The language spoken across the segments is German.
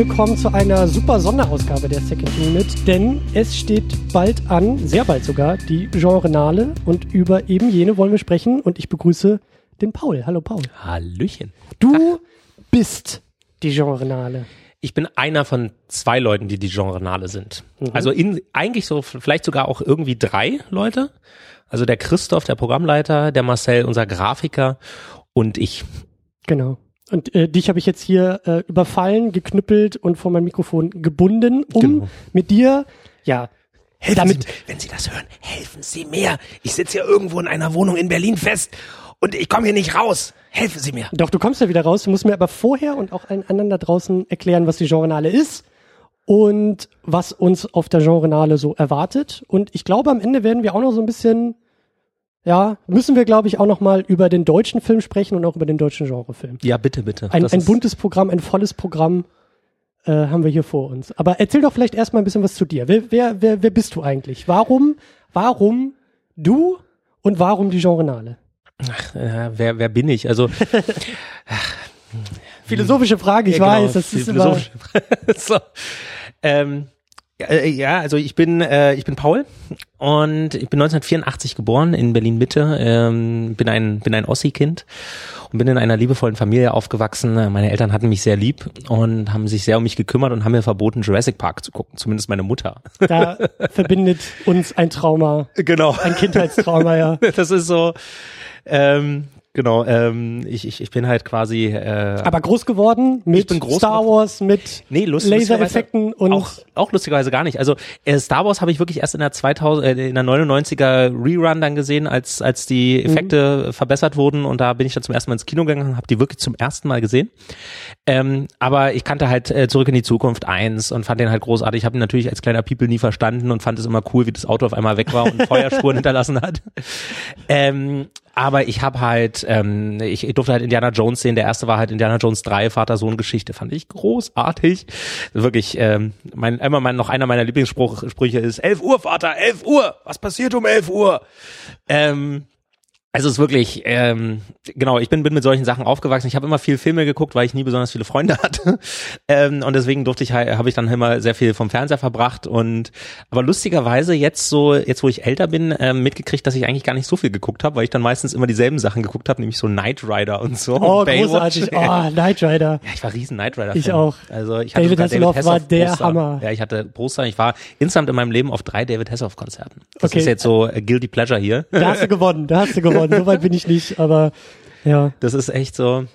Willkommen zu einer super Sonderausgabe der Second Unit, denn es steht bald an, sehr bald sogar, die Genrenale und über eben jene wollen wir sprechen und ich begrüße den Paul. Hallo Paul. Hallöchen. Du bist die Genrenale. Ich bin einer von zwei Leuten, die die Genrenale sind. Also in, eigentlich so, vielleicht sogar auch irgendwie drei Leute. Also der Christoph, der Programmleiter, der Marcel, unser Grafiker und ich. Genau. Und äh, dich habe ich jetzt hier äh, überfallen, geknüppelt und vor mein Mikrofon gebunden, um Genau. mit dir, ja, Helfen damit, Sie, wenn Sie das hören, helfen Sie mir. Ich sitze hier irgendwo in einer Wohnung in Berlin fest und ich komme hier nicht raus. Helfen Sie mir. doch, du kommst ja wieder raus, du musst mir aber vorher und auch allen anderen da draußen erklären, was die Genrenale ist und was uns auf der Genrenale so erwartet. Und ich glaube, am Ende werden wir auch noch so ein bisschen, ja, müssen wir, glaube ich, auch noch mal über den deutschen Film sprechen und auch über den deutschen Genrefilm. Ja, bitte, bitte. Ein, ein buntes Programm, ein volles Programm äh, haben wir hier vor uns. Aber erzähl doch vielleicht erstmal ein bisschen was zu dir. Wer, wer, wer, wer bist du eigentlich? Warum, warum du und warum die Genrenale? äh, wer, wer bin ich? Also Philosophische Frage, ich Ja, genau, weiß, das ist immer, so. ähm, ja, äh, ja, also ich bin äh, ich bin Paul und ich bin 1984 geboren in Berlin Mitte. Ähm, bin ein bin ein Ossi-Kind und bin in einer liebevollen Familie aufgewachsen. Meine Eltern hatten mich sehr lieb und haben sich sehr um mich gekümmert und haben mir verboten Jurassic Park zu gucken. Zumindest meine Mutter. da verbindet uns ein Trauma, genau. ein Kindheitstrauma, ja. Das ist so. Ähm, genau. Ähm, ich, ich ich bin halt quasi. Äh, Aber groß geworden mit groß Star Wars, mit Nee, Lasereffekten und auch, auch lustigerweise gar nicht. Also äh, Star Wars habe ich wirklich erst in der 2000 äh, in der 99er Rerun dann gesehen, als als die Effekte verbessert wurden und da bin ich dann zum ersten Mal ins Kino gegangen, habe die wirklich zum ersten Mal gesehen. Ähm, aber ich kannte halt äh, zurück in die Zukunft eins und fand den halt großartig. Ich habe ihn natürlich als kleiner People nie verstanden und fand es immer cool, wie das Auto auf einmal weg war und Feuerspuren hinterlassen hat. Ähm, aber ich habe halt, ähm, ich, durfte halt Indiana Jones sehen. Der erste war halt Indiana Jones 3, Vater-Sohn-Geschichte. Fand ich großartig. Wirklich, ähm, mein, immer mein, noch einer meiner Lieblingssprüche ist, 11 Uhr, Vater, 11 Uhr. Was passiert um 11 Uhr? Ähm, also es ist wirklich, ähm, genau, ich bin, bin mit solchen Sachen aufgewachsen. Ich habe immer viel Filme geguckt, weil ich nie besonders viele Freunde hatte. ähm, und deswegen durfte ich habe ich dann immer sehr viel vom Fernseher verbracht. Und aber lustigerweise jetzt so, jetzt wo ich älter bin, ähm, mitgekriegt, dass ich eigentlich gar nicht so viel geguckt habe, weil ich dann meistens immer dieselben Sachen geguckt habe, nämlich so Knight Rider und so. oh, Baywatch. großartig. Oh, Knight Rider. Ja, ich war riesen Knight Rider. Ich Fan. auch. Also ich hatte David sogar Hasselhoff David war der Poster. Hammer. Ja, ich hatte Poster. Ich war insgesamt in meinem Leben auf drei David Hasselhoff Konzerten. Das Okay. ist jetzt so äh, guilty pleasure hier. Da hast du gewonnen, da hast du gewonnen. So weit bin ich nicht, aber ja. Das ist echt so.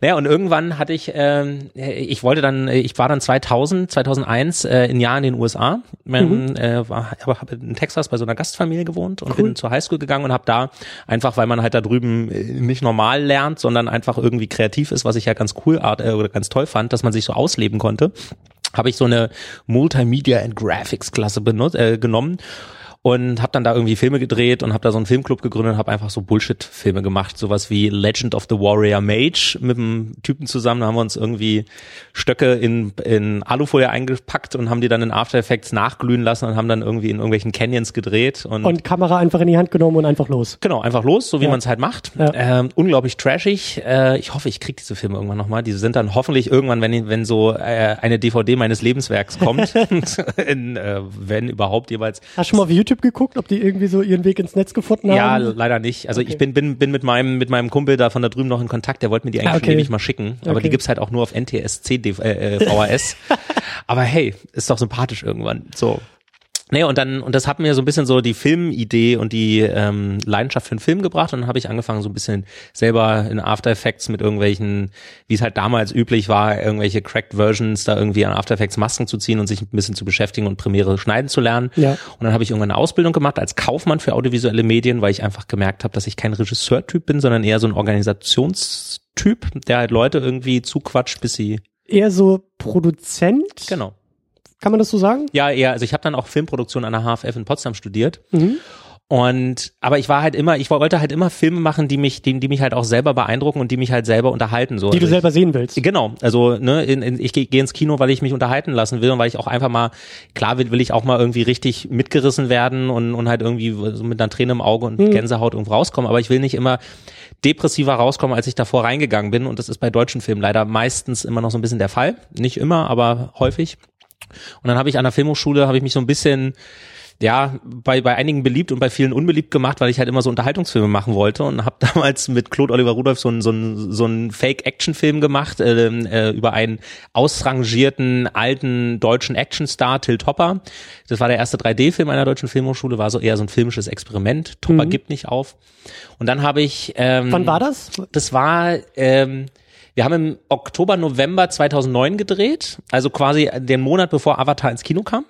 Naja, und irgendwann hatte ich, ähm, ich wollte dann, ich war dann 2000, 2001 äh, ein Jahr in den USA, ähm, äh, war, aber habe in Texas bei so einer Gastfamilie gewohnt und bin zur Highschool gegangen und habe da einfach, weil man halt da drüben äh, nicht normal lernt, sondern einfach irgendwie kreativ ist, was ich ja ganz cool art, äh, oder ganz toll fand, dass man sich so ausleben konnte, habe ich so eine Multimedia and Graphics Klasse benutzt, äh, genommen und habe dann da irgendwie Filme gedreht und habe da so einen Filmclub gegründet und habe einfach so Bullshit-Filme gemacht, sowas wie Legend of the Warrior Mage mit einem Typen zusammen, da haben wir uns irgendwie Stöcke in, in Alufolie eingepackt und haben die dann in After Effects nachglühen lassen und haben dann irgendwie in irgendwelchen Canyons gedreht und, Und Kamera einfach in die Hand genommen und einfach los. genau, einfach los, so wie Ja. man es halt macht. Ja. Ähm, unglaublich trashig. Äh, ich hoffe, ich krieg diese Filme irgendwann nochmal. Die sind dann hoffentlich irgendwann, wenn, wenn so äh, eine DVD meines Lebenswerks kommt, in, äh, wenn überhaupt jeweils, Hast du schon mal auf YouTube geguckt, ob die irgendwie so ihren Weg ins Netz gefunden Ja, haben? leider nicht. Also Okay. ich bin, bin, bin mit meinem, mit meinem Kumpel da von da drüben noch in Kontakt, der wollte mir die eigentlich Ah, okay. schon ewig mal schicken. Aber Okay. die gibt's halt auch nur auf NTSC äh, äh, VHS. aber hey, ist doch sympathisch irgendwann. So. Nee, und dann, und das hat mir so ein bisschen so die Filmidee und die ähm, Leidenschaft für den Film gebracht. Und dann habe ich angefangen, so ein bisschen selber in After Effects mit irgendwelchen, wie es halt damals üblich war, irgendwelche Cracked Versions da irgendwie an After Effects Masken zu ziehen und sich ein bisschen zu beschäftigen und Premiere schneiden zu lernen. Ja. Und dann habe ich irgendwann eine Ausbildung gemacht als Kaufmann für audiovisuelle Medien, weil ich einfach gemerkt habe, dass ich kein Regisseurtyp bin, sondern eher so ein Organisationstyp, der halt Leute irgendwie zuquatscht, bis sie Eher so Produzent? genau. Kann man das so sagen? Ja, eher, also ich habe dann auch Filmproduktion an der HFF in Potsdam studiert. Mhm. Und aber ich war halt immer, ich wollte halt immer Filme machen, die mich, die, die mich halt auch selber beeindrucken und die mich halt selber unterhalten. So. Die du also selber sehen willst. Ich, genau, also ne, in, in, ich gehe geh ins Kino, weil ich mich unterhalten lassen will und weil ich auch einfach mal, klar will, will ich auch mal irgendwie richtig mitgerissen werden und, und halt irgendwie so mit einer Träne im Auge und Mhm. Gänsehaut irgendwo rauskommen. Aber ich will nicht immer depressiver rauskommen, als ich davor reingegangen bin. Und das ist bei deutschen Filmen leider meistens immer noch so ein bisschen der Fall. Nicht immer, aber häufig. Und dann habe ich an der Filmhochschule, habe ich mich so ein bisschen ja, bei, bei einigen beliebt und bei vielen unbeliebt gemacht, weil ich halt immer so Unterhaltungsfilme machen wollte und habe damals mit Claude Oliver Rudolph so einen so einen, so einen Fake-Action-Film gemacht äh, äh, über einen ausrangierten alten deutschen Actionstar, Till Topper. Das war der erste 3D-Film einer deutschen Filmhochschule, war so eher so ein filmisches Experiment. Topper gibt nicht auf. Und dann habe ich ähm, Wann war das? das war, ähm, wir haben im Oktober, November 2009 gedreht, also quasi den Monat bevor Avatar ins Kino kam.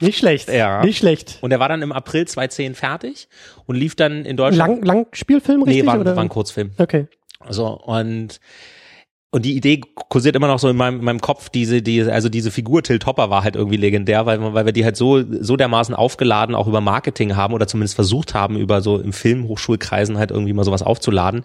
Nicht schlecht. Ja. Nicht schlecht. Und er war dann im April 2010 fertig und lief dann in Deutschland. Lang, lang Spielfilm richtig? nee, war, oder? war ein Kurzfilm. Okay. So, und und die Idee kursiert immer noch so in meinem, in meinem Kopf, diese, die, also diese Figur Till Topper war halt irgendwie legendär, weil, weil wir die halt so, so dermaßen aufgeladen auch über Marketing haben oder zumindest versucht haben, über so im Filmhochschulkreisen halt irgendwie mal sowas aufzuladen.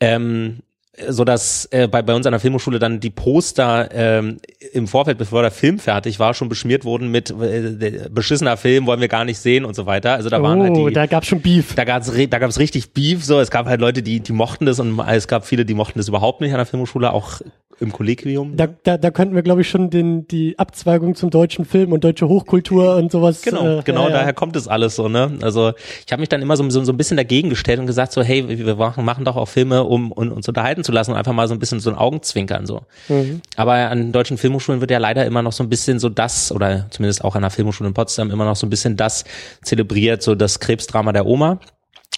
Ähm, so dass äh, bei, bei uns an der Filmhochschule dann die Poster ähm, im Vorfeld, bevor der Film fertig war, schon beschmiert wurden mit äh, beschissener Film wollen wir gar nicht sehen und so weiter. Also da waren halt Oh, die, da gab's schon Beef. da gab's da gab's richtig Beef. So, es gab halt Leute, die die mochten das und es gab viele, die mochten das überhaupt nicht an der Filmhochschule, auch im Kollegium. Da, da, da könnten wir, glaube ich, schon den, die Abzweigung zum deutschen Film und deutsche Hochkultur und sowas. Genau, äh, genau, ja. daher kommt es alles so, ne? Also ich habe mich dann immer so, so, so ein bisschen dagegen gestellt und gesagt so, hey, wir machen, machen doch auch Filme, um, um uns unterhalten zu lassen und einfach mal so ein bisschen so ein Augenzwinkern so. Mhm. Aber an deutschen Filmhochschulen wird ja leider immer noch so ein bisschen so das, oder zumindest auch an der Filmhochschule in Potsdam immer noch so ein bisschen das zelebriert, so das Krebsdrama der Oma.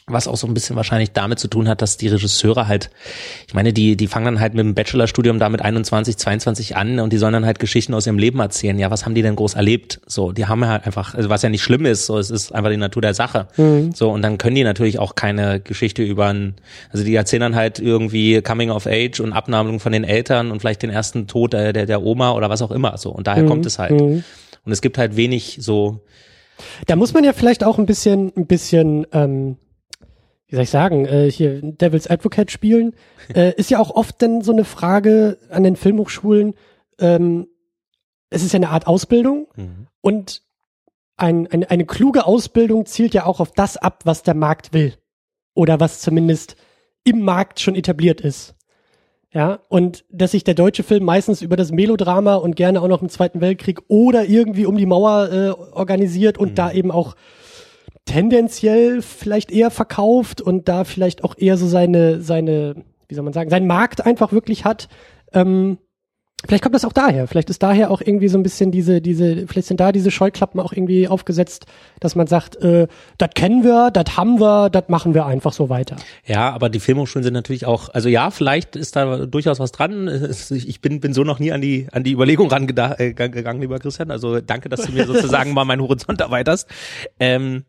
Was auch so ein bisschen wahrscheinlich damit zu tun hat, dass die Regisseure halt, ich meine, die, die fangen dann halt mit dem Bachelorstudium da mit 21, 22 an und die sollen dann halt Geschichten aus ihrem Leben erzählen. Ja, was haben die denn groß erlebt? So, die haben ja halt einfach, also was ja nicht schlimm ist, so, es ist einfach die Natur der Sache. So, und dann können die natürlich auch keine Geschichte über ein, also die erzählen dann halt irgendwie Coming of Age und Abnabelung von den Eltern und vielleicht den ersten Tod der, der, der Oma oder was auch immer. So, und daher kommt es halt. Und es gibt halt wenig so, Da muss man ja vielleicht auch ein bisschen, ein bisschen, ähm, wie soll ich sagen, äh, hier Devil's Advocate spielen. Äh, ist ja auch oft dann so eine Frage an den Filmhochschulen. Ähm, es ist ja eine Art Ausbildung und ein, eine, eine kluge Ausbildung zielt ja auch auf das ab, was der Markt will. Oder was zumindest im Markt schon etabliert ist. Ja, und dass sich der deutsche Film meistens über das Melodrama und gerne auch noch im Zweiten Weltkrieg oder irgendwie um die Mauer äh, organisiert und da eben auch tendenziell vielleicht eher verkauft und da vielleicht auch eher so seine, seine, wie soll man sagen, seinen Markt einfach wirklich hat. Ähm, vielleicht kommt das auch daher. Vielleicht ist daher auch irgendwie so ein bisschen diese, diese, vielleicht sind da diese Scheuklappen auch irgendwie aufgesetzt, dass man sagt, äh, das kennen wir, das haben wir, das machen wir einfach so weiter. Ja, aber die Filmhochschulen sind natürlich auch, also ja, vielleicht ist da durchaus was dran. Ich bin, bin so noch nie an die, an die Überlegung rangegangen, äh, gegangen, lieber Christian. Also danke, dass du mir sozusagen mal meinen Horizont erweiterst. Ähm,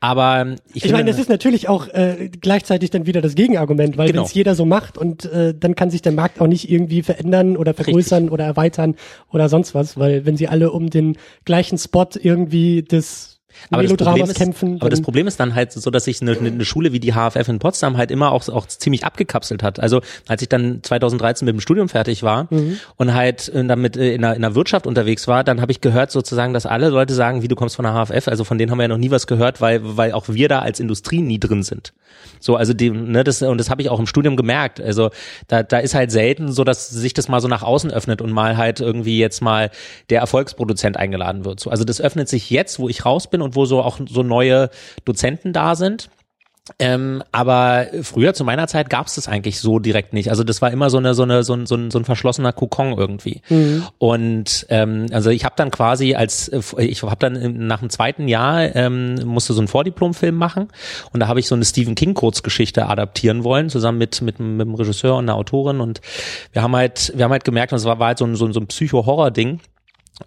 aber ich, Ich meine, das ist natürlich auch äh, gleichzeitig dann wieder das Gegenargument, weil Genau. wenn es jeder so macht und äh, dann kann sich der Markt auch nicht irgendwie verändern oder vergrößern oder erweitern oder sonst was, weil wenn sie alle um den gleichen Spot irgendwie des aber das Problem ist, kämpfen, aber das dann- Problem ist dann halt so, dass sich eine, eine Schule wie die HFF in Potsdam halt immer auch, auch ziemlich abgekapselt hat. Also als ich dann 2013 mit dem Studium fertig war Mhm. und halt äh, damit äh, in der, in der Wirtschaft unterwegs war, dann habe ich gehört sozusagen, dass alle Leute sagen, wie du kommst von der HFF, also von denen haben wir ja noch nie was gehört, weil, weil auch wir da als Industrie nie drin sind. So, also die, ne, das, und das habe ich auch im Studium gemerkt. Also da, da ist halt selten so, dass sich das mal so nach außen öffnet und mal halt irgendwie jetzt mal der Erfolgsproduzent eingeladen wird. So, also das öffnet sich jetzt, wo ich raus bin und wo so auch so neue Dozenten da sind. Ähm, aber früher zu meiner Zeit gab es das eigentlich so direkt nicht. Also das war immer so eine so eine so ein, so ein, so ein verschlossener Kokon irgendwie. Und ähm, also ich habe dann quasi als ich habe dann nach dem zweiten Jahr ähm, musste so einen Vordiplomfilm machen und da habe ich so eine Stephen King Kurzgeschichte adaptieren wollen zusammen mit mit, mit dem Regisseur und einer Autorin und wir haben halt wir haben halt gemerkt, und es war, war halt so ein so ein, so ein Psycho-Horror-Ding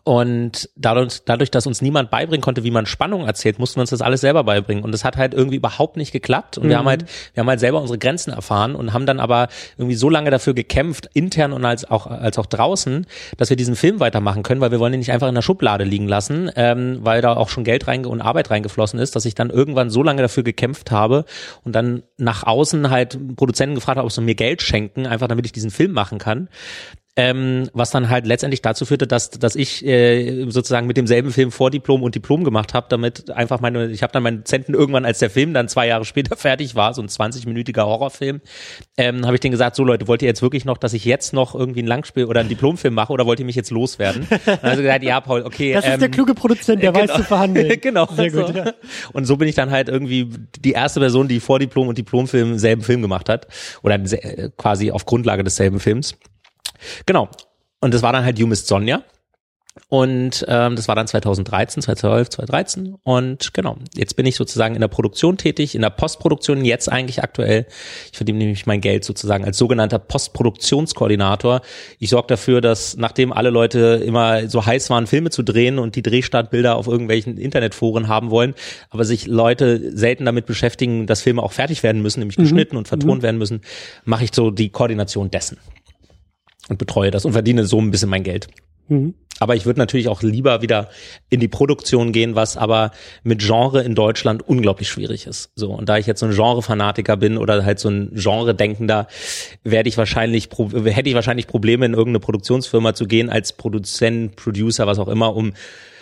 Und dadurch, dadurch, dass uns niemand beibringen konnte, wie man Spannung erzählt, mussten wir uns das alles selber beibringen. Und das hat halt irgendwie überhaupt nicht geklappt. Und mhm. wir haben halt, wir haben halt selber unsere Grenzen erfahren und haben dann aber irgendwie so lange dafür gekämpft, intern und als auch, als auch draußen, dass wir diesen Film weitermachen können, weil wir wollen ihn nicht einfach in der Schublade liegen lassen, ähm, weil da auch schon Geld rein und Arbeit reingeflossen ist, dass ich dann irgendwann so lange dafür gekämpft habe und dann nach außen halt Produzenten gefragt habe, ob sie mir Geld schenken, einfach damit ich diesen Film machen kann ähm, was dann halt letztendlich dazu führte, dass dass ich äh, sozusagen mit demselben Film Vordiplom und Diplom gemacht habe, damit einfach meine, ich habe dann meinen Zenten irgendwann, als der Film dann zwei Jahre später fertig war, so ein 20-minütiger Horrorfilm, ähm, habe ich denen gesagt, so Leute, wollt ihr jetzt wirklich noch, dass ich jetzt noch irgendwie ein Langspiel oder ein Diplomfilm mache oder wollt ihr mich jetzt loswerden? Und also gesagt, ja, Paul, okay. Das ähm, ist der ähm, kluge Produzent, der genau, weiß zu verhandeln. genau. Sehr gut. So. Ja. Und so bin ich dann halt irgendwie die erste Person, die vor Diplom und Diplomfilm selben Film gemacht hat oder quasi auf Grundlage desselben Films. Genau. Und das war dann halt You Missed Sonja. Und ähm, das war dann 2013, 2012, 2013. Und genau, jetzt bin ich sozusagen in der Produktion tätig, in der Postproduktion jetzt eigentlich aktuell. Ich verdiene nämlich mein Geld sozusagen als sogenannter Postproduktionskoordinator. Ich sorge dafür, dass nachdem alle Leute immer so heiß waren, Filme zu drehen und die Drehstartbilder auf irgendwelchen Internetforen haben wollen, aber sich Leute selten damit beschäftigen, dass Filme auch fertig werden müssen, nämlich mhm. geschnitten und vertont mhm. werden müssen, mache ich so die Koordination dessen und betreue das und verdiene so ein bisschen mein Geld. Mhm. Aber ich würde natürlich auch lieber wieder in die Produktion gehen, was aber mit Genre in Deutschland unglaublich schwierig ist. So und da ich jetzt so ein Genre-Fanatiker bin oder halt so ein Genre-Denkender, werde ich wahrscheinlich hätte ich wahrscheinlich Probleme in irgendeine Produktionsfirma zu gehen als Produzent, Producer, was auch immer, um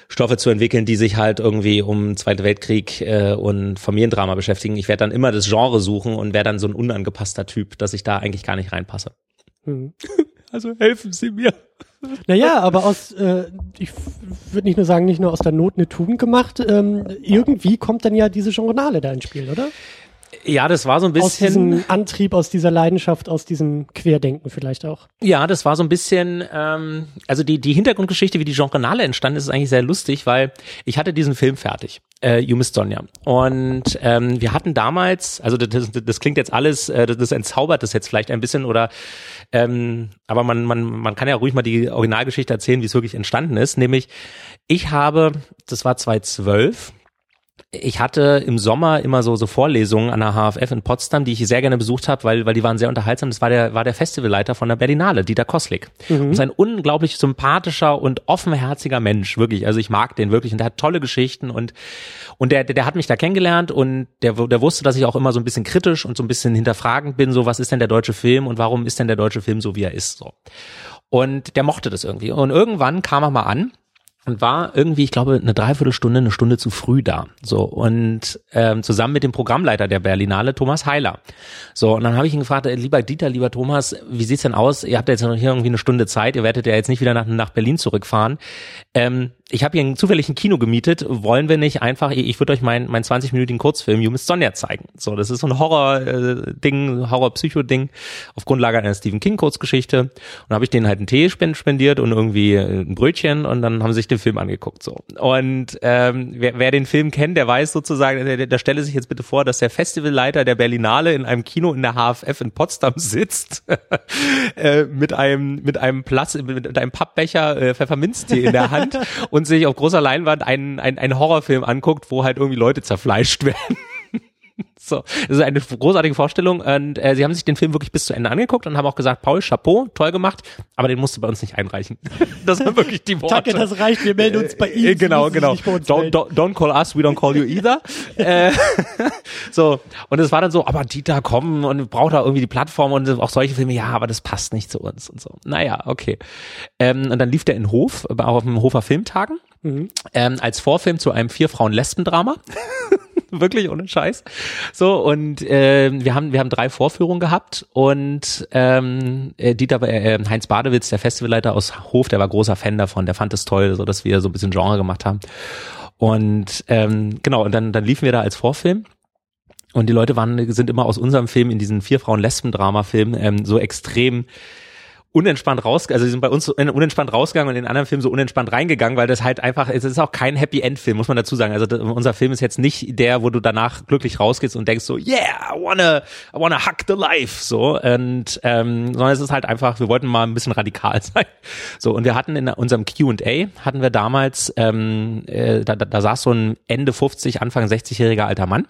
Stoffe zu entwickeln, die sich halt irgendwie um Zweite Weltkrieg äh, und Familiendrama beschäftigen. Ich werde dann immer das Genre suchen und wäre dann so ein unangepasster Typ, dass ich da eigentlich gar nicht reinpasse. Mhm. Also helfen Sie mir. Naja, aber aus, äh, ich würde nicht nur sagen, nicht nur aus der Not eine Tugend gemacht, ähm, irgendwie kommt dann ja diese Journale da ins Spiel, oder? Ja, das war so ein bisschen. Aus diesem Antrieb, aus dieser Leidenschaft, aus diesem Querdenken vielleicht auch. Ja, das war so ein bisschen, ähm, also die, die Hintergrundgeschichte, wie die Journale entstanden ist, ist eigentlich sehr lustig, weil ich hatte diesen Film fertig äh, You Miss Sonja. Und ähm, wir hatten damals, also das, das, das klingt jetzt alles, äh, das, das entzaubert das jetzt vielleicht ein bisschen oder ähm, aber man, man, man kann ja ruhig mal die Originalgeschichte erzählen, wie es wirklich entstanden ist. Nämlich, ich habe, das war 2012, ich hatte im Sommer immer so, so Vorlesungen an der HFF in Potsdam, die ich sehr gerne besucht habe, weil, weil die waren sehr unterhaltsam. Das war der, war der Festivalleiter von der Berlinale, Dieter Koslik. Mhm. Das ist ein unglaublich sympathischer und offenherziger Mensch, wirklich. Also ich mag den wirklich und der hat tolle Geschichten und, und der, der, der hat mich da kennengelernt und der, der wusste, dass ich auch immer so ein bisschen kritisch und so ein bisschen hinterfragend bin, so was ist denn der deutsche Film und warum ist denn der deutsche Film so, wie er ist, so. Und der mochte das irgendwie. Und irgendwann kam er mal an und war irgendwie, ich glaube, eine Dreiviertelstunde, eine Stunde zu früh da. So und ähm, zusammen mit dem Programmleiter der Berlinale, Thomas Heiler. So und dann habe ich ihn gefragt, äh, lieber Dieter, lieber Thomas, wie sieht's denn aus? Ihr habt jetzt noch hier irgendwie eine Stunde Zeit, ihr werdet ja jetzt nicht wieder nach, nach Berlin zurückfahren. Ähm, ich habe hier einen zufälligen Kino gemietet. Wollen wir nicht einfach, ich würde euch meinen mein 20-minütigen Kurzfilm You Miss Sonja zeigen. So, das ist so ein Horror-Ding, äh, Horror-Psycho-Ding auf Grundlage einer Stephen King-Kurzgeschichte. Und habe ich denen halt einen Tee spendiert und irgendwie ein Brötchen und dann haben sich den Film angeguckt. So. Und ähm, wer, wer den Film kennt, der weiß sozusagen, der, der stelle sich jetzt bitte vor, dass der Festivalleiter der Berlinale in einem Kino in der HFF in Potsdam sitzt äh, mit einem mit einem Platz mit einem Pappbecher äh, Pfefferminztee in der Hand und sich auf großer Leinwand einen, einen, einen Horrorfilm anguckt, wo halt irgendwie Leute zerfleischt werden. So, das ist eine großartige Vorstellung und äh, sie haben sich den Film wirklich bis zu Ende angeguckt und haben auch gesagt, Paul, Chapeau, toll gemacht, aber den musst du bei uns nicht einreichen. das waren wirklich die Worte. Danke, das reicht, wir melden uns bei Ihnen. Äh, genau, genau. Don't, don't, don't, call us, we don't call you either. äh, so, und es war dann so, aber Dieter, komm und braucht da irgendwie die Plattform und auch solche Filme, ja, aber das passt nicht zu uns und so. Naja, okay. Ähm, und dann lief der in Hof, auch auf dem Hofer Filmtagen, mhm. ähm, als Vorfilm zu einem Vier-Frauen-Lesben-Drama. wirklich ohne Scheiß. So und äh, wir haben wir haben drei Vorführungen gehabt und ähm, äh, Dieter äh, äh, Heinz Badewitz, der Festivalleiter aus Hof, der war großer Fan davon, der fand es toll, so dass wir so ein bisschen Genre gemacht haben. Und ähm, genau und dann dann liefen wir da als Vorfilm. Und die Leute waren, sind immer aus unserem Film in diesen vier Frauen Lesben Drama Film ähm, so extrem unentspannt raus, also sie sind bei uns so unentspannt rausgegangen und in anderen Filmen so unentspannt reingegangen, weil das halt einfach, es ist auch kein Happy End Film, muss man dazu sagen. Also unser Film ist jetzt nicht der, wo du danach glücklich rausgehst und denkst so, yeah, I wanna, I wanna hug the life, so und ähm, sondern es ist halt einfach, wir wollten mal ein bisschen radikal sein. So und wir hatten in unserem Q&A hatten wir damals, ähm, äh, da, da, da saß so ein Ende 50, Anfang 60-jähriger alter Mann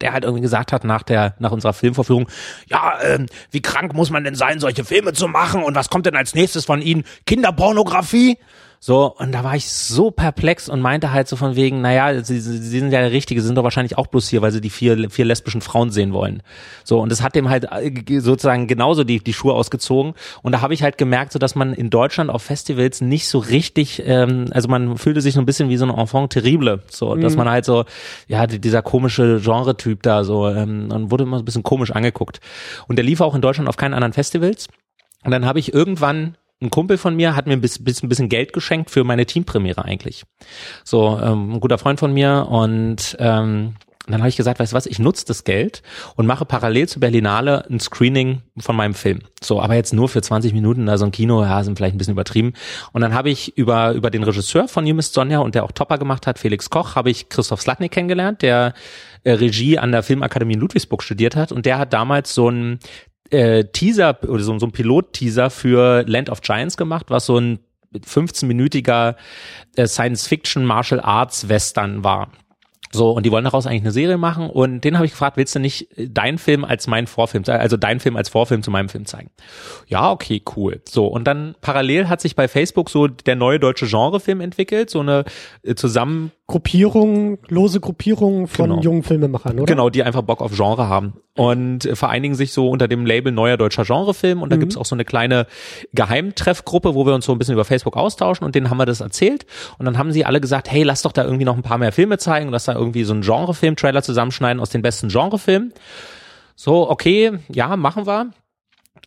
der halt irgendwie gesagt hat nach der nach unserer Filmvorführung, ja, ähm, wie krank muss man denn sein, solche Filme zu machen und was kommt denn als nächstes von Ihnen? Kinderpornografie? So, und da war ich so perplex und meinte halt so von wegen, naja, sie, sie sind ja der Richtige, sie sind doch wahrscheinlich auch bloß hier, weil sie die vier, vier lesbischen Frauen sehen wollen. So, und es hat dem halt äh, sozusagen genauso die, die Schuhe ausgezogen. Und da habe ich halt gemerkt, so dass man in Deutschland auf Festivals nicht so richtig, ähm, also man fühlte sich so ein bisschen wie so ein Enfant terrible. So, mhm. dass man halt so, ja, dieser komische Genre-Typ da so, ähm, und wurde immer so ein bisschen komisch angeguckt. Und der lief auch in Deutschland auf keinen anderen Festivals. Und dann habe ich irgendwann ein Kumpel von mir hat mir ein bisschen, bisschen Geld geschenkt für meine Teampremiere eigentlich. So, ähm, ein guter Freund von mir und ähm, dann habe ich gesagt, weißt du was, ich nutze das Geld und mache parallel zu Berlinale ein Screening von meinem Film. So, aber jetzt nur für 20 Minuten, da so ein Kino, ja, sind vielleicht ein bisschen übertrieben. Und dann habe ich über, über den Regisseur von You Miss Sonja und der auch Topper gemacht hat, Felix Koch, habe ich Christoph Slatnik kennengelernt, der äh, Regie an der Filmakademie in Ludwigsburg studiert hat und der hat damals so ein äh, Teaser oder so, so ein Pilot-Teaser für Land of Giants gemacht, was so ein 15-minütiger äh, Science-Fiction Martial Arts Western war. So, und die wollen daraus eigentlich eine Serie machen und den habe ich gefragt, willst du nicht deinen Film als mein Vorfilm, also deinen Film als Vorfilm zu meinem Film zeigen? Ja, okay, cool. So, und dann parallel hat sich bei Facebook so der neue deutsche Genrefilm entwickelt, so eine äh, zusammen Gruppierung, lose Gruppierung von genau. jungen Filmemachern, oder? Genau, die einfach Bock auf Genre haben und vereinigen sich so unter dem Label neuer deutscher Genrefilm und da mhm. gibt's auch so eine kleine Geheimtreffgruppe, wo wir uns so ein bisschen über Facebook austauschen und denen haben wir das erzählt und dann haben sie alle gesagt, hey, lass doch da irgendwie noch ein paar mehr Filme zeigen und lass da irgendwie so einen Genrefilm-Trailer zusammenschneiden aus den besten Genrefilmen. So, okay, ja, machen wir.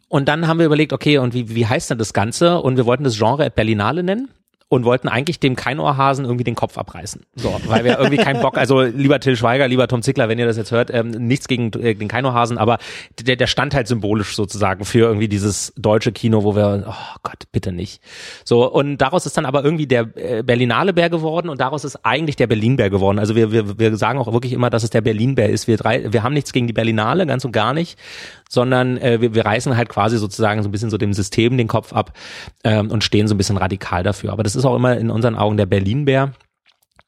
Und dann haben wir überlegt, okay, und wie, wie heißt denn das Ganze? Und wir wollten das Genre Berlinale nennen und wollten eigentlich dem Keinohrhasen irgendwie den Kopf abreißen. So, weil wir irgendwie keinen Bock, also lieber Till Schweiger, lieber Tom Zickler, wenn ihr das jetzt hört, ähm, nichts gegen äh, den Keinohrhasen, aber der, der stand halt symbolisch sozusagen für irgendwie dieses deutsche Kino, wo wir, oh Gott, bitte nicht. So, und daraus ist dann aber irgendwie der äh, Berlinale Bär geworden und daraus ist eigentlich der Berlin-Bär geworden. Also wir, wir, wir sagen auch wirklich immer, dass es der Berlin-Bär ist. Wir drei, wir haben nichts gegen die Berlinale, ganz und gar nicht, sondern äh, wir, wir reißen halt quasi sozusagen so ein bisschen so dem System den Kopf ab ähm, und stehen so ein bisschen radikal dafür. Aber das ist auch immer in unseren Augen der Berlin-Bär.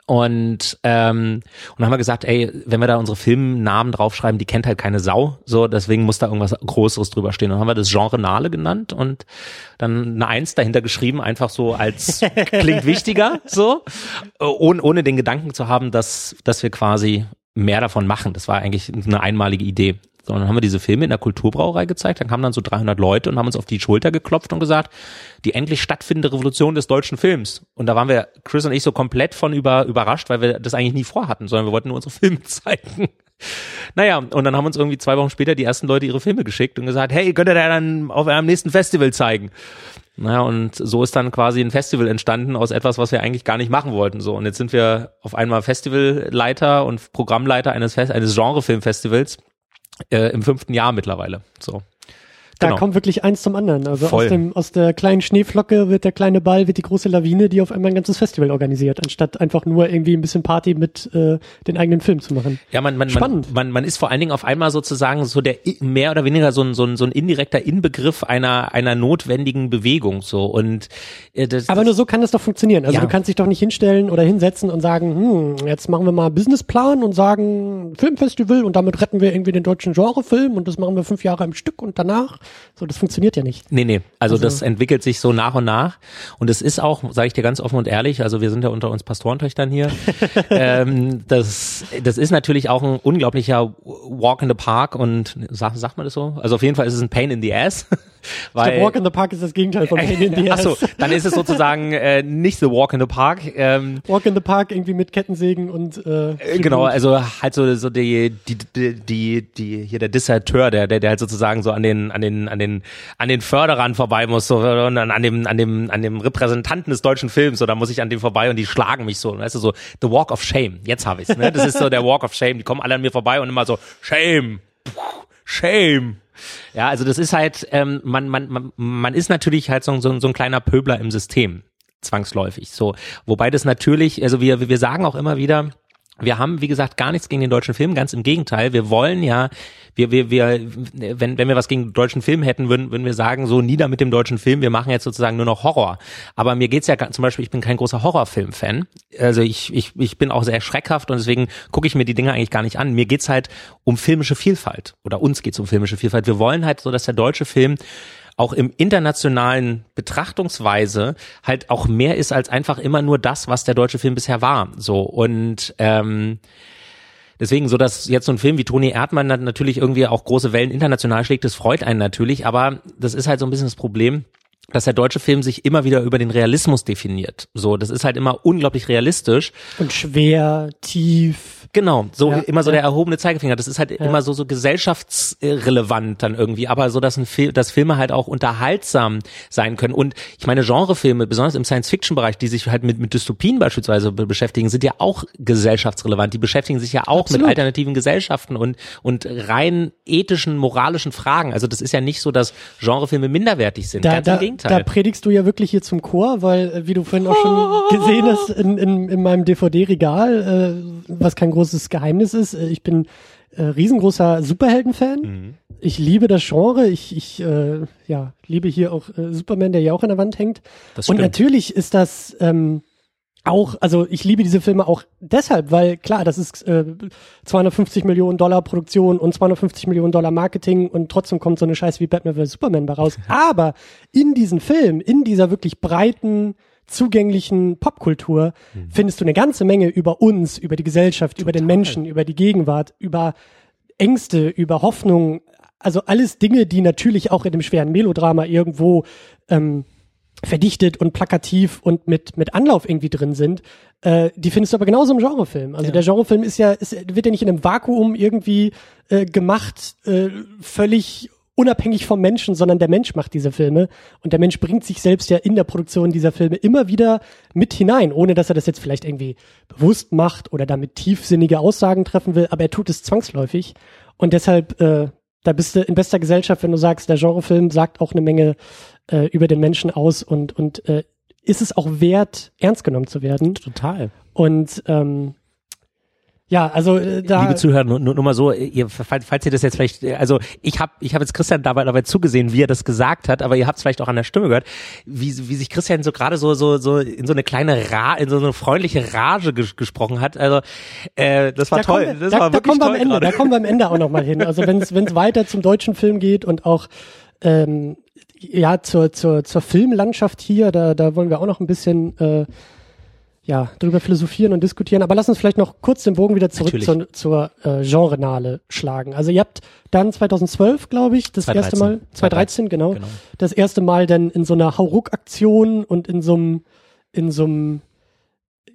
Und ähm, und dann haben wir gesagt, ey, wenn wir da unsere Filmnamen draufschreiben, die kennt halt keine Sau, so deswegen muss da irgendwas Größeres drüber stehen. Und dann haben wir das Genre Nale genannt und dann eine Eins dahinter geschrieben, einfach so als klingt wichtiger, so ohne, ohne den Gedanken zu haben, dass dass wir quasi mehr davon machen. Das war eigentlich eine einmalige Idee. So, dann haben wir diese Filme in der Kulturbrauerei gezeigt, dann kamen dann so 300 Leute und haben uns auf die Schulter geklopft und gesagt, die endlich stattfindende Revolution des deutschen Films. Und da waren wir, Chris und ich, so komplett von über, überrascht, weil wir das eigentlich nie vorhatten, sondern wir wollten nur unsere Filme zeigen. Naja, und dann haben uns irgendwie zwei Wochen später die ersten Leute ihre Filme geschickt und gesagt, hey, könnt ihr da dann auf eurem nächsten Festival zeigen? Naja, und so ist dann quasi ein Festival entstanden aus etwas, was wir eigentlich gar nicht machen wollten. So, und jetzt sind wir auf einmal Festivalleiter und Programmleiter eines, Fest eines Genrefilmfestivals äh, im fünften Jahr mittlerweile. So. Da genau. kommt wirklich eins zum anderen. Also aus, dem, aus der kleinen Schneeflocke wird der kleine Ball, wird die große Lawine, die auf einmal ein ganzes Festival organisiert, anstatt einfach nur irgendwie ein bisschen Party mit äh, den eigenen Film zu machen. Ja, man, man, Spannend. Man, man, man ist vor allen Dingen auf einmal sozusagen so der mehr oder weniger so ein, so ein, so ein indirekter Inbegriff einer, einer notwendigen Bewegung. So und äh, das, Aber nur so kann das doch funktionieren. Also ja. du kannst dich doch nicht hinstellen oder hinsetzen und sagen, hm, jetzt machen wir mal einen Businessplan und sagen Filmfestival und damit retten wir irgendwie den deutschen Genrefilm und das machen wir fünf Jahre im Stück und danach so, das funktioniert ja nicht. Nee, nee. Also, also das entwickelt sich so nach und nach. Und es ist auch, sage ich dir ganz offen und ehrlich, also wir sind ja unter uns Pastorentöchtern hier. ähm, das, das ist natürlich auch ein unglaublicher Walk in the Park und sagt, sagt man das so? Also auf jeden Fall ist es ein Pain in the Ass. Weil, glaub, Walk in the Park ist das Gegenteil von Pain in the Ass. Achso, dann ist es sozusagen äh, nicht the Walk in the Park. Ähm, Walk in the Park irgendwie mit Kettensägen und äh, äh genau, also halt so so die die die die, die hier der Disserteur, der der der halt sozusagen so an den an den an den an den Förderern vorbei muss so und dann an dem an dem an dem Repräsentanten des deutschen Films so da muss ich an dem vorbei und die schlagen mich so, weißt du so the Walk of Shame. Jetzt habe ich's, ne? Das ist so der Walk of Shame, die kommen alle an mir vorbei und immer so Shame. Shame Ja, also das ist halt, ähm, man, man, man, man ist natürlich halt so, so, so ein kleiner Pöbler im System, zwangsläufig. So, wobei das natürlich, also wir, wir sagen auch immer wieder, wir haben, wie gesagt, gar nichts gegen den deutschen Film, ganz im Gegenteil. Wir wollen ja, wir, wir, wir, wenn, wenn wir was gegen den deutschen Film hätten, würden, würden wir sagen, so nieder mit dem deutschen Film, wir machen jetzt sozusagen nur noch Horror. Aber mir geht's ja zum Beispiel, ich bin kein großer Horrorfilm-Fan. Also ich, ich, ich bin auch sehr schreckhaft und deswegen gucke ich mir die Dinge eigentlich gar nicht an. Mir geht's halt um filmische Vielfalt. Oder uns geht's um filmische Vielfalt. Wir wollen halt so, dass der deutsche Film auch im internationalen Betrachtungsweise halt auch mehr ist als einfach immer nur das, was der deutsche Film bisher war. So und ähm, Deswegen so, dass jetzt so ein Film wie Toni Erdmann natürlich irgendwie auch große Wellen international schlägt, das freut einen natürlich, aber das ist halt so ein bisschen das Problem, dass der deutsche Film sich immer wieder über den Realismus definiert. So, das ist halt immer unglaublich realistisch. Und schwer, tief. Genau, so ja, immer so ja. der erhobene Zeigefinger. Das ist halt ja. immer so so gesellschaftsrelevant dann irgendwie, aber so dass ein Film, dass Filme halt auch unterhaltsam sein können. Und ich meine Genrefilme, besonders im Science-Fiction-Bereich, die sich halt mit mit Dystopien beispielsweise beschäftigen, sind ja auch gesellschaftsrelevant. Die beschäftigen sich ja auch Absolut. mit alternativen Gesellschaften und und rein ethischen, moralischen Fragen. Also das ist ja nicht so, dass Genrefilme minderwertig sind. Da, Ganz da, im Gegenteil. Da predigst du ja wirklich hier zum Chor, weil äh, wie du vorhin auch schon gesehen hast in, in, in meinem DVD-Regal, äh, was kein großes großes Geheimnis ist. Äh, ich bin äh, riesengroßer Superhelden-Fan. Mhm. Ich liebe das Genre. Ich, ich äh, ja, liebe hier auch äh, Superman, der ja auch an der Wand hängt. Und natürlich ist das ähm, auch, also ich liebe diese Filme auch deshalb, weil klar, das ist äh, 250 Millionen Dollar Produktion und 250 Millionen Dollar Marketing und trotzdem kommt so eine Scheiße wie Batman vs. Superman bei raus. Aber in diesen Film, in dieser wirklich breiten zugänglichen Popkultur mhm. findest du eine ganze Menge über uns, über die Gesellschaft, Total. über den Menschen, über die Gegenwart, über Ängste, über Hoffnung, also alles Dinge, die natürlich auch in dem schweren Melodrama irgendwo ähm, verdichtet und plakativ und mit mit Anlauf irgendwie drin sind, äh, die findest du aber genauso im Genrefilm. Also ja. der Genrefilm ist ja ist, wird ja nicht in einem Vakuum irgendwie äh, gemacht, äh, völlig unabhängig vom Menschen, sondern der Mensch macht diese Filme und der Mensch bringt sich selbst ja in der Produktion dieser Filme immer wieder mit hinein, ohne dass er das jetzt vielleicht irgendwie bewusst macht oder damit tiefsinnige Aussagen treffen will, aber er tut es zwangsläufig und deshalb äh, da bist du in bester Gesellschaft, wenn du sagst, der Genrefilm sagt auch eine Menge äh, über den Menschen aus und und äh, ist es auch wert, ernst genommen zu werden. Total. Und ähm, ja, also äh, da liebe Zuhörer, nur, nur, nur mal so, ihr, falls, falls ihr das jetzt vielleicht, äh, also ich habe ich hab jetzt Christian dabei, dabei zugesehen, wie er das gesagt hat, aber ihr habt es vielleicht auch an der Stimme gehört, wie, wie sich Christian so gerade so so so in so eine kleine Ra, in so eine freundliche Rage ges gesprochen hat. Also äh, das war da toll, wir, das da, war da kommen wir am Ende, gerade. da kommen wir am Ende auch noch mal hin. Also wenn es weiter zum deutschen Film geht und auch ähm, ja zur zur zur Filmlandschaft hier, da da wollen wir auch noch ein bisschen äh, ja, darüber philosophieren und diskutieren. Aber lass uns vielleicht noch kurz den Bogen wieder zurück zur, zur äh, Genrenale schlagen. Also ihr habt dann 2012, glaube ich, das 2013. erste Mal, 2013, 2013 genau, genau, das erste Mal dann in so einer Hauruck-Aktion und in so einem, in so einem,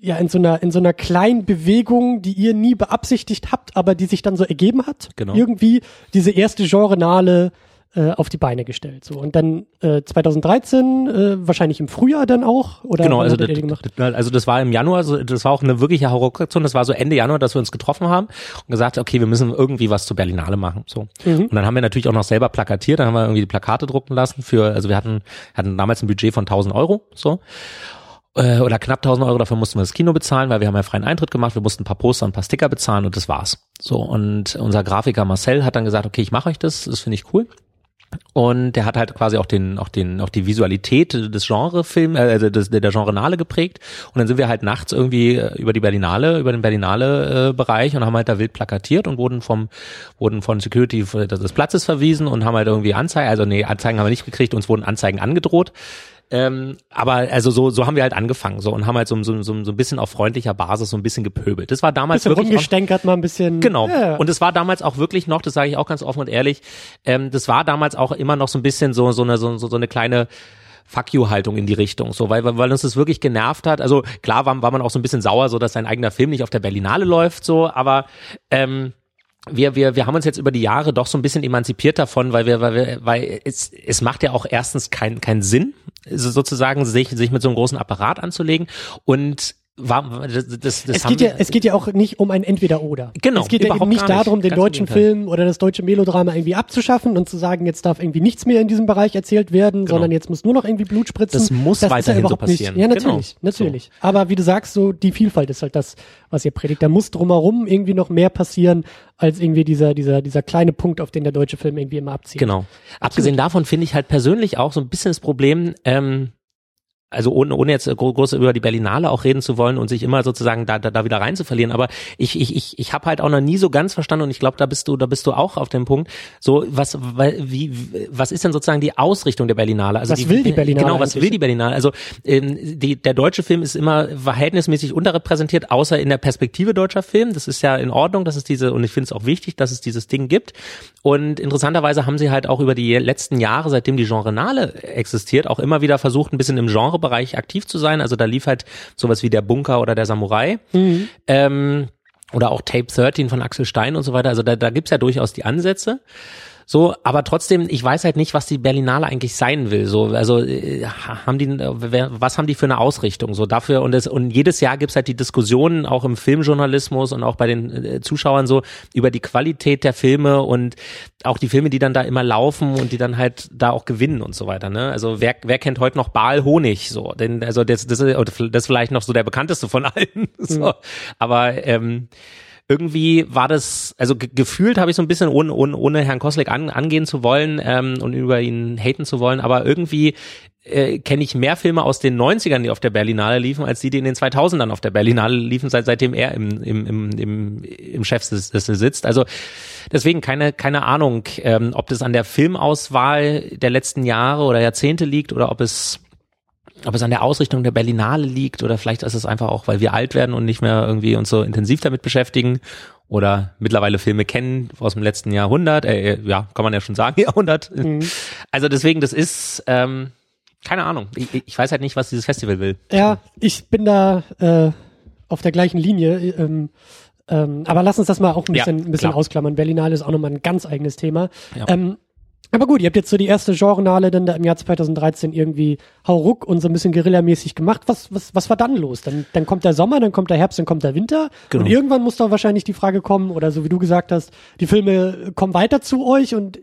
ja, in so einer, in so einer kleinen Bewegung, die ihr nie beabsichtigt habt, aber die sich dann so ergeben hat. Genau. Irgendwie diese erste Genrenale äh, auf die Beine gestellt. So und dann äh, 2013 äh, wahrscheinlich im Frühjahr dann auch oder genau also das, also das war im Januar also das war auch eine wirkliche Horroraktion das war so Ende Januar dass wir uns getroffen haben und gesagt okay wir müssen irgendwie was zur Berlinale machen so mhm. und dann haben wir natürlich auch noch selber plakatiert dann haben wir irgendwie die Plakate drucken lassen für also wir hatten hatten damals ein Budget von 1000 Euro so äh, oder knapp 1000 Euro, dafür mussten wir das Kino bezahlen, weil wir haben ja freien Eintritt gemacht, wir mussten ein paar Poster und ein paar Sticker bezahlen und das war's. So, und unser Grafiker Marcel hat dann gesagt, okay, ich mache euch das, das finde ich cool. Und der hat halt quasi auch den, auch den, auch die Visualität des Genrefilm, äh, also des, der Genrenale geprägt. Und dann sind wir halt nachts irgendwie äh, über die Berlinale, über den Berlinale äh, und haben halt da wild plakatiert und wurden vom, wurden von Security des Platzes verwiesen und haben halt irgendwie Anzeigen, also nee, Anzeigen haben wir nicht gekriegt, uns wurden Anzeigen angedroht. Ähm, aber also so, so haben wir halt angefangen so und haben halt so, so, so, so ein bisschen auf freundlicher Basis so ein bisschen gepöbelt. Das war damals bisschen wirklich rumgestänkert mal ein bisschen. Genau. Ja. Und es war damals auch wirklich noch, das sage ich auch ganz offen und ehrlich, ähm, das war damals auch immer noch so ein bisschen so so eine so, so eine kleine Fuck you Haltung in die Richtung, so weil weil uns das wirklich genervt hat. Also klar war, war man auch so ein bisschen sauer, so dass sein eigener Film nicht auf der Berlinale läuft, so, aber ähm, wir, wir, wir haben uns jetzt über die Jahre doch so ein bisschen emanzipiert davon, weil wir, weil wir, weil es, es macht ja auch erstens keinen keinen Sinn, sozusagen sich, sich mit so einem großen Apparat anzulegen. Und war, das, das, das es, geht ja, es geht ja auch nicht um ein Entweder-Oder. Genau, Es geht ja eben nicht darum, den deutschen Film oder das deutsche Melodrama irgendwie abzuschaffen und zu sagen, jetzt darf irgendwie nichts mehr in diesem Bereich erzählt werden, Genau. sondern jetzt muss nur noch irgendwie Blut spritzen. Das muss ja weiterhin so überhaupt nicht- passieren. Ja, natürlich, Genau. natürlich. Aber wie du sagst, so die Vielfalt ist halt das, was ihr predigt. Da muss drumherum irgendwie noch mehr passieren, als irgendwie dieser, dieser, dieser kleine Punkt, auf den der deutsche Film irgendwie immer abzielt. Genau. Abgesehen davon finde ich halt persönlich auch so ein bisschen das Problem, ähm, also ohne, ohne jetzt gro- groß über die Berlinale auch reden zu wollen und sich immer sozusagen da, da, da wieder rein zu verlieren, aber ich, ich, ich, ich habe halt auch noch nie so ganz verstanden und ich glaube, da bist du, da bist du auch auf dem Punkt, so was, wie, was ist denn sozusagen die Ausrichtung der Berlinale? Also Was will die Berlinale Genau, was eigentlich? will die Berlinale? Also ähm, die, der deutsche Film ist immer verhältnismäßig unterrepräsentiert, außer in der Perspektive deutscher Film. Das ist ja in Ordnung, dass es diese, und ich finde es auch wichtig, dass es dieses Ding gibt. Und interessanterweise haben sie halt auch über die letzten Jahre, seitdem die Genrenale existiert, auch immer wieder versucht, ein bisschen im Genrebereich aktiv zu sein. Also da lief halt sowas wie der Bunker oder der Samurai. Ähm, oder auch Tape 13 von Axel Stein und so weiter. Also da, da gibt's ja durchaus die Ansätze. So, aber trotzdem, ich weiß halt nicht, was die Berlinale eigentlich sein will. So, also äh, haben die, äh, was haben die für eine Ausrichtung? So dafür und es und jedes Jahr gibt's halt die Diskussionen auch im Filmjournalismus und auch bei den äh, Zuschauern so über die Qualität der Filme und auch die Filme, die dann da immer laufen und die dann halt da auch gewinnen und so weiter. Ne? Also wer, wer kennt heute noch Baal Honig? So, denn also das, das, das ist vielleicht noch so der bekannteste von allen. So, aber ähm, irgendwie war das, also ge gefühlt habe ich so ein bisschen, ohne, ohne, ohne Herrn Koslik an, angehen zu wollen ähm, und über ihn haten zu wollen, aber irgendwie äh, kenne ich mehr Filme aus den 90ern, die auf der Berlinale liefen, als die, die in den 2000ern auf der Berlinale liefen, seit, seitdem er im, im, im, im, im Chefsessel sitzt. Also deswegen keine, keine Ahnung, ähm, ob das an der Filmauswahl der letzten Jahre oder Jahrzehnte liegt oder ob es ob es an der Ausrichtung der Berlinale liegt oder vielleicht ist es einfach auch, weil wir alt werden und nicht mehr irgendwie uns so intensiv damit beschäftigen oder mittlerweile Filme kennen aus dem letzten Jahrhundert, äh, ja, kann man ja schon sagen, Jahrhundert. Also deswegen, das ist, ähm, keine Ahnung. Ich, ich weiß halt nicht, was dieses Festival will. Ja, ich bin da äh, auf der gleichen Linie. Ähm, ähm, aber lass uns das mal auch ein Ja, bisschen, ein bisschen klar. ausklammern. Berlinale ist auch nochmal ein ganz eigenes Thema. Ja. Ähm, aber gut, ihr habt jetzt so die erste Genrenale dann da im Jahr 2013 irgendwie hauruck und so ein bisschen guerillamäßig gemacht. Was, was, was war dann los? Dann, dann kommt der Sommer, dann kommt der Herbst, dann kommt der Winter. Genau. Und irgendwann muss doch wahrscheinlich die Frage kommen, oder so wie du gesagt hast, die Filme kommen weiter zu euch und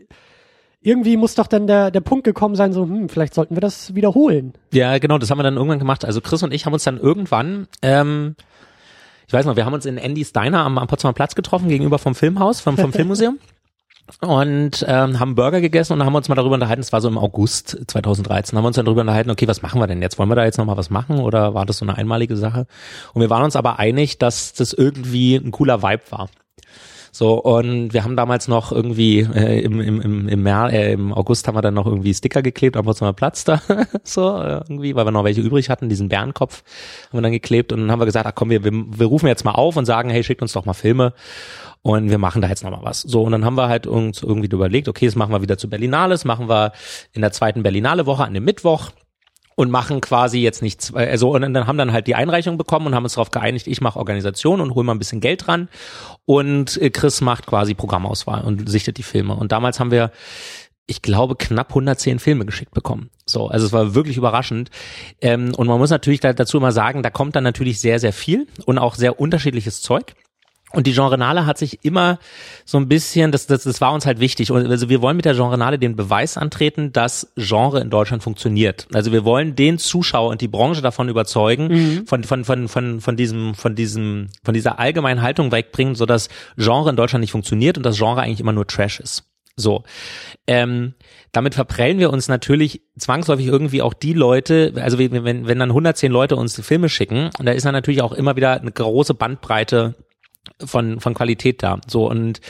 irgendwie muss doch dann der, der Punkt gekommen sein, so, hm, vielleicht sollten wir das wiederholen. Ja, genau, das haben wir dann irgendwann gemacht. Also Chris und ich haben uns dann irgendwann, ähm, ich weiß noch, wir haben uns in Andy's Diner am, am Potsdamer Platz getroffen, gegenüber vom Filmhaus, vom, vom Filmmuseum. Und ähm, haben Burger gegessen und haben uns mal darüber unterhalten, es war so im August 2013, haben wir uns dann darüber unterhalten, okay, was machen wir denn jetzt? Wollen wir da jetzt nochmal was machen oder war das so eine einmalige Sache? Und wir waren uns aber einig, dass das irgendwie ein cooler Vibe war. So, und wir haben damals noch irgendwie äh, im, im, im, im, Mer äh, im August haben wir dann noch irgendwie Sticker geklebt am Potsdamer Platz da, so äh, irgendwie, weil wir noch welche übrig hatten, diesen Bärenkopf haben wir dann geklebt und dann haben wir gesagt, ach komm, wir, wir, wir rufen jetzt mal auf und sagen, hey, schickt uns doch mal Filme und wir machen da jetzt noch mal was. So, und dann haben wir halt uns irgendwie überlegt, okay, das machen wir wieder zu Berlinale, das machen wir in der zweiten Berlinale-Woche an dem Mittwoch und machen quasi jetzt nicht zwei, also und dann haben dann halt die Einreichung bekommen und haben uns darauf geeinigt, ich mache Organisation und hol mal ein bisschen Geld ran und äh, Chris macht quasi Programmauswahl und sichtet die Filme. Und damals haben wir ich glaube, knapp 110 Filme geschickt bekommen. So, also es war wirklich überraschend. Ähm, und man muss natürlich da, dazu immer sagen, da kommt dann natürlich sehr, sehr viel und auch sehr unterschiedliches Zeug. Und die Genrenale hat sich immer so ein bisschen, das, das, das war uns halt wichtig. Und also wir wollen mit der Genrenale den Beweis antreten, dass Genre in Deutschland funktioniert. Also wir wollen den Zuschauer und die Branche davon überzeugen, von, von, von, von, von diesem, von diesem, von dieser allgemeinen Haltung wegbringen, so dass Genre in Deutschland nicht funktioniert und das Genre eigentlich immer nur Trash ist. So. Ähm, damit verprellen wir uns natürlich zwangsläufig irgendwie auch die Leute, also wenn, wenn, wenn dann 110 Leute uns Filme schicken, und da ist dann natürlich auch immer wieder eine große Bandbreite von, von Qualität da. So und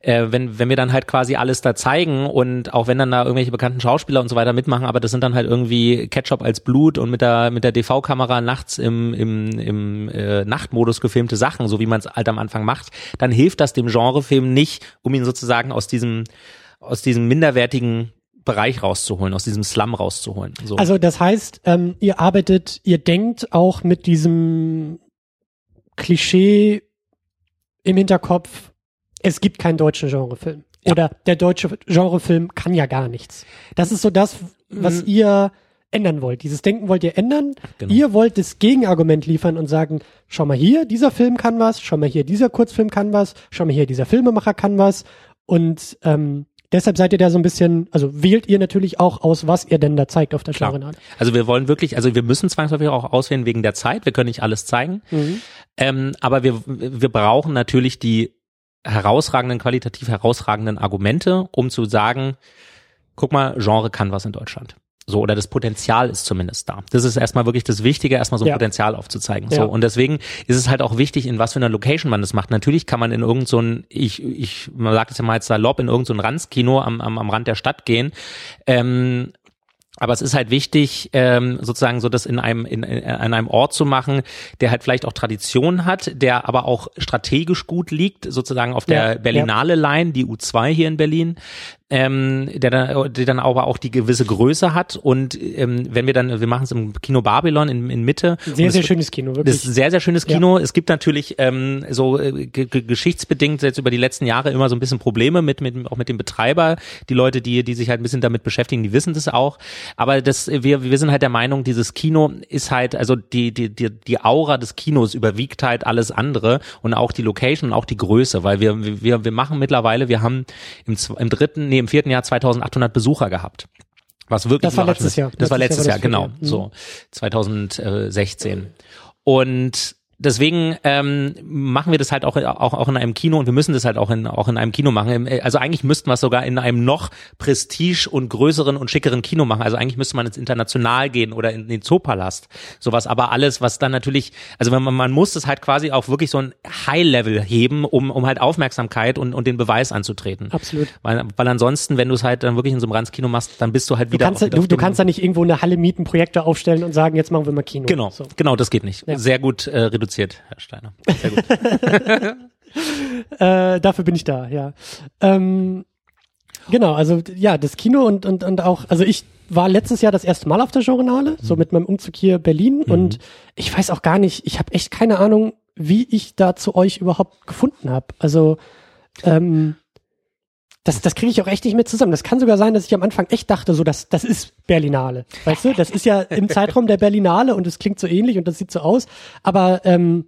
äh, wenn, wenn wir dann halt quasi alles da zeigen und auch wenn dann da irgendwelche bekannten Schauspieler und so weiter mitmachen, aber das sind dann halt irgendwie Ketchup als Blut und mit der mit der DV-Kamera nachts im, im, im äh, Nachtmodus gefilmte Sachen, so wie man es halt am Anfang macht, dann hilft das dem Genrefilm nicht, um ihn sozusagen aus diesem aus diesem minderwertigen Bereich rauszuholen, aus diesem Slum rauszuholen. So. Also das heißt, ähm, ihr arbeitet, ihr denkt auch mit diesem Klischee im Hinterkopf, es gibt keinen deutschen Genrefilm. Ja. Oder der deutsche Genrefilm kann ja gar nichts. Das ist so das, was Mhm. ihr ändern wollt. Dieses Denken wollt ihr ändern. Genau. Ihr wollt das Gegenargument liefern und sagen, schau mal hier, dieser Film kann was, schau mal hier, dieser Kurzfilm kann was, schau mal hier, dieser Filmemacher kann was. Und ähm, deshalb seid ihr da so ein bisschen, also wählt ihr natürlich auch aus, was ihr denn da zeigt auf der Klar. Genre. Also wir wollen wirklich, also wir müssen zwangsläufig auch auswählen wegen der Zeit. Wir können nicht alles zeigen. Mhm. Ähm, aber wir, wir brauchen natürlich die herausragenden, qualitativ herausragenden Argumente, um zu sagen, guck mal, Genre kann was in Deutschland. So, oder das Potenzial ist zumindest da. Das ist erstmal wirklich das Wichtige, erstmal so ein Ja. Potenzial aufzuzeigen. Ja. So, und deswegen ist es halt auch wichtig, in was für einer Location man das macht. Natürlich kann man in irgend so ein, ich, ich, man sagt es ja mal jetzt salopp, in irgend so ein Ranzkino am, am, am Rand der Stadt gehen. Ähm, aber es ist halt wichtig, ähm, sozusagen so das in einem in, in, an einem Ort zu machen, der halt vielleicht auch Tradition hat, der aber auch strategisch gut liegt, sozusagen auf der Ja, Berlinale Line, die U2 hier in Berlin, ähm, der dann, der dann aber auch die gewisse Größe hat. Und ähm, wenn wir dann, wir machen es im Kino Babylon in, in Mitte. Sehr, sehr es- schönes Kino, das wirklich. ist ein sehr, sehr schönes Kino. Es gibt natürlich ähm, so äh, ge- ge- geschichtsbedingt jetzt über die letzten Jahre immer so ein bisschen Probleme mit, mit auch mit dem Betreiber. Die Leute, die, die sich halt ein bisschen damit beschäftigen, die wissen das auch. Aber das, wir, wir sind halt der Meinung, dieses Kino ist halt, also die, die, die, die Aura des Kinos überwiegt halt alles andere und auch die Location und auch die Größe, weil wir, wir, wir machen mittlerweile, wir haben im, im dritten, nee, im vierten Jahr 2800 Besucher gehabt. Was wirklich Das war letztes. Jahr. Das war Letztes letztes Jahr Jahr, genau. Jahr. So 2016. Und deswegen ähm, machen wir das halt auch, auch, auch in einem Kino und wir müssen das halt auch in, auch in einem Kino machen. Im- Also eigentlich müssten wir es sogar in einem noch prestige- und größeren und schickeren Kino machen. Also eigentlich müsste man ins International gehen oder in den Zoopalast. Sowas. Aber alles, was dann natürlich, also wenn man, man muss es halt quasi auch wirklich so ein High-Level heben, um, um halt Aufmerksamkeit und, und den Beweis anzutreten. Absolut. Weil, weil ansonsten, wenn du es halt dann wirklich in so einem Ranzkino machst, dann bist du halt Du wieder. kannst, auch wieder du, du kannst da nicht irgendwo eine Halle mieten, Projektor aufstellen und sagen, jetzt machen wir mal Kino. Genau, So. genau, das geht nicht. Ja. Sehr gut äh, reduziert, Herr Steiner. Sehr gut. Äh, dafür bin ich da, ja. Ähm, genau, also ja, das Kino und, und, und auch, also ich war letztes Jahr das erste Mal auf der Journale, so Mhm. mit meinem Umzug hier Berlin und ich weiß auch gar nicht, ich habe echt keine Ahnung, wie ich da zu euch überhaupt gefunden habe. Also ähm, das, das kriege ich auch echt nicht mehr zusammen. Das kann sogar sein, dass ich am Anfang echt dachte, so, das, das ist Berlinale. Weißt du, das ist ja im Zeitraum der Berlinale und es klingt so ähnlich und das sieht so aus. Aber ähm,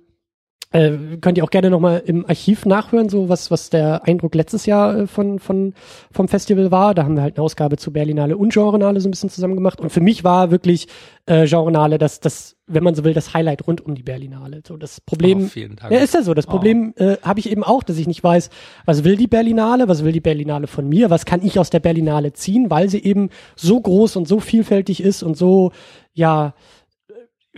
äh, könnt ihr auch gerne nochmal im Archiv nachhören, so was, was der Eindruck letztes Jahr äh, von, von, vom Festival war. Da haben wir halt eine Ausgabe zu Berlinale und Genrenale so ein bisschen zusammen gemacht. Und für mich war wirklich äh, Genrenale das, das, wenn man so will, das Highlight rund um die Berlinale. So das Problem. Oh, vielen Dank. Ja, ist ja so. Das Oh. Problem äh, habe ich eben auch, dass ich nicht weiß, was will die Berlinale, was will die Berlinale von mir, was kann ich aus der Berlinale ziehen, weil sie eben so groß und so vielfältig ist und so, ja,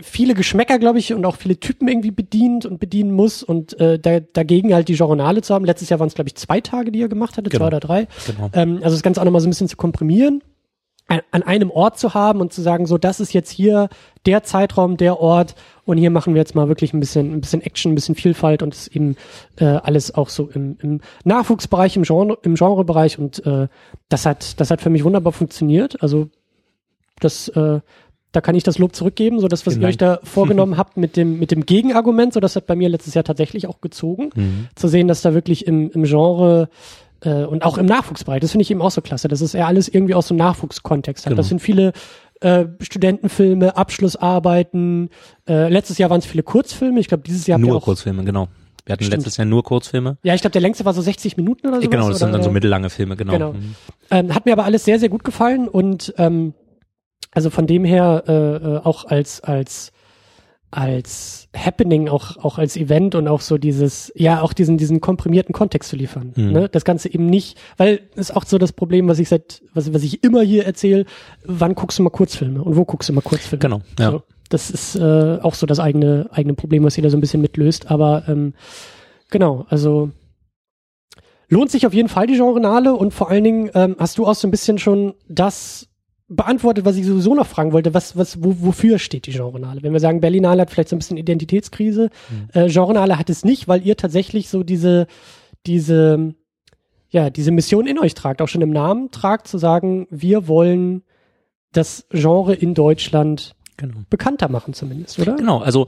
viele Geschmäcker, glaube ich, und auch viele Typen irgendwie bedient und bedienen muss und äh, da, dagegen halt die Journale zu haben. Letztes Jahr waren es, glaube ich, zwei Tage, die ihr gemacht hattet, Genau. zwei oder drei. Genau. Ähm, also das Ganze auch nochmal so ein bisschen zu komprimieren, an, an einem Ort zu haben und zu sagen, so, das ist jetzt hier der Zeitraum, der Ort und hier machen wir jetzt mal wirklich ein bisschen, ein bisschen Action, ein bisschen Vielfalt und es eben äh, alles auch so im, im Nachwuchsbereich, im Genre, im Genrebereich und äh, das hat, das hat für mich wunderbar funktioniert. Also das, äh, da kann ich das Lob zurückgeben, so das, was Vielen ihr euch da vorgenommen habt mit dem, mit dem Gegenargument, so das hat bei mir letztes Jahr tatsächlich auch gezogen, Mhm. zu sehen, dass da wirklich im, im Genre äh, und auch im Nachwuchsbereich, das finde ich eben auch so klasse, dass es eher alles irgendwie aus so einem Nachwuchskontext hat. Genau. Das sind viele äh, Studentenfilme, Abschlussarbeiten, äh, letztes Jahr waren es viele Kurzfilme, ich glaube dieses Jahr Nur auch, Kurzfilme, genau. Wir hatten Stimmt. letztes Jahr nur Kurzfilme. ja, ich glaube der längste war so 60 Minuten oder so. genau, das sind dann so mit mittellange Filme, genau. Genau. Mhm. Ähm, hat mir aber alles sehr, sehr gut gefallen und ähm, also von dem her äh, äh, auch als als als Happening, auch auch als Event und auch so dieses, ja, auch diesen diesen komprimierten Kontext zu liefern. Mhm. Ne? Das Ganze eben nicht, weil ist auch so das Problem, was ich seit, was, was ich immer hier erzähle, wann guckst du mal Kurzfilme und wo guckst du mal Kurzfilme? Genau, ja. So, das ist äh, auch so das eigene eigene Problem, was jeder so ein bisschen mitlöst. Aber ähm, genau, also lohnt sich auf jeden Fall die Genrenale und vor allen Dingen ähm, hast du auch so ein bisschen schon das beantwortet, was ich sowieso noch fragen wollte, was, was, wo, wofür steht die Genrenale? Wenn wir sagen, Berlinale hat vielleicht so ein bisschen Identitätskrise, äh, Genrenale hat es nicht, weil ihr tatsächlich so diese, diese, ja, diese Mission in euch tragt, auch schon im Namen tragt, zu sagen, wir wollen das Genre in Deutschland Genau. bekannter machen zumindest, oder? Genau, also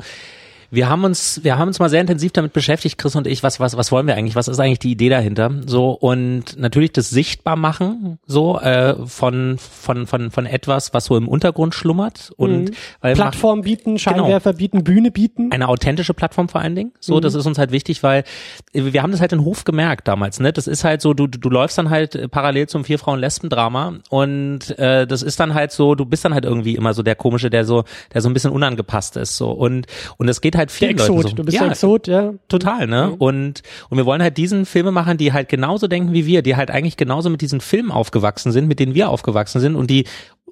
Wir haben uns, wir haben uns mal sehr intensiv damit beschäftigt, Chris und ich, was, was, was wollen wir eigentlich? Was ist eigentlich die Idee dahinter? So und natürlich das sichtbar machen, so äh, von von von von etwas, was so im Untergrund schlummert und mhm. weil Plattform bieten, Scheinwerfer genau, bieten, Bühne bieten. Eine authentische Plattform vor allen Dingen. So, mhm. das ist uns halt wichtig, weil wir haben das halt in Hof gemerkt damals. Ne, das ist halt so, du du läufst dann halt parallel zum vier Frauen Lesben Drama und äh, das ist dann halt so, du bist dann halt irgendwie immer so der komische, der so der so ein bisschen unangepasst ist so und und es geht halt vielen der Exot, Leuten so. du bist ja, der Exot, ja. Total, ne? Mhm. Und und wir wollen halt diesen Filme machen, die halt genauso denken wie wir, die halt eigentlich genauso mit diesen Filmen aufgewachsen sind, mit denen wir aufgewachsen sind und die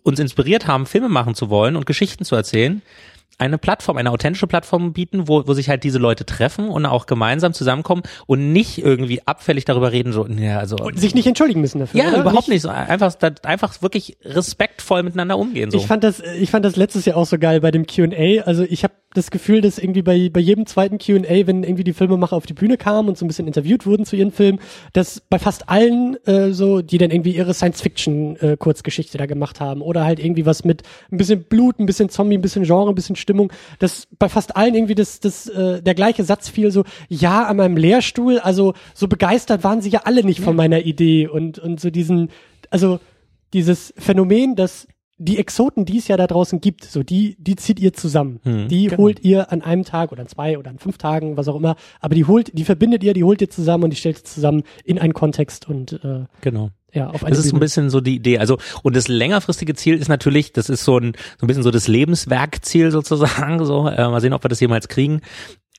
uns inspiriert haben, Filme machen zu wollen und Geschichten zu erzählen eine Plattform, eine authentische Plattform bieten, wo, wo sich halt diese Leute treffen und auch gemeinsam zusammenkommen und nicht irgendwie abfällig darüber reden, so, ja, also. Und sich nicht entschuldigen müssen dafür. Ja, oder? überhaupt nicht. So, einfach, einfach wirklich respektvoll miteinander umgehen, so. Ich fand das, ich fand das letztes Jahr auch so geil bei dem Q&A. Also ich habe das Gefühl, dass irgendwie bei, bei jedem zweiten Q&A, wenn irgendwie die Filmemacher auf die Bühne kamen und so ein bisschen interviewt wurden zu ihren Filmen, dass bei fast allen äh, so, die dann irgendwie ihre Science-Fiction-Kurzgeschichte äh, da gemacht haben oder halt irgendwie was mit ein bisschen Blut, ein bisschen Zombie, ein bisschen Genre, ein bisschen Stimmung, dass bei fast allen irgendwie das, das, äh, der gleiche Satz fiel so, ja, an meinem Lehrstuhl, also so begeistert waren sie ja alle nicht von meiner Idee und, und so diesen, also dieses Phänomen, dass die Exoten, die es ja da draußen gibt, so die, die zieht ihr zusammen. Hm, die genau. holt ihr an einem Tag oder an zwei oder an fünf Tagen, was auch immer. Aber die holt, die verbindet ihr, die holt ihr zusammen und die stellt zusammen in einen Kontext und äh, genau. Ja, auf das ist so ein bisschen so die Idee. Also und das längerfristige Ziel ist natürlich, das ist so ein so ein bisschen so das Lebenswerkziel sozusagen. So äh, mal sehen, ob wir das jemals kriegen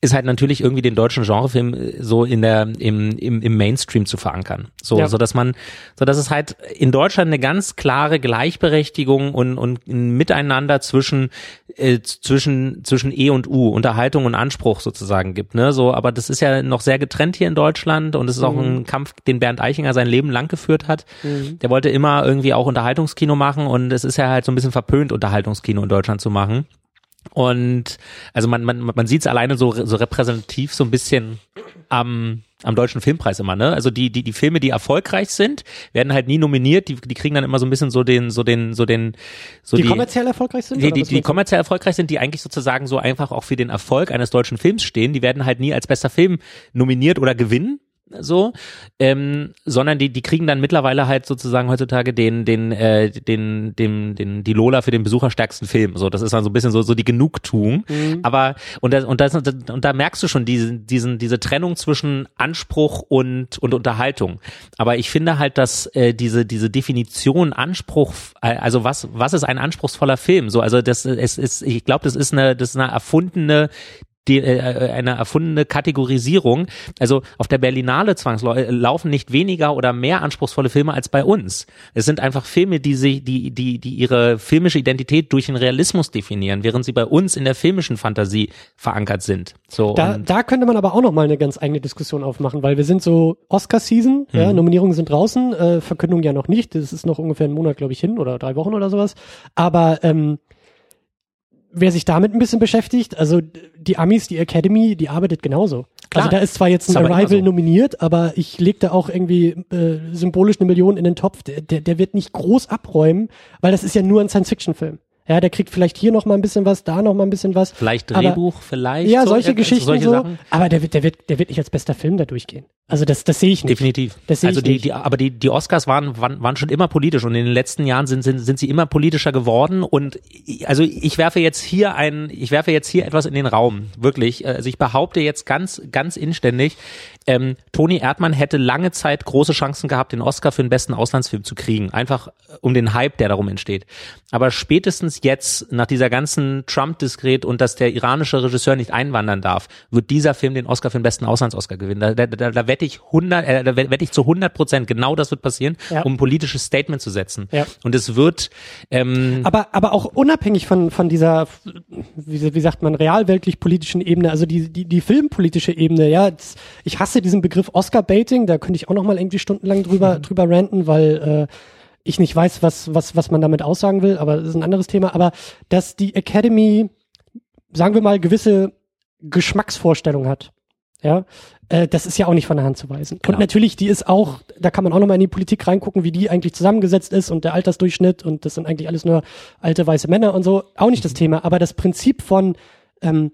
ist halt natürlich irgendwie den deutschen Genrefilm äh, so in der im, im, im Mainstream zu verankern. So, ja. so dass man, so dass es halt in Deutschland eine ganz klare Gleichberechtigung und, und ein Miteinander zwischen äh, zwischen zwischen E und U, Unterhaltung und Anspruch sozusagen gibt. Ne? So, aber das ist ja noch sehr getrennt hier in Deutschland und es ist mhm. auch ein Kampf, den Bernd Eichinger sein Leben lang geführt hat. Mhm. Der wollte immer irgendwie auch Unterhaltungskino machen und es ist ja halt so ein bisschen verpönt, Unterhaltungskino in Deutschland zu machen. Und also man, man, man sieht es alleine so, so repräsentativ so ein bisschen am, am deutschen Filmpreis immer, ne? Also die, die, die Filme, die erfolgreich sind, werden halt nie nominiert, die, die kriegen dann immer so ein bisschen so den, so den, so den, so die, die kommerziell erfolgreich sind? Die, die, die kommerziell erfolgreich sind, die eigentlich sozusagen so einfach auch für den Erfolg eines deutschen Films stehen, die werden halt nie als bester Film nominiert oder gewinnen, so, ähm, sondern die, die kriegen dann mittlerweile halt sozusagen heutzutage den, den, äh, den, den, den, die Lola für den besucherstärksten Film. So, das ist dann so ein bisschen so, so die Genugtuung. Mhm. Aber, und das, und das, und da merkst du schon diesen, diesen, diese Trennung zwischen Anspruch und, und Unterhaltung. Aber ich finde halt, dass äh, diese, diese Definition Anspruch, äh, also was, was ist ein anspruchsvoller Film? So, also das, es ist, ich glaube, das ist eine, das ist eine erfundene die, äh, äh, eine erfundene Kategorisierung. Also auf der Berlinale zwangsläufen nicht weniger oder mehr anspruchsvolle Filme als bei uns. Es sind einfach Filme, die sich, die, die, die ihre filmische Identität durch den Realismus definieren, während sie bei uns in der filmischen Fantasie verankert sind. So. Da, da könnte man aber auch noch mal eine ganz eigene Diskussion aufmachen, weil wir sind so Oscar-Season, mhm. ja, Nominierungen sind draußen, äh, Verkündung ja noch nicht. Das ist noch ungefähr einen Monat, glaube ich, hin oder drei Wochen oder sowas. Aber ähm, wer sich damit ein bisschen beschäftigt, also die Amis, die Academy, die arbeitet genauso. Klar. Also da ist zwar jetzt ein Arrival so. nominiert, aber ich leg da auch irgendwie äh, symbolisch eine Million in den Topf. Der, der, der wird nicht groß abräumen, weil das ist ja nur ein Science-Fiction-Film. Ja, der kriegt vielleicht hier noch mal ein bisschen was, da noch mal ein bisschen was. Vielleicht Drehbuch, aber, vielleicht. Ja, solche so, Geschichten solche so. Sachen. Aber der wird, der wird, der wird nicht als bester Film da durchgehen. Also das, das sehe ich nicht. Definitiv. Das sehe also ich die, nicht. die, aber die, die Oscars waren, waren, waren schon immer politisch und in den letzten Jahren sind, sind, sind sie immer politischer geworden. Und also ich werfe jetzt hier ein, ich werfe jetzt hier etwas in den Raum, wirklich. Also ich behaupte jetzt ganz, ganz inständig, ähm, Toni Erdmann hätte lange Zeit große Chancen gehabt, den Oscar für den besten Auslandsfilm zu kriegen, einfach um den Hype, der darum entsteht. Aber spätestens jetzt, nach dieser ganzen Trump-Diskret und dass der iranische Regisseur nicht einwandern darf, wird dieser Film den Oscar für den besten Auslands-Oscar gewinnen. Da, da, da, da wette ich 100, äh, da wette ich zu 100 Prozent, genau das wird passieren, ja. um ein politisches Statement zu setzen. Ja. Und es wird. Ähm, aber aber auch unabhängig von von dieser, wie, wie sagt man, realweltlich politischen Ebene, also die die die filmpolitische Ebene. Ja, ich hasse diesen Begriff Oscar-Baiting. Da könnte ich auch noch mal irgendwie stundenlang drüber mhm. drüber ranten, weil äh, ich nicht weiß, was was was man damit aussagen will. Aber das ist ein anderes Thema. Aber dass die Academy, sagen wir mal, gewisse Geschmacksvorstellung hat. Ja, äh, das ist ja auch nicht von der Hand zu weisen. Genau. Und natürlich, die ist auch, da kann man auch nochmal in die Politik reingucken, wie die eigentlich zusammengesetzt ist und der Altersdurchschnitt und das sind eigentlich alles nur alte weiße Männer und so, auch nicht das mhm. Thema. Aber das Prinzip von ähm,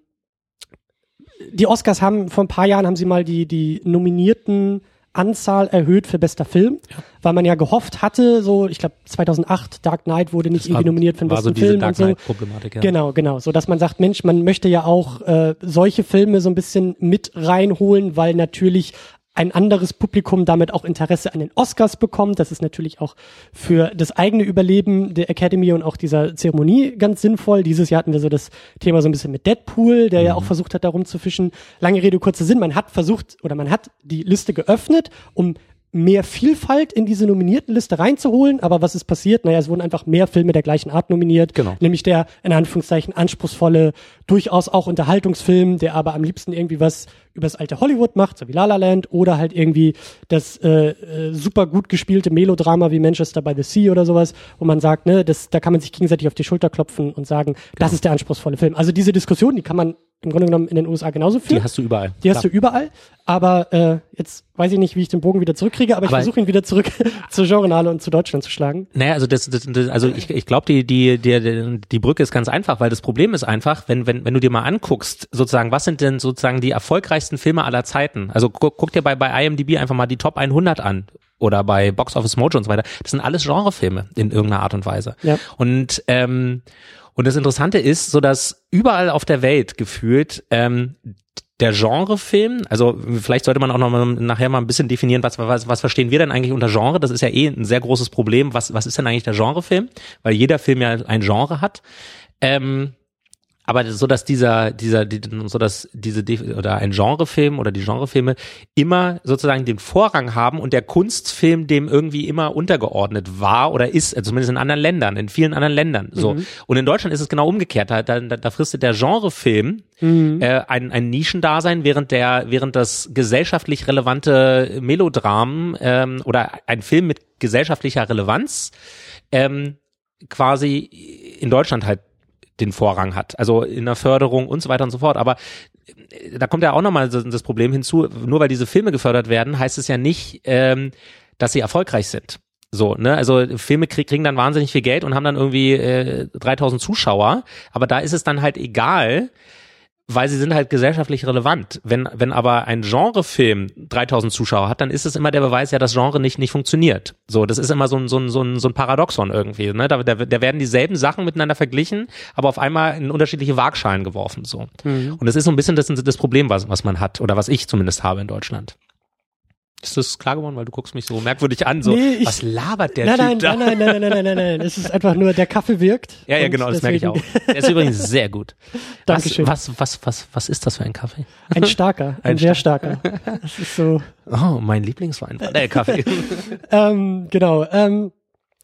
die Oscars haben vor ein paar Jahren haben sie mal die die nominierten Anzahl erhöht für bester Film, ja. weil man ja gehofft hatte, so ich glaube 2008 Dark Knight wurde nicht das irgendwie war, nominiert für den besten so Film Dark und so. Problematik, ja. Genau, genau, so dass man sagt, Mensch, man möchte ja auch äh, solche Filme so ein bisschen mit reinholen, weil natürlich ein anderes Publikum damit auch Interesse an den Oscars bekommt. Das ist natürlich auch für das eigene Überleben der Academy und auch dieser Zeremonie ganz sinnvoll. Dieses Jahr hatten wir so das Thema so ein bisschen mit Deadpool, der mhm. ja auch versucht hat, darum zu fischen. Lange Rede, kurzer Sinn. Man hat versucht oder man hat die Liste geöffnet, um mehr Vielfalt in diese nominierten Liste reinzuholen. Aber was ist passiert? Naja, es wurden einfach mehr Filme der gleichen Art nominiert. Genau. Nämlich der, in Anführungszeichen, anspruchsvolle, durchaus auch Unterhaltungsfilm, der aber am liebsten irgendwie was übers alte Hollywood macht, so wie La La Land, oder halt irgendwie das äh, äh, super gut gespielte Melodrama wie Manchester by the Sea oder sowas, wo man sagt, ne, das, da kann man sich gegenseitig auf die Schulter klopfen und sagen, genau. das ist der anspruchsvolle Film. Also diese Diskussion, die kann man im Grunde genommen in den USA genauso führen. Die hast du überall. Die hast Klar. du überall. Aber äh, jetzt weiß ich nicht, wie ich den Bogen wieder zurückkriege, aber, aber ich versuche ihn wieder zurück zur Genrenale und zu Deutschland zu schlagen. Naja, also das, das, das also ich, ich glaube, die, die, die, die Brücke ist ganz einfach, weil das Problem ist einfach, wenn, wenn, wenn du dir mal anguckst, sozusagen, was sind denn sozusagen die erfolgreichsten Filme aller Zeiten? Also guck, guck dir bei, bei IMDb einfach mal die Top 100 an oder bei Box Office Mojo und so weiter. Das sind alles Genrefilme in irgendeiner Art und Weise. Ja. Und ähm, und das Interessante ist, so dass überall auf der Welt gefühlt ähm, der Genrefilm, also vielleicht sollte man auch noch mal nachher mal ein bisschen definieren, was, was, was verstehen wir denn eigentlich unter Genre? Das ist ja eh ein sehr großes Problem. Was, was ist denn eigentlich der Genrefilm? Weil jeder Film ja ein Genre hat. Ähm, aber so dass dieser dieser die, so dass diese oder ein Genrefilm oder die Genrefilme immer sozusagen den Vorrang haben und der Kunstfilm dem irgendwie immer untergeordnet war oder ist also zumindest in anderen Ländern in vielen anderen Ländern so mhm. und in Deutschland ist es genau umgekehrt da, da, da fristet der Genrefilm mhm. äh, ein, ein Nischendasein während der während das gesellschaftlich relevante Melodram ähm, oder ein Film mit gesellschaftlicher Relevanz ähm, quasi in Deutschland halt den Vorrang hat. Also in der Förderung und so weiter und so fort. Aber äh, da kommt ja auch nochmal das Problem hinzu, nur weil diese Filme gefördert werden, heißt es ja nicht, ähm, dass sie erfolgreich sind. So, ne, also Filme krieg, kriegen dann wahnsinnig viel Geld und haben dann irgendwie äh, 3000 Zuschauer, aber da ist es dann halt egal, weil sie sind halt gesellschaftlich relevant. Wenn, wenn aber ein Genrefilm 3000 Zuschauer hat, dann ist es immer der Beweis, ja, das Genre nicht, nicht funktioniert. So, das ist immer so ein, so ein, so ein, so ein Paradoxon irgendwie, ne? Da, da, da werden dieselben Sachen miteinander verglichen, aber auf einmal in unterschiedliche Waagschalen geworfen, so. Mhm. Und das ist so ein bisschen das, das Problem, was, was man hat, oder was ich zumindest habe in Deutschland. Ist das klar geworden, weil du guckst mich so merkwürdig an, so, nee, ich, was labert der nein, Typ nein, da? Nein, nein, nein, nein, nein, nein, nein, es ist einfach nur, der Kaffee wirkt. Ja, ja, genau, das merke ich auch. Der ist übrigens sehr gut. Dankeschön. Was, was, was, was, was ist das für ein Kaffee? Ein starker, ein, ein sehr starker. Das ist so. Oh, mein Lieblingswein war der Kaffee. ähm, genau, ähm,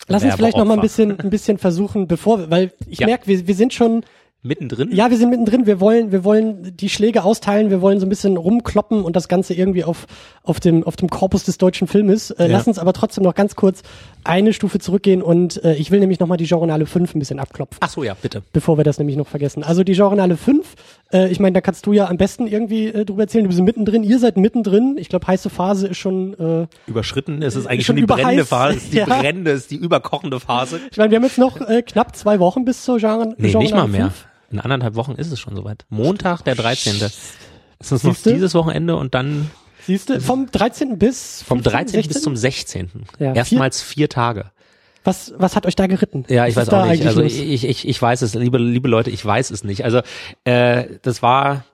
Lass uns vielleicht noch mal ein bisschen, ein bisschen versuchen, bevor, weil ich ja. merke, wir, wir sind schon Mittendrin? Ja, wir sind mittendrin. Wir wollen, wir wollen die Schläge austeilen. Wir wollen so ein bisschen rumkloppen und das Ganze irgendwie auf, auf dem, auf dem Korpus des deutschen Filmes. Äh, ja. Lass uns aber trotzdem noch ganz kurz eine Stufe zurückgehen und äh, ich will nämlich nochmal die Genrenale 5 ein bisschen abklopfen. Ach so, ja, bitte. Bevor wir das nämlich noch vergessen. Also die Genrenale 5, äh, ich meine, da kannst du ja am besten irgendwie äh, drüber erzählen. Du bist mittendrin, ihr seid mittendrin. Ich glaube, heiße Phase ist schon äh, überschritten. Es ist eigentlich schon, schon die brennende Phase. Ist die ja. brennende, ist die überkochende Phase. Ich meine, wir haben jetzt noch äh, knapp zwei Wochen bis zur Genre. Nee, Genre nicht mal mehr. 5. In anderthalb Wochen ist es schon soweit. Montag, der 13. Es ist noch dieses Wochenende und dann. Siehst du, vom 13. bis vom 13. 16? bis zum 16. Ja, Erstmals vier, vier Tage. Was, was hat euch da geritten? Ja, ich was weiß auch nicht. Also ich, ich, ich weiß es, liebe, liebe Leute, ich weiß es nicht. Also äh, das war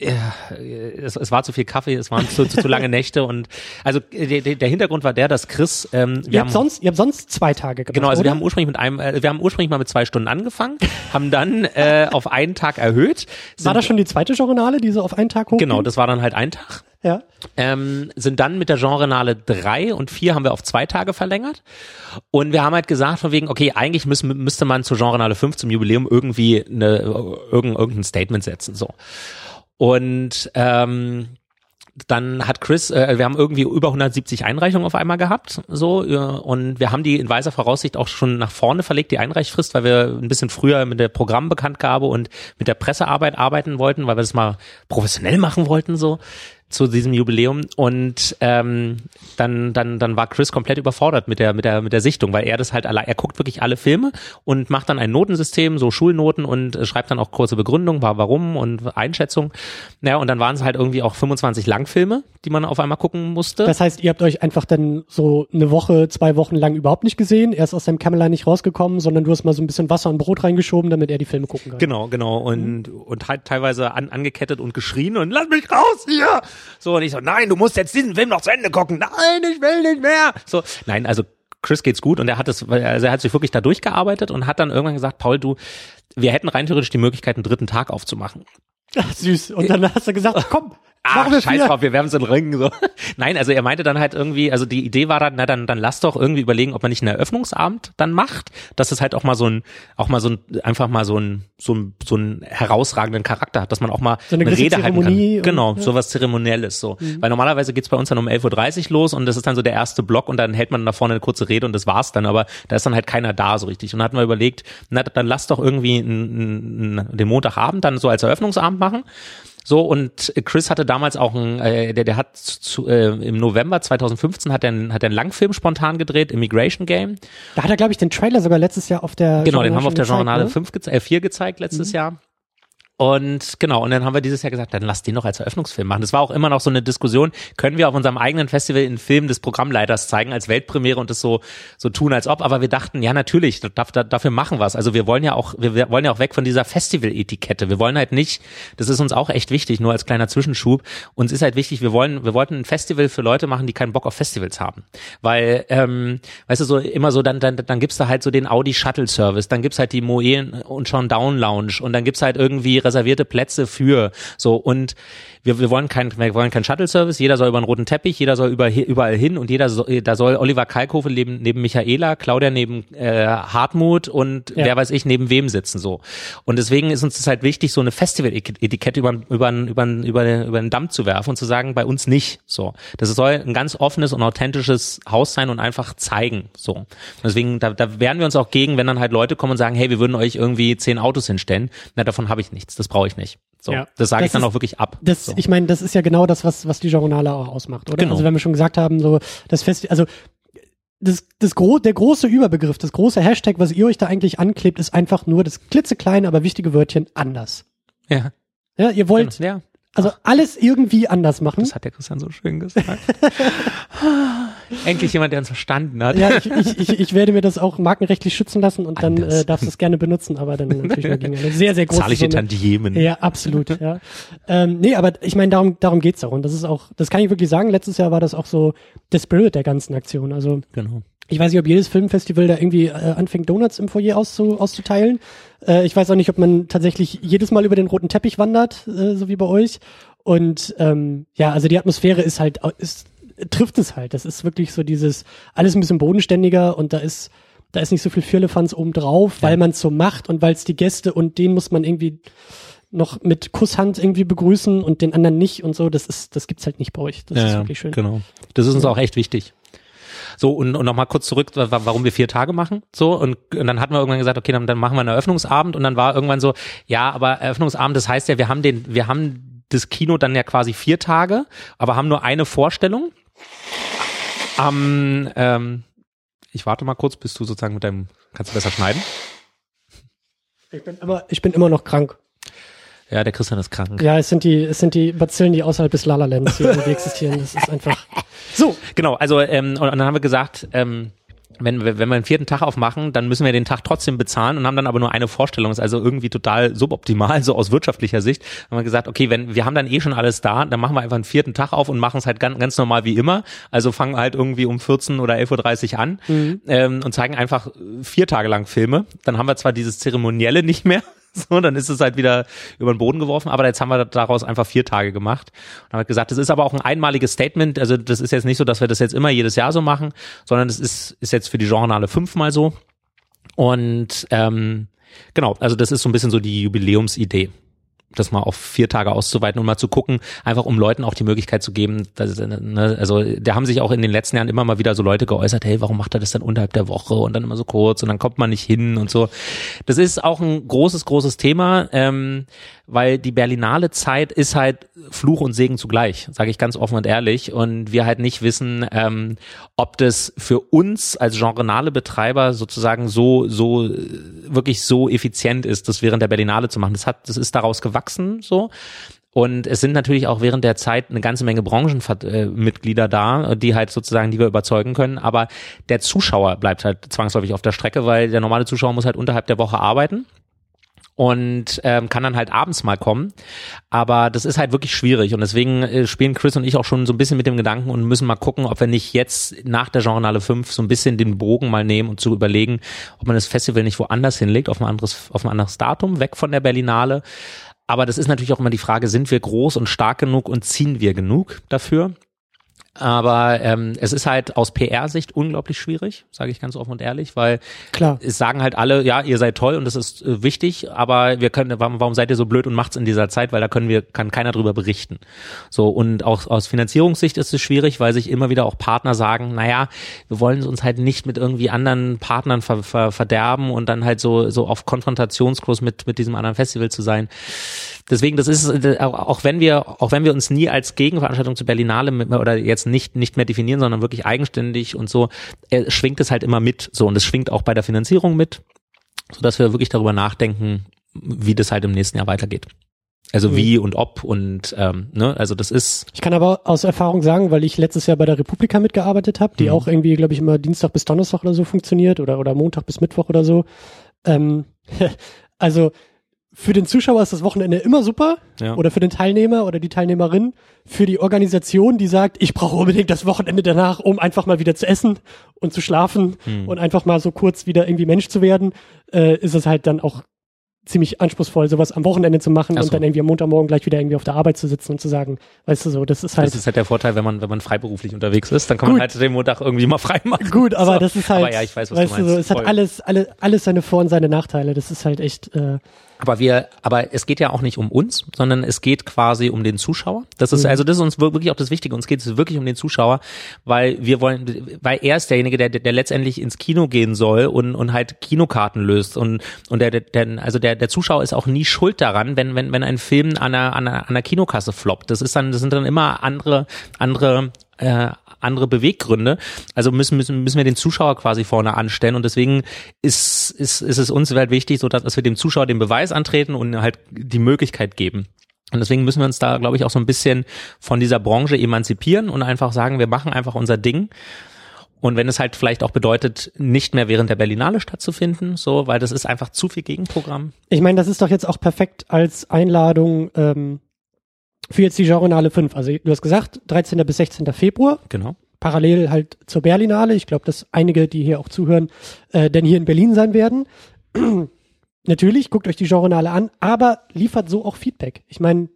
ja, es, es war zu viel Kaffee, es waren zu, zu, zu lange Nächte und also der, der Hintergrund war der, dass Chris ähm, wir ihr haben, habt sonst ihr habt sonst zwei Tage gemacht, genau also oder? wir haben ursprünglich mit einem äh, wir haben ursprünglich mal mit zwei Stunden angefangen, haben dann äh, auf einen Tag erhöht. Sind, war das schon die zweite Journale, die so auf einen Tag hoch? Genau, das war dann halt ein Tag. Ja. Ähm, sind dann mit der Genrenale drei und vier haben wir auf zwei Tage verlängert. Und wir haben halt gesagt, von wegen, okay, eigentlich müssen, müsste man zur Genrenale fünf zum Jubiläum irgendwie eine, irgendein, irgendein Statement setzen. So. Und ähm, dann hat Chris, äh, wir haben irgendwie über 170 Einreichungen auf einmal gehabt, so und wir haben die in weiser Voraussicht auch schon nach vorne verlegt, die Einreichfrist, weil wir ein bisschen früher mit der Programmbekanntgabe und mit der Pressearbeit arbeiten wollten, weil wir das mal professionell machen wollten, so zu diesem Jubiläum und ähm, dann dann dann war Chris komplett überfordert mit der mit der mit der Sichtung, weil er das halt allein er guckt wirklich alle Filme und macht dann ein Notensystem, so Schulnoten und äh, schreibt dann auch kurze Begründung, warum und Einschätzung. Ja, und dann waren es halt irgendwie auch 25 Langfilme, die man auf einmal gucken musste. Das heißt, ihr habt euch einfach dann so eine Woche, zwei Wochen lang überhaupt nicht gesehen. Er ist aus seinem Kämmerlein nicht rausgekommen, sondern du hast mal so ein bisschen Wasser und Brot reingeschoben, damit er die Filme gucken kann. Genau, genau und mhm. und halt teilweise an, angekettet und geschrien und lass mich raus hier. So und ich so, nein, du musst jetzt diesen Film noch zu Ende gucken. Nein, ich will nicht mehr. So, nein, also Chris geht's gut und er hat es, also er hat sich wirklich da durchgearbeitet und hat dann irgendwann gesagt, Paul, du, wir hätten rein theoretisch die Möglichkeit, einen dritten Tag aufzumachen. Ach, süß. Und dann hast du gesagt, komm, Ach, scheiß drauf, wir werfen so einen Ring. So. Nein, also er meinte dann halt irgendwie, also die Idee war dann, na dann, dann lass doch irgendwie überlegen, ob man nicht einen Eröffnungsabend dann macht, dass es halt auch mal so ein, auch mal so ein, einfach mal so ein, so ein, so ein herausragenden Charakter hat, dass man auch mal so eine, eine Rede Zeremonie halten kann. Genau, ja. sowas Zeremonielles so. Mhm. Weil normalerweise geht's bei uns dann um 11.30 Uhr los und das ist dann so der erste Block und dann hält man da vorne eine kurze Rede und das war's dann, aber da ist dann halt keiner da so richtig. Und dann hatten wir überlegt, na dann lass doch irgendwie n, n, den Montagabend dann so als Eröffnungsabend machen. So, und Chris hatte damals auch ein, äh, der, der hat zu, äh, im November 2015 hat er, einen, hat er einen Langfilm spontan gedreht, Immigration Game. Da hat er, glaube ich, den Trailer sogar letztes Jahr auf der Genau, den haben wir auf der Journale ne? 5 äh, 4 gezeigt letztes mhm. Jahr. Und genau, und dann haben wir dieses Jahr gesagt, dann lass den doch als Eröffnungsfilm machen. Das war auch immer noch so eine Diskussion, können wir auf unserem eigenen Festival einen Film des Programmleiters zeigen als Weltpremiere und das so so tun als ob, aber wir dachten, ja natürlich, dafür machen wir es. Also wir wollen ja auch wir wollen ja auch weg von dieser Festival-Etikette. Wir wollen halt nicht, das ist uns auch echt wichtig, nur als kleiner Zwischenschub. Uns ist halt wichtig, wir wollen wir wollten ein Festival für Leute machen, die keinen Bock auf Festivals haben, weil ähm, weißt du so immer so dann dann dann gibt's da halt so den Audi Shuttle Service, dann gibt's halt die Moe und schon Down Lounge und dann gibt's halt irgendwie reservierte Plätze für. So und wir, wir wollen kein wir wollen kein Shuttle Service, jeder soll über einen roten Teppich, jeder soll über, überall hin und jeder soll, da soll Oliver Kalkofe neben, neben Michaela, Claudia neben äh, Hartmut und ja. wer weiß ich neben wem sitzen so. Und deswegen ist uns das halt wichtig, so eine Festival-Etikette über, über, über, über, über den Damm zu werfen und zu sagen, bei uns nicht so. Das soll ein ganz offenes und authentisches Haus sein und einfach zeigen so. Deswegen, da, da wehren wir uns auch gegen, wenn dann halt Leute kommen und sagen, hey, wir würden euch irgendwie zehn Autos hinstellen. Na, davon habe ich nichts, das brauche ich nicht. So, ja. das sage ich dann ist, auch wirklich ab. Das, so. Ich meine, das ist ja genau das, was, was die Journale auch ausmacht, oder? Genau. Also wenn wir schon gesagt haben, so das Fest, also das, das gro der große Überbegriff, das große Hashtag, was ihr euch da eigentlich anklebt, ist einfach nur das klitzekleine, aber wichtige Wörtchen anders. Ja. Ja, ihr wollt genau. ja. also alles irgendwie anders machen. Das hat der Christian so schön gesagt. Endlich jemand, der uns verstanden hat. Ja, ich, ich, ich, ich werde mir das auch markenrechtlich schützen lassen und dann äh, darfst du es gerne benutzen, aber dann natürlich nur gegen eine sehr, sehr große Zahlliche Tantiemen. Ja, absolut, ja. Ähm, nee, aber ich meine, darum, darum geht's auch. Und das ist auch, das kann ich wirklich sagen, letztes Jahr war das auch so der Spirit der ganzen Aktion. Also genau. Ich weiß nicht, ob jedes Filmfestival da irgendwie äh, anfängt, Donuts im Foyer auszu, auszuteilen. Äh, ich weiß auch nicht, ob man tatsächlich jedes Mal über den roten Teppich wandert, äh, so wie bei euch. Und ähm, ja, also die Atmosphäre ist halt, ist trifft es halt. Das ist wirklich so dieses, alles ein bisschen bodenständiger und da ist, da ist nicht so viel Firlefanz oben drauf, weil man es so macht und weil es die Gäste und den muss man irgendwie noch mit Kusshand irgendwie begrüßen und den anderen nicht und so. Das ist, das gibt's halt nicht bei euch. Das ja, ist wirklich schön. Genau. Das ist uns auch echt wichtig. So, und, und nochmal kurz zurück, warum wir vier Tage machen. So, und, und dann hatten wir irgendwann gesagt, okay, dann, dann machen wir einen Eröffnungsabend und dann war irgendwann so, ja, aber Eröffnungsabend, das heißt ja, wir haben den, wir haben das Kino dann ja quasi vier Tage, aber haben nur eine Vorstellung. Am, ähm, ich warte mal kurz, bis du sozusagen mit deinem, kannst du besser schneiden? Ich bin immer, ich bin immer noch krank. Ja, der Christian ist krank. Ja, es sind die, es sind die Bazillen, die außerhalb des Lalalands hier irgendwie existieren. Das ist einfach. So. Genau, also ähm, und, und dann haben wir gesagt, ähm, wenn wir, wenn wir einen vierten Tag aufmachen, dann müssen wir den Tag trotzdem bezahlen und haben dann aber nur eine Vorstellung. Das ist also irgendwie total suboptimal, so aus wirtschaftlicher Sicht. Haben wir gesagt, okay, wenn wir haben dann eh schon alles da, dann machen wir einfach einen vierten Tag auf und machen es halt ganz, ganz normal wie immer. Also fangen wir halt irgendwie um 14 oder 11.30 Uhr an mhm. ähm, und zeigen einfach vier Tage lang Filme. Dann haben wir zwar dieses Zeremonielle nicht mehr, So, dann ist es halt wieder über den Boden geworfen. Aber jetzt haben wir daraus einfach vier Tage gemacht und haben gesagt, das ist aber auch ein einmaliges Statement. Also das ist jetzt nicht so, dass wir das jetzt immer jedes Jahr so machen, sondern es ist, ist jetzt für die Journale fünfmal so. Und ähm, genau, also das ist so ein bisschen so die Jubiläumsidee das mal auf vier Tage auszuweiten und mal zu gucken, einfach um Leuten auch die Möglichkeit zu geben, dass, ne, also da haben sich auch in den letzten Jahren immer mal wieder so Leute geäußert, hey, warum macht er das dann unterhalb der Woche und dann immer so kurz und dann kommt man nicht hin und so. Das ist auch ein großes, großes Thema. Ähm, weil die Berlinale Zeit ist halt Fluch und Segen zugleich, sage ich ganz offen und ehrlich. Und wir halt nicht wissen, ähm, ob das für uns als genrenale Betreiber sozusagen so, so wirklich so effizient ist, das während der Berlinale zu machen. Das hat, das ist daraus gewachsen so. Und es sind natürlich auch während der Zeit eine ganze Menge Branchenmitglieder da, die halt sozusagen, die wir überzeugen können. Aber der Zuschauer bleibt halt zwangsläufig auf der Strecke, weil der normale Zuschauer muss halt unterhalb der Woche arbeiten und ähm, kann dann halt abends mal kommen. Aber das ist halt wirklich schwierig und deswegen äh, spielen Chris und ich auch schon so ein bisschen mit dem Gedanken und müssen mal gucken, ob wir nicht jetzt nach der Genrenale 5 so ein bisschen den Bogen mal nehmen und zu überlegen, ob man das Festival nicht woanders hinlegt, auf ein anderes, auf ein anderes Datum, weg von der Berlinale. Aber das ist natürlich auch immer die Frage, sind wir groß und stark genug und ziehen wir genug dafür? Aber ähm, es ist halt aus PR-Sicht unglaublich schwierig, sage ich ganz offen und ehrlich, weil Klar. es sagen halt alle, ja, ihr seid toll und das ist äh, wichtig, aber wir können, warum, warum seid ihr so blöd und macht's in dieser Zeit, weil da können wir, kann keiner drüber berichten. So und auch aus Finanzierungssicht ist es schwierig, weil sich immer wieder auch Partner sagen, naja, wir wollen uns halt nicht mit irgendwie anderen Partnern ver, ver, verderben und dann halt so so auf Konfrontationskurs mit mit diesem anderen Festival zu sein. Deswegen, das ist äh, auch wenn wir auch wenn wir uns nie als Gegenveranstaltung zu Berlinale oder jetzt nicht nicht mehr definieren, sondern wirklich eigenständig und so, äh, schwingt es halt immer mit. So und es schwingt auch bei der Finanzierung mit, so dass wir wirklich darüber nachdenken, wie das halt im nächsten Jahr weitergeht. Also Mhm. wie und ob und ähm, ne, also das ist Ich kann aber aus Erfahrung sagen, weil ich letztes Jahr bei der Republika mitgearbeitet habe, die Mhm. auch irgendwie, glaube ich, immer Dienstag bis Donnerstag oder so funktioniert oder, oder Montag bis Mittwoch oder so. Ähm, also für den Zuschauer ist das Wochenende immer super ja. oder für den Teilnehmer oder die Teilnehmerin. Für die Organisation, die sagt, ich brauche unbedingt das Wochenende danach, um einfach mal wieder zu essen und zu schlafen Hm. und einfach mal so kurz wieder irgendwie Mensch zu werden, äh, ist es halt dann auch ziemlich anspruchsvoll, sowas am Wochenende zu machen Ach so. und dann irgendwie am Montagmorgen gleich wieder irgendwie auf der Arbeit zu sitzen und zu sagen, weißt du so, das ist halt Das ist halt der Vorteil, wenn man, wenn man freiberuflich unterwegs ist, dann kann man Gut. halt den Montag irgendwie mal frei machen. gut, aber So. das ist halt, Aber ja, ich weiß, was weißt du meinst. so, es hat Voll. alles, alle, alles seine Vor- und seine Nachteile. Das ist halt echt, äh, Aber wir, aber es geht ja auch nicht um uns, sondern es geht quasi um den Zuschauer. Das ist, Mhm. also das ist uns wirklich auch das Wichtige. Uns geht es wirklich um den Zuschauer, weil wir wollen, weil er ist derjenige, der, der letztendlich ins Kino gehen soll und, und halt Kinokarten löst. Und, und der, der, der also der, der Zuschauer ist auch nie schuld daran, wenn, wenn, wenn ein Film an einer, an einer, an einer Kinokasse floppt. Das ist dann, das sind dann immer andere, andere, äh, andere Beweggründe. Also müssen, müssen, müssen wir den Zuschauer quasi vorne anstellen und deswegen ist, ist, ist es uns halt wichtig, so dass, wir dem Zuschauer den Beweis antreten und halt die Möglichkeit geben. Und deswegen müssen wir uns da, glaube ich, auch so ein bisschen von dieser Branche emanzipieren und einfach sagen, wir machen einfach unser Ding. Und wenn es halt vielleicht auch bedeutet, nicht mehr während der Berlinale stattzufinden, so, weil das ist einfach zu viel Gegenprogramm. ich meine, das ist doch jetzt auch perfekt als Einladung ähm, für jetzt die Genrenale 5. Also du hast gesagt, 13. bis 16. Februar, Genau. parallel halt zur Berlinale. Ich glaube, dass einige, die hier auch zuhören, äh, denn hier in Berlin sein werden. Natürlich, guckt euch die Genrenale an, aber liefert so auch Feedback. Ich meine,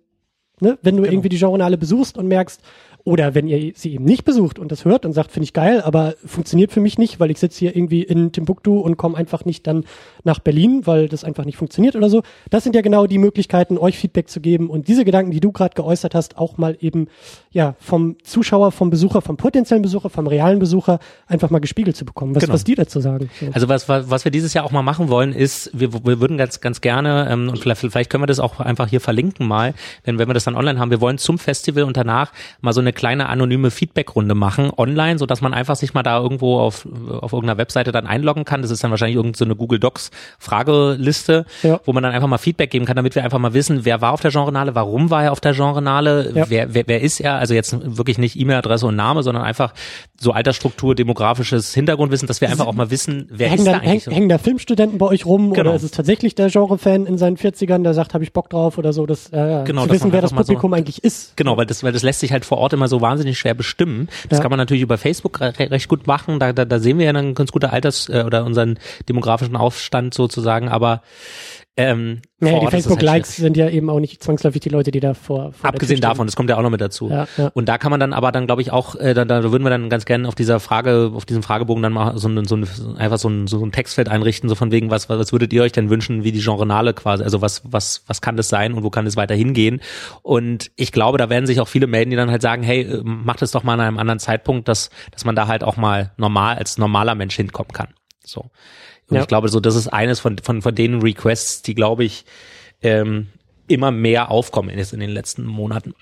ne, wenn du Genau. irgendwie die Genrenale besuchst und merkst, oder wenn ihr sie eben nicht besucht und das hört und sagt, finde ich geil, aber funktioniert für mich nicht, weil ich sitze hier irgendwie in Timbuktu und komme einfach nicht dann nach Berlin, weil das einfach nicht funktioniert oder so. Das sind ja genau die Möglichkeiten, euch Feedback zu geben und diese Gedanken, die du gerade geäußert hast, auch mal eben ja vom Zuschauer, vom Besucher, vom potenziellen Besucher, vom realen Besucher einfach mal gespiegelt zu bekommen. Was, Genau. was die dazu sagen. So. Also was, was, was wir dieses Jahr auch mal machen wollen, ist, wir, wir würden ganz, ganz gerne, ähm, und vielleicht, vielleicht können wir das auch einfach hier verlinken mal, denn wenn wir das dann online haben, wir wollen zum Festival und danach mal so eine kleine anonyme Feedbackrunde machen, online, so dass man einfach sich mal da irgendwo auf, auf irgendeiner Webseite dann einloggen kann. Das ist dann wahrscheinlich irgendeine so eine Google Docs Frageliste, Ja. wo man dann einfach mal Feedback geben kann, damit wir einfach mal wissen, wer war auf der Genrenale, warum war er auf der Genrenale, Ja. wer, wer, wer ist er, also jetzt wirklich nicht E-Mail-Adresse und Name, sondern einfach so Altersstruktur, demografisches Hintergrundwissen, dass wir einfach auch mal wissen, wer hängen, ist da, da häng, eigentlich so. hängen da Filmstudenten bei euch rum Genau. oder ist es tatsächlich der Genre-Fan in seinen 40ern, der sagt, habe ich Bock drauf oder so, das, äh, Genau, zu dass wissen, wer das mal so- Publikum eigentlich ist. Genau, weil das, weil das lässt sich halt vor Ort immer so wahnsinnig schwer bestimmen. Das Ja. kann man natürlich über Facebook re recht gut machen. Da, da, da sehen wir ja dann ganz gute Alters- äh, oder unseren demografischen Aufstand sozusagen, aber ähm, Ja, vor die halt Facebook-Likes schwierig. sind ja eben auch nicht zwangsläufig die Leute, die da vor, vor Abgesehen davon, das kommt ja auch noch mit dazu. Ja, ja. Und da kann man dann aber dann, glaube ich, auch, äh, da, da würden wir dann ganz gerne auf dieser Frage, auf diesem Fragebogen dann mal so, ein- so ein, einfach so ein, so ein Textfeld einrichten, so von wegen, was, was würdet ihr euch denn wünschen, wie die Genrenale quasi, also was, was, was kann das sein und wo kann es weiter hingehen? Und ich glaube, da werden sich auch viele melden, die dann halt sagen, hey, äh, macht es doch mal an einem anderen Zeitpunkt, dass, dass man da halt auch mal normal, als normaler Mensch hinkommen kann. So. Und Ja. ich glaube, so, das ist eines von, von, von den Requests, die, glaube ich, ähm, immer mehr aufkommen ist in den letzten Monaten.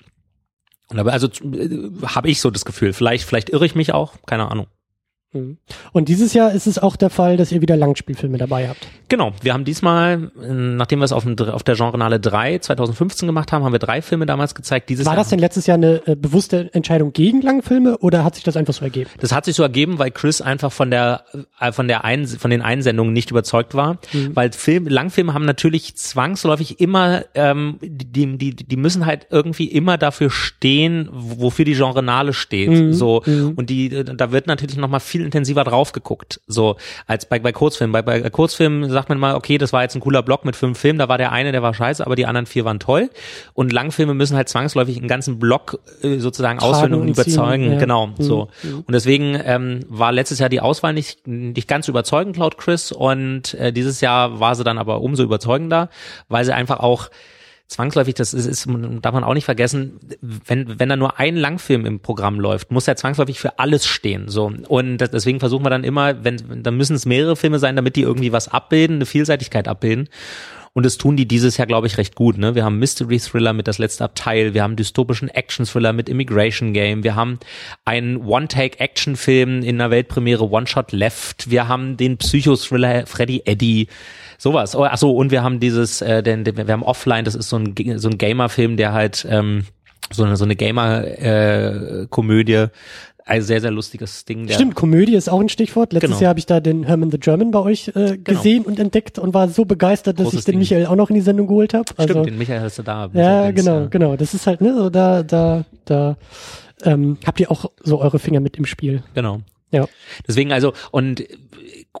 Und aber also äh, habe ich so das Gefühl, vielleicht vielleicht irre ich mich auch, keine Ahnung. Mhm. Und dieses Jahr ist es auch der Fall, dass ihr wieder Langspielfilme dabei habt. Genau, wir haben diesmal, äh, nachdem wir es auf, dem, auf der Genrenale 3 2015 gemacht haben, haben wir drei Filme damals gezeigt. Dieses War das denn letztes Jahr eine äh, bewusste Entscheidung gegen Langfilme oder hat sich das einfach so ergeben? Das hat sich so ergeben, weil Chris einfach von der äh, von der Ein von den Einsendungen nicht überzeugt war, mhm. weil Film, Langfilme haben natürlich zwangsläufig immer ähm, die, die die müssen halt irgendwie immer dafür stehen, wofür die Genrenale steht, mhm. so mhm. und die da wird natürlich noch mal viel intensiver drauf geguckt, so als bei bei Kurzfilmen. Bei, bei Kurzfilmen sagt man mal, okay, das war jetzt ein cooler Block mit fünf Filmen, da war der eine, der war scheiße, aber die anderen vier waren toll. Und Langfilme müssen halt zwangsläufig einen ganzen Block äh, sozusagen Tragen ausführen und, überzeugen. Ja. Genau, mhm. so. Mhm. Und deswegen ähm, war letztes Jahr die Auswahl nicht nicht ganz überzeugend laut Chris und äh, dieses Jahr war sie dann aber umso überzeugender, weil sie einfach auch zwangsläufig, das ist, ist, darf man auch nicht vergessen, wenn, wenn da nur ein Langfilm im Programm läuft, muss er zwangsläufig für alles stehen, so. Und deswegen versuchen wir dann immer, wenn, dann müssen es mehrere Filme sein, damit die irgendwie was abbilden, eine Vielseitigkeit abbilden. Und das tun die dieses Jahr, glaube ich, recht gut. Ne? Wir haben Mystery Thriller mit das letzte Abteil, wir haben dystopischen Action Thriller mit Immigration Game, wir haben einen One-Take-Action-Film in der Weltpremiere One Shot Left, wir haben den Psycho-Thriller Freddy Eddy, sowas. Oh, ach so, und wir haben dieses, äh, den, den, wir haben Offline, das ist so ein, so ein Gamer-Film, der halt ähm, so eine, so eine Gamer-Komödie äh, ein sehr, sehr lustiges Ding. Stimmt, Komödie ist auch ein Stichwort. Letztes genau. Jahr habe ich da den Herman the German bei euch äh, genau. gesehen genau. und entdeckt und war so begeistert, dass Großes ich den Ding. Michael auch noch in die Sendung geholt habe. Also, Stimmt, den Michael hast du da. Ja, genau, ja. genau. Das ist halt, ne, so da, da, da ähm, habt ihr auch so eure Finger mit im Spiel. Genau. Ja. Deswegen also, und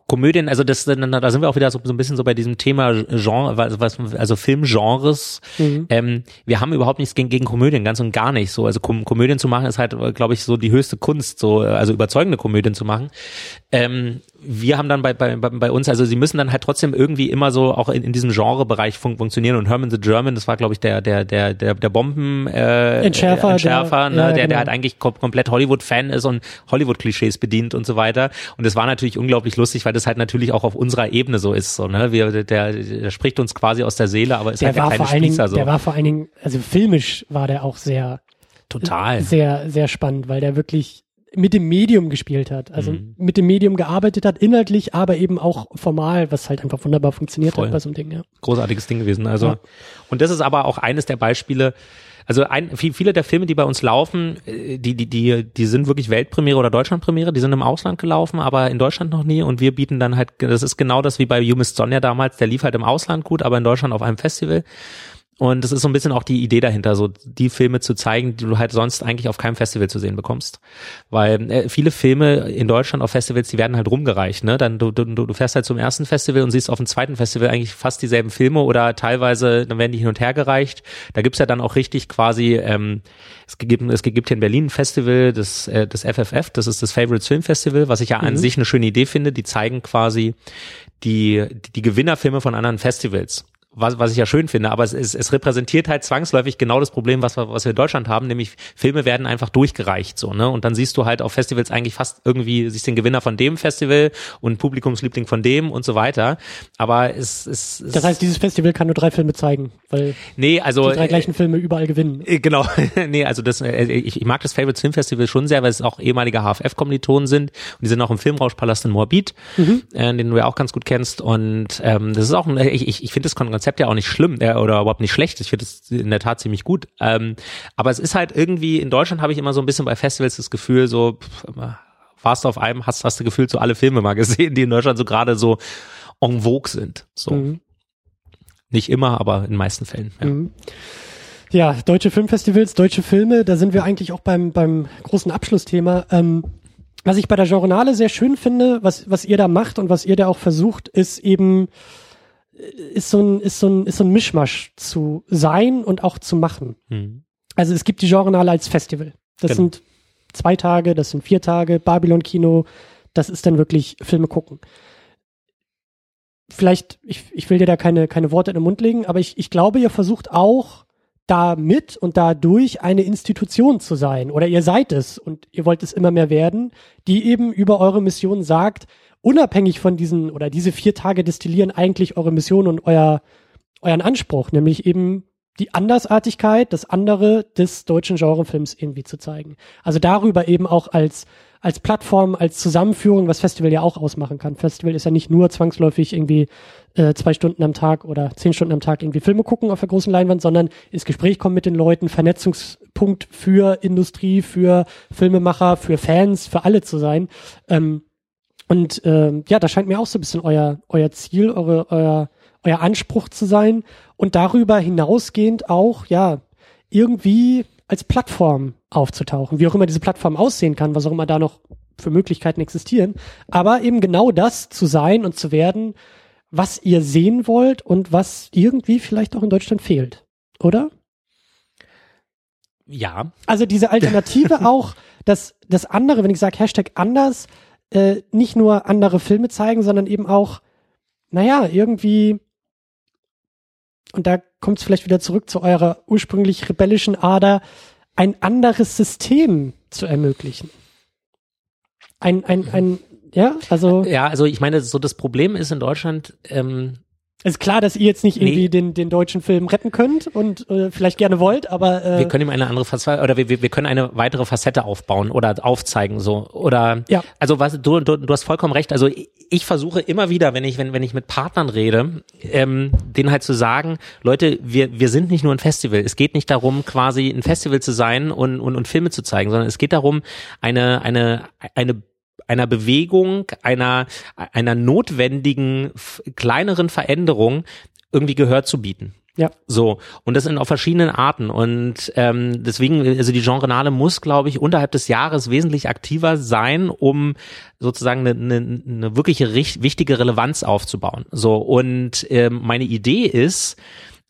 Komödien, also das, da sind wir auch wieder so, so ein bisschen so bei diesem Thema Genre, was, also Filmgenres. Mhm. Ähm, wir haben überhaupt nichts gegen, gegen Komödien, ganz und gar nicht so. Also Kom Komödien zu machen ist halt, glaube ich, so die höchste Kunst, so also überzeugende Komödien zu machen. Ähm, wir haben dann bei, bei, bei uns, also sie müssen dann halt trotzdem irgendwie immer so auch in, in diesem Genrebereich fun funktionieren. Und Herman the German, das war, glaube ich, der, der, der, der, der Bomben äh, Entschärfer, Entschärfer der, ne, ja, der, genau. der halt eigentlich kom komplett Hollywood-Fan ist und Hollywood-Klischees bedient und so weiter. Und das war natürlich unglaublich lustig, weil das halt natürlich auch auf unserer Ebene so ist. So, ne? Wir, der, der spricht uns quasi aus der Seele, aber ist der halt der kleine Spießer. Dingen, so. Der war vor allen Dingen, also filmisch war der auch sehr Total. Sehr, sehr spannend, weil der wirklich mit dem Medium gespielt hat, also mhm. mit dem Medium gearbeitet hat, inhaltlich, aber eben auch formal, was halt einfach wunderbar funktioniert Voll. hat bei so einem Ding, ja. Großartiges Ding gewesen. Also, ja. und das ist aber auch eines der Beispiele, also ein, viele der Filme, die bei uns laufen, äh, die, die, die, die sind wirklich Weltpremiere oder Deutschlandpremiere, die sind im Ausland gelaufen, aber in Deutschland noch nie und wir bieten dann halt, das ist genau das wie bei You Missed Sonja damals, der lief halt im Ausland gut, aber in Deutschland auf einem Festival. Und das ist so ein bisschen auch die Idee dahinter, so die Filme zu zeigen, die du halt sonst eigentlich auf keinem Festival zu sehen bekommst. Weil äh, viele Filme in Deutschland auf Festivals, die werden halt rumgereicht. Ne? Dann du, du, du fährst halt zum ersten Festival und siehst auf dem zweiten Festival eigentlich fast dieselben Filme oder teilweise, dann werden die hin und her gereicht. Da gibt's ja dann auch richtig quasi, ähm, es gibt, es gibt hier in Berlin ein Festival, das, äh, das FFF, das ist das Favorites Film Festival, was ich ja mhm. an sich eine schöne Idee finde. Die zeigen quasi die, die Gewinnerfilme von anderen Festivals was, was ich ja schön finde, aber es, es, es repräsentiert halt zwangsläufig genau das Problem, was wir, was wir in Deutschland haben, nämlich Filme werden einfach durchgereicht so, ne? Und dann siehst du halt auf Festivals eigentlich fast irgendwie, siehst den Gewinner von dem Festival und Publikumsliebling von dem und so weiter. Aber es, es Das heißt, dieses Festival kann nur drei Filme zeigen, weil nee, also, die drei gleichen Filme überall gewinnen. Äh, genau, nee, also das, äh, ich, ich mag das Favorite Film Festival schon sehr, weil es auch ehemalige HFF-Kommilitonen sind und die sind auch im Filmrauschpalast in Moabit, mhm. äh, den du ja auch ganz gut kennst und ähm, das ist auch, ich, ich, ich finde das Konzept Konzept ja auch nicht schlimm äh, oder überhaupt nicht schlecht. Ich finde es in der Tat ziemlich gut. Ähm, aber es ist halt irgendwie, in Deutschland habe ich immer so ein bisschen bei Festivals das Gefühl, so pff, warst du auf einem, hast, hast du gefühlt so alle Filme mal gesehen, die in Deutschland so gerade so en vogue sind. So. Mhm. Nicht immer, aber in den meisten Fällen. Ja. Mhm. Ja, deutsche Filmfestivals, deutsche Filme, da sind wir eigentlich auch beim, beim großen Abschlussthema. Ähm, was ich bei der Journale sehr schön finde, was, was ihr da macht und was ihr da auch versucht, ist eben ist so ein, ist so ein, ist so ein Mischmasch zu sein und auch zu machen. Mhm. Also es gibt die Genrenale als Festival. Das genau. sind zwei Tage, das sind vier Tage, Babylon Kino, das ist dann wirklich Filme gucken. Vielleicht, ich, ich will dir da keine, keine Worte in den Mund legen, aber ich, ich glaube, ihr versucht auch damit und dadurch eine Institution zu sein oder ihr seid es und ihr wollt es immer mehr werden, die eben über eure Mission sagt, unabhängig von diesen oder diese vier Tage destillieren eigentlich eure Mission und euer, euren Anspruch, nämlich eben die Andersartigkeit, das andere des deutschen Genrefilms irgendwie zu zeigen. Also darüber eben auch als als Plattform, als Zusammenführung, was Festival ja auch ausmachen kann. Festival ist ja nicht nur zwangsläufig irgendwie äh, zwei Stunden am Tag oder zehn Stunden am Tag irgendwie Filme gucken auf der großen Leinwand, sondern ins Gespräch kommen mit den Leuten, Vernetzungspunkt für Industrie, für Filmemacher, für Fans, für alle zu sein. Ähm, und ähm, ja, das scheint mir auch so ein bisschen euer, euer Ziel, eure, euer, euer Anspruch zu sein. Und darüber hinausgehend auch, ja, irgendwie als Plattform aufzutauchen, wie auch immer diese Plattform aussehen kann, was auch immer da noch für Möglichkeiten existieren, aber eben genau das zu sein und zu werden, was ihr sehen wollt und was irgendwie vielleicht auch in Deutschland fehlt, oder? Ja. Also diese Alternative auch, dass das andere, wenn ich sage Hashtag anders, äh, nicht nur andere Filme zeigen, sondern eben auch, naja, irgendwie, und da kommt es vielleicht wieder zurück zu eurer ursprünglich rebellischen Ader, ein anderes System zu ermöglichen. Ein, ein, ein, ja, also. Ja, also ich meine, so das Problem ist in Deutschland, ähm, ist klar, dass ihr jetzt nicht irgendwie nee. den, den deutschen Film retten könnt und äh, vielleicht gerne wollt, aber äh, wir können ihm eine andere Facette oder wir, wir können eine weitere Facette aufbauen oder aufzeigen so oder ja. also was du, du du hast vollkommen recht. Also ich versuche immer wieder, wenn ich wenn wenn ich mit Partnern rede, ähm, denen halt zu sagen, Leute, wir wir sind nicht nur ein Festival. Es geht nicht darum, quasi ein Festival zu sein und und, und Filme zu zeigen, sondern es geht darum, eine eine eine einer Bewegung, einer, einer notwendigen, kleineren Veränderung irgendwie Gehör zu bieten. Ja. So. Und das in auf verschiedenen Arten. Und ähm, deswegen, also die Genrenale muss, glaube ich, unterhalb des Jahres wesentlich aktiver sein, um sozusagen eine, eine, eine wirkliche wichtige Relevanz aufzubauen. So. Und ähm, meine Idee ist,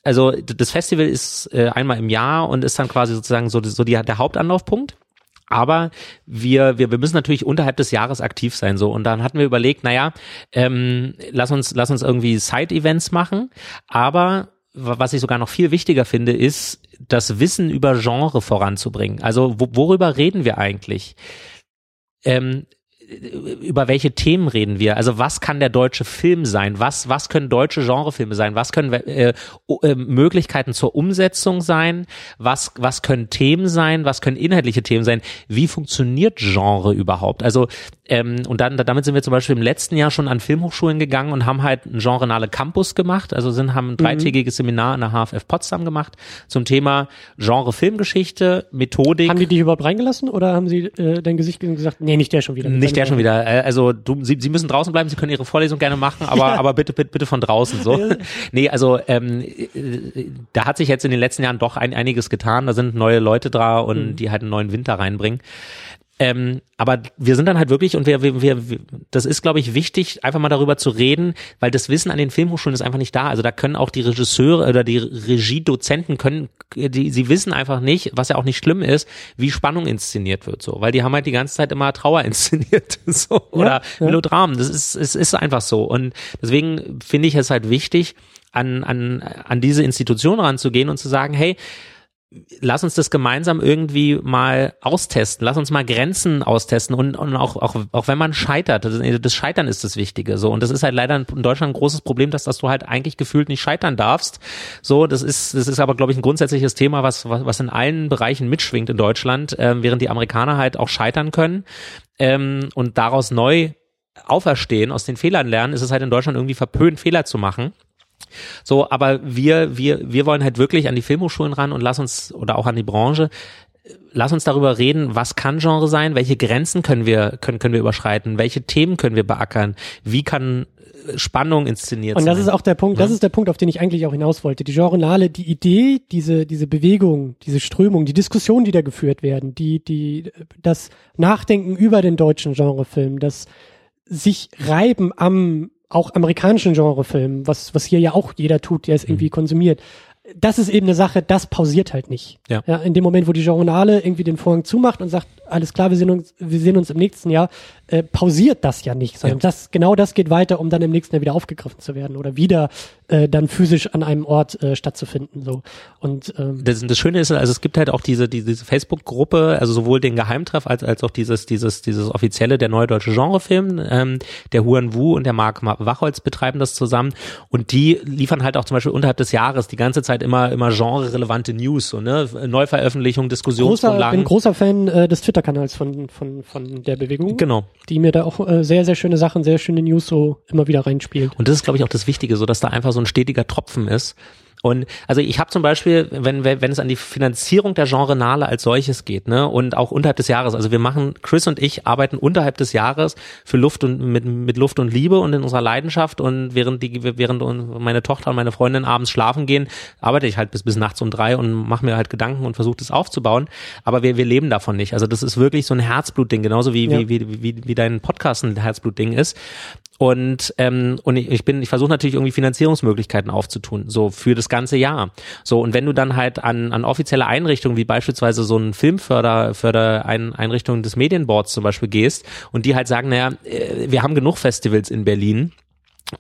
also das Festival ist äh, einmal im Jahr und ist dann quasi sozusagen so, so die, der Hauptanlaufpunkt. Aber wir, wir, wir müssen natürlich unterhalb des Jahres aktiv sein. So. Und dann hatten wir überlegt, naja, ähm, lass uns, lass uns irgendwie Side-Events machen. Aber was ich sogar noch viel wichtiger finde, ist, das Wissen über Genre voranzubringen. Also wo, worüber reden wir eigentlich? Ähm, über welche Themen reden wir? Also was kann der deutsche Film sein? Was, was können deutsche Genrefilme sein? Was können äh, äh, Möglichkeiten zur Umsetzung sein? Was, was können Themen sein? Was können inhaltliche Themen sein? Wie funktioniert Genre überhaupt? Also ähm, und dann damit sind wir zum Beispiel im letzten Jahr schon an Filmhochschulen gegangen und haben halt einen Genrenale Campus gemacht. Also sind haben ein mhm. dreitägiges Seminar an der HFF Potsdam gemacht zum Thema Genre Filmgeschichte, Methodik. Haben die dich überhaupt reingelassen oder haben sie äh, dein Gesicht gesagt, nee, nicht der schon wieder? Nicht der schon wieder. Also du, sie, sie müssen draußen bleiben, sie können ihre Vorlesung gerne machen, aber, ja. aber bitte, bitte, bitte von draußen so. nee, also ähm, äh, da hat sich jetzt in den letzten Jahren doch ein, einiges getan. Da sind neue Leute da und mhm. die halt einen neuen Winter reinbringen. Ähm, aber wir sind dann halt wirklich und wir, wir, wir das ist, glaube ich, wichtig, einfach mal darüber zu reden, weil das Wissen an den Filmhochschulen ist einfach nicht da. Also da können auch die Regisseure oder die Regiedozenten können, die, sie wissen einfach nicht, was ja auch nicht schlimm ist, wie Spannung inszeniert wird, so, weil die haben halt die ganze Zeit immer Trauer inszeniert, so oder ja, ja. Melodramen. Das ist, es ist einfach so und deswegen finde ich es halt wichtig, an an an diese Institution ranzugehen und zu sagen, hey lass uns das gemeinsam irgendwie mal austesten. Lass uns mal Grenzen austesten und, und auch, auch, auch wenn man scheitert, das, Scheitern ist das Wichtige. So. Und das ist halt leider in Deutschland ein großes Problem, dass, dass du halt eigentlich gefühlt nicht scheitern darfst. So, das ist, das ist aber, glaube ich, ein grundsätzliches Thema, was, was, was in allen Bereichen mitschwingt in Deutschland, ähm, während die Amerikaner halt auch scheitern können ähm, und daraus neu auferstehen, aus den Fehlern lernen, ist es halt in Deutschland irgendwie verpönt, Fehler zu machen. So, aber wir, wir, wir wollen halt wirklich an die Filmhochschulen ran und lass uns, oder auch an die Branche, lass uns darüber reden, was kann Genre sein, welche Grenzen können wir, können, können wir überschreiten, welche Themen können wir beackern, wie kann äh, Spannung inszeniert Und das sein. ist auch der Punkt, das ist der Punkt, auf den ich eigentlich auch hinaus wollte. Die Genrenale, die Idee, diese, diese Bewegung, diese Strömung, die Diskussionen, die da geführt werden, die, die, das Nachdenken über den deutschen Genrefilm, das sich reiben am auch amerikanischen Genrefilmen, was, was hier ja auch jeder tut, der es irgendwie mhm. konsumiert. Das ist eben eine Sache, das pausiert halt nicht. Ja. ja. In dem Moment, wo die Journale irgendwie den Vorhang zumacht und sagt, alles klar, wir sehen uns, wir sehen uns im nächsten Jahr, äh, pausiert das ja nicht, sondern Ja. das, genau das geht weiter, um dann im nächsten Jahr wieder aufgegriffen zu werden oder wieder äh, dann physisch an einem Ort äh, stattzufinden. So. Und ähm, das, das Schöne ist, also es gibt halt auch diese, diese, diese Facebook-Gruppe, also sowohl den Geheimtreff als, als auch dieses, dieses, dieses offizielle, der neue deutsche Genrefilm, ähm, der Huan Wu und der Marc Ma- Wachholz betreiben das zusammen und die liefern halt auch zum Beispiel unterhalb des Jahres die ganze Zeit immer, immer genre-relevante News, so, ne, Neuveröffentlichung, Diskussionsgrundlagen. bin großer Fan äh, des Twitter-Kanals von, von, von der Bewegung, Genau. die mir da auch äh, sehr, sehr schöne Sachen, sehr schöne News so immer wieder reinspielt. Und das ist, glaube ich, auch das Wichtige, so dass da einfach so ein stetiger Tropfen ist. Und also ich habe zum Beispiel, wenn, wenn es an die Finanzierung der Genrenale als solches geht, ne, und auch unterhalb des Jahres, also wir machen, Chris und ich arbeiten unterhalb des Jahres für Luft und mit, mit Luft und Liebe und in unserer Leidenschaft und während die während meine Tochter und meine Freundin abends schlafen gehen, arbeite ich halt bis bis nachts um drei und mache mir halt Gedanken und versuche das aufzubauen. Aber wir, wir leben davon nicht. Also das ist wirklich so ein Herzblutding, genauso wie, Ja. wie, wie, wie, wie dein Podcast ein Herzblutding ist. Und ähm, und ich bin, ich versuche natürlich irgendwie Finanzierungsmöglichkeiten aufzutun, so für das ganze Jahr. So und wenn du dann halt an an offizielle Einrichtungen wie beispielsweise so ein Filmförder Förder ein, Einrichtungen des Medienboards zum Beispiel gehst und die halt sagen, naja, äh, wir haben genug Festivals in Berlin,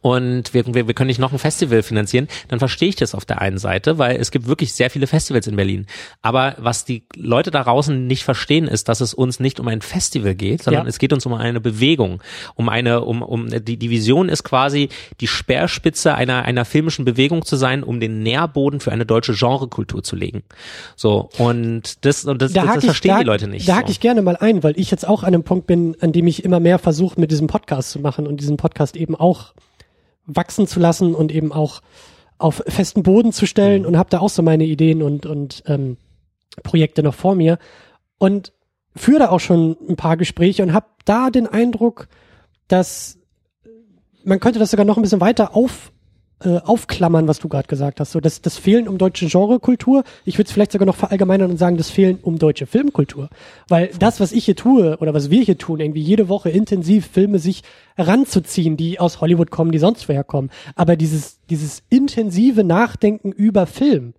und wir, wir, wir können nicht noch ein Festival finanzieren, dann verstehe ich das auf der einen Seite, weil es gibt wirklich sehr viele Festivals in Berlin. Aber was die Leute da draußen nicht verstehen, ist, dass es uns nicht um ein Festival geht, sondern Ja. es geht uns um eine Bewegung, um eine, um, um die, die Vision ist quasi die Speerspitze einer, einer filmischen Bewegung zu sein, um den Nährboden für eine deutsche Genrekultur zu legen. So, und das, und das, das, hake das ich- verstehen da- die Leute nicht. Da so. hake ich gerne mal ein, weil ich jetzt auch an einem Punkt bin, an dem ich immer mehr versuche, mit diesem Podcast zu machen und diesen Podcast eben auch wachsen zu lassen und eben auch auf festen Boden zu stellen Mhm. und habe da auch so meine Ideen und, und ähm, Projekte noch vor mir und führe da auch schon ein paar Gespräche und habe da den Eindruck, dass man könnte das sogar noch ein bisschen weiter auf äh, aufklammern, was du gerade gesagt hast. So das, das Fehlen um deutsche Genrekultur. Ich würde es vielleicht sogar noch verallgemeinern und sagen, das Fehlen um deutsche Filmkultur. Weil das, was ich hier tue oder was wir hier tun, irgendwie jede Woche intensiv Filme sich ranzuziehen, die aus Hollywood kommen, die sonst woher kommen. Aber dieses, dieses intensive Nachdenken über Film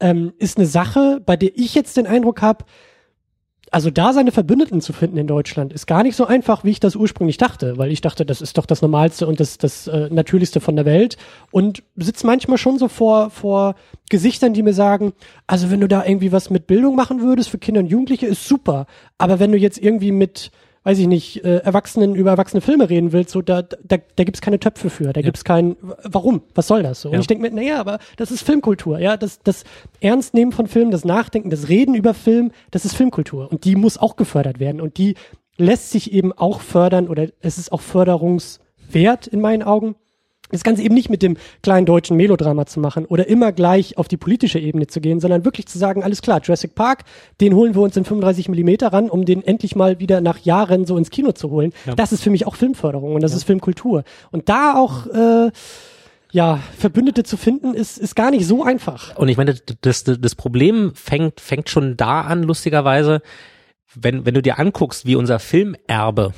ähm, ist eine Sache, bei der ich jetzt den Eindruck habe, also da seine Verbündeten zu finden in Deutschland ist gar nicht so einfach, wie ich das ursprünglich dachte, weil ich dachte, das ist doch das Normalste und das, das äh, Natürlichste von der Welt. Und sitze manchmal schon so vor, vor Gesichtern, die mir sagen, also wenn du da irgendwie was mit Bildung machen würdest für Kinder und Jugendliche, ist super, aber wenn du jetzt irgendwie mit weiß ich nicht, äh, Erwachsenen über erwachsene Filme reden willst, so da, da, da gibt's keine Töpfe für, da gibt's kein, w- warum, was soll das so? Und Ja. ich denke mir, naja, aber das ist Filmkultur, ja, das, das Ernstnehmen von Filmen, das Nachdenken, das Reden über Film, das ist Filmkultur und die muss auch gefördert werden und die lässt sich eben auch fördern oder es ist auch förderungswert in meinen Augen. Das Ganze eben nicht mit dem kleinen deutschen Melodrama zu machen oder immer gleich auf die politische Ebene zu gehen, sondern wirklich zu sagen, alles klar, Jurassic Park, den holen wir uns in 35 Millimeter ran, um den endlich mal wieder nach Jahren so ins Kino zu holen. Ja. Das ist für mich auch Filmförderung und das ist Filmkultur. Und da auch äh, ja, Verbündete zu finden, ist, ist gar nicht so einfach. Und ich meine, das, das, das Problem fängt, fängt schon da an, lustigerweise, wenn, wenn du dir anguckst, wie unser Filmerbe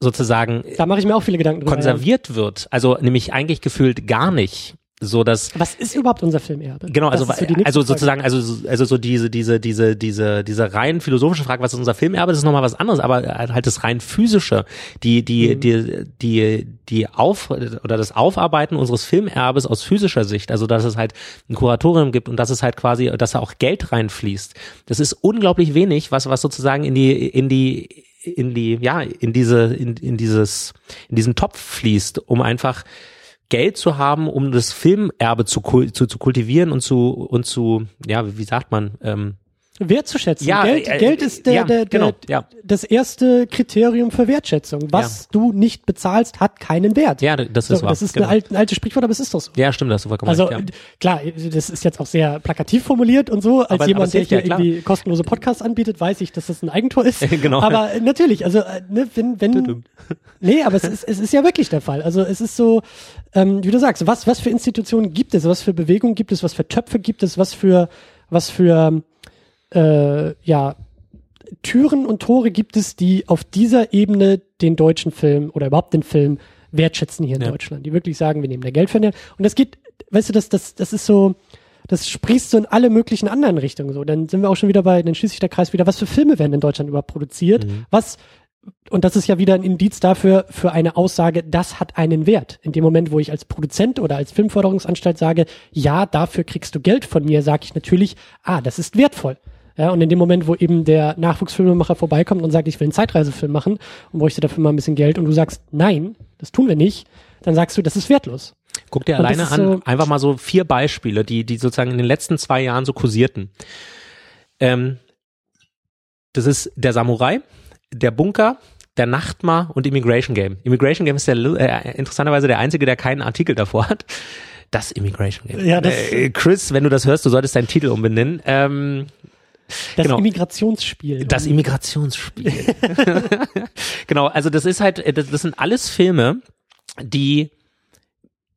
sozusagen Da mache ich mir auch viele Gedanken drüber. konserviert wird, also nämlich eigentlich gefühlt gar nicht, so dass Ja. Was ist überhaupt unser Filmerbe? Genau, Das also, ist so also sozusagen, also, so- also so diese, diese, diese, diese, diese rein philosophische Frage, was ist unser Filmerbe, das ist nochmal was anderes, aber halt das rein physische, die, die, Mhm. die, die, die Auf, oder das Aufarbeiten unseres Filmerbes aus physischer Sicht, also dass es halt ein Kuratorium gibt und dass es halt quasi, dass da auch Geld reinfließt. Das ist unglaublich wenig, was, was sozusagen in die, in die, in die, ja, in diese, in, in dieses, in diesen Topf fließt, um einfach Geld zu haben, um das Filmerbe zu, zu, zu kultivieren und zu, und zu, ja, wie sagt man, ähm, wertzuschätzen. Ja, Geld, äh, Geld ist der, ja, der, der, genau, ja. das erste Kriterium für Wertschätzung. Was du nicht bezahlst, hat keinen Wert. ja, das so, ist wahr. das ist genau. ein, alt, ein altes Sprichwort, aber es ist doch so. Ja, stimmt, das du vollkommen Also recht, ja. klar, das ist jetzt auch sehr plakativ formuliert und so. Als Aber- aber jemand, es der ja, hier irgendwie kostenlose Podcasts anbietet, weiß ich, dass das ein Eigentor ist. Genau. Aber äh, natürlich, also äh, ne, wenn, wenn nee, aber es ist, es ist ja wirklich der Fall. Also es ist so, ähm, wie du sagst, was was für Institutionen gibt es, was für Bewegungen gibt es, was für Töpfe gibt es, was für was für äh, ja Türen und Tore gibt es, die auf dieser Ebene den deutschen Film oder überhaupt den Film wertschätzen hier in Ja. Deutschland, die wirklich sagen, wir nehmen da Geld für den. Und das geht, weißt du, das, das, das ist so, das sprießt so in alle möglichen anderen Richtungen. So, dann sind wir auch schon wieder bei, dann schließt sich der Kreis wieder, was für Filme werden in Deutschland überhaupt produziert? Mhm. Was, und das ist ja wieder ein Indiz dafür, für eine Aussage, das hat einen Wert. In dem Moment, wo ich als Produzent oder als Filmförderungsanstalt sage, ja, dafür kriegst du Geld von mir, sage ich natürlich, ah, das ist wertvoll. Ja, und in dem Moment, wo eben der Nachwuchsfilmemacher vorbeikommt und sagt, ich will einen Zeitreisefilm machen und bräuchte dafür mal ein bisschen Geld und du sagst, nein, das tun wir nicht, dann sagst du, das ist wertlos. Guck dir Und alleine an, so- einfach mal so vier Beispiele, die, die sozusagen in den letzten zwei Jahren so kursierten. Ähm, das ist der Samurai, der Bunker, der Nachtmar und Immigration Game. Immigration Game ist der, äh, interessanterweise der einzige, der keinen Artikel davor hat. Das Immigration Game. Ja, das- äh, Chris, wenn du das hörst, du solltest deinen Titel umbenennen. Ähm, Das Genau. Immigrationsspiel. das Immigrationsspiel. genau, also das ist halt, äh, das, das sind alles Filme, die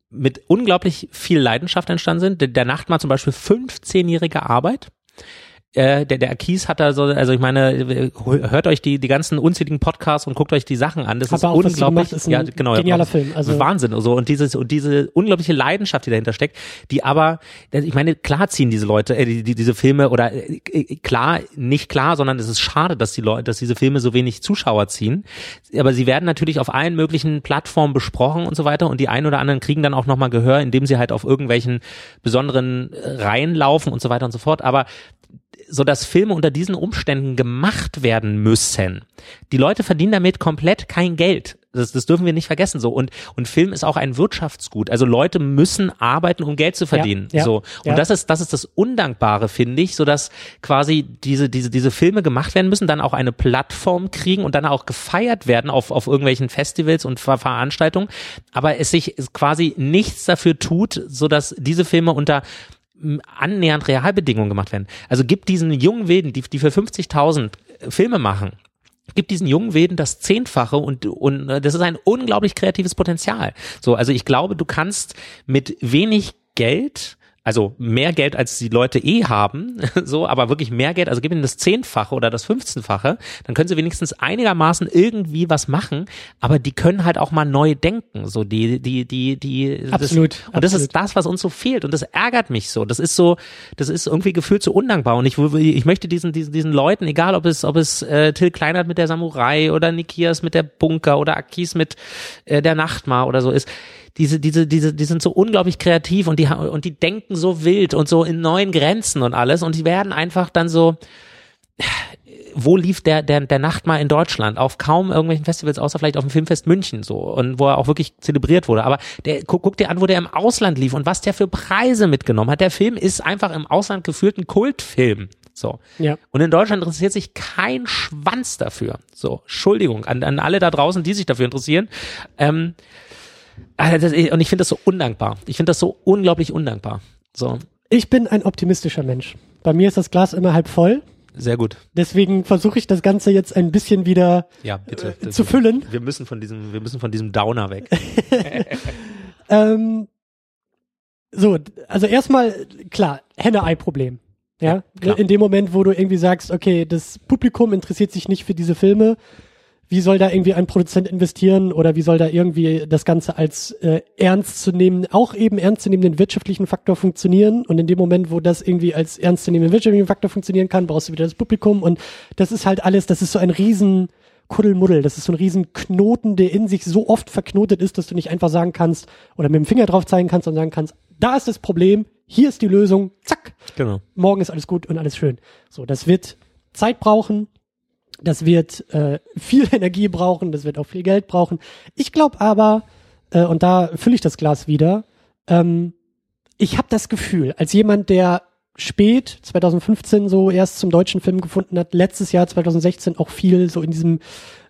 mit unglaublich viel Leidenschaft entstanden sind. Der, Nachtmar zum Beispiel 15-jährige Arbeit. Äh, der, der Akis hat da so, also ich meine, äh, hört euch die, die ganzen unzähligen Podcasts und guckt euch die Sachen an. Das Hab ist auch unglaublich. gemacht, ist ein ja, genau, genialer ja, Film, also- Wahnsinn. So, und dieses, und diese unglaubliche Leidenschaft, die dahinter steckt, die aber, ich meine, klar ziehen diese Leute, äh, die, die, diese Filme oder äh, äh, klar, nicht klar, sondern es ist schade, dass die Leute, dass diese Filme so wenig Zuschauer ziehen. Aber sie werden natürlich auf allen möglichen Plattformen besprochen und so weiter und die einen oder anderen kriegen dann auch nochmal Gehör, indem sie halt auf irgendwelchen besonderen äh, Reihen laufen und so weiter und so fort. Aber so dass Filme unter diesen Umständen gemacht werden müssen. Die Leute verdienen damit komplett kein Geld. Das, das dürfen wir nicht vergessen. So und und Film ist auch ein Wirtschaftsgut. Also Leute müssen arbeiten, um Geld zu verdienen. ja, so und ja. das ist das ist das Undankbare, finde ich, so dass quasi diese diese diese Filme gemacht werden müssen, dann auch eine Plattform kriegen und dann auch gefeiert werden auf auf irgendwelchen Festivals und Ver Veranstaltungen. Aber es sich quasi nichts dafür tut, so dass diese Filme unter annähernd Realbedingungen gemacht werden. Also gibt diesen jungen Wilden, die, die für 50.000 Filme machen, gibt diesen jungen Wilden das Zehnfache und, und äh, das ist ein unglaublich kreatives Potenzial. So, also ich glaube, du kannst mit wenig Geld also mehr Geld als die Leute eh haben, so, aber wirklich mehr Geld, also gib ihnen das Zehnfache oder das Fünfzehnfache, dann können sie wenigstens einigermaßen irgendwie was machen, aber die können halt auch mal neu denken, so die, die, die, die, Absolut, das, und das ist absolut. das, was uns so fehlt und das ärgert mich so, das ist so, das ist irgendwie gefühlt so undankbar und ich, ich möchte diesen, diesen, diesen Leuten, egal ob es, ob es äh, Till Kleinert mit der Samurai oder Nikias mit der Bunker oder Akis mit äh, der Nachtmar oder so ist, diese, diese, diese, die sind so unglaublich kreativ und die, und die denken so wild und so in neuen Grenzen und alles und die werden einfach dann so, wo lief der, der, der Nachtmar in Deutschland? Auf kaum irgendwelchen Festivals, außer vielleicht auf dem Filmfest München so und wo er auch wirklich zelebriert wurde. Aber der, guck, guck dir an, wo der im Ausland lief und was der für Preise mitgenommen hat. Der Film ist einfach im Ausland gefühlt ein Kultfilm. So. Ja. Und in Deutschland interessiert sich kein Schwanz dafür. So, Entschuldigung an, an alle da draußen, die sich dafür interessieren. Ähm, und ich finde das so undankbar. Ich finde das so unglaublich undankbar. So, Ich bin ein optimistischer Mensch. Bei mir ist das Glas immer halb voll. sehr gut. Deswegen versuche ich das Ganze jetzt ein bisschen wieder Ja, bitte. äh, zu füllen. Wir müssen von diesem, wir müssen von diesem Downer weg. Ähm, so, also erstmal, klar, Henne-Ei-Problem. Ja, Ja, in dem Moment, wo du irgendwie sagst, okay, das Publikum interessiert sich nicht für diese Filme, wie soll da irgendwie ein Produzent investieren oder wie soll da irgendwie das Ganze als äh, ernst zu nehmen, auch eben ernst zu nehmenden wirtschaftlichen Faktor funktionieren und in dem Moment, wo das irgendwie als ernst zu nehmenden wirtschaftlichen Faktor funktionieren kann, brauchst du wieder das Publikum und das ist halt alles, das ist so ein riesen Kuddelmuddel, das ist so ein riesen Knoten, der in sich so oft verknotet ist, dass du nicht einfach sagen kannst oder mit dem Finger drauf zeigen kannst und sagen kannst, da ist das Problem, hier ist die Lösung, zack, Genau. morgen ist alles gut und alles schön. So, das wird Zeit brauchen, das wird äh, viel Energie brauchen, das wird auch viel Geld brauchen. Ich glaube aber, äh, und da fülle ich das Glas wieder, ähm, ich habe das Gefühl, als jemand, der spät, 2015 so erst zum deutschen Film gefunden hat, letztes Jahr 2016 auch viel so in diesem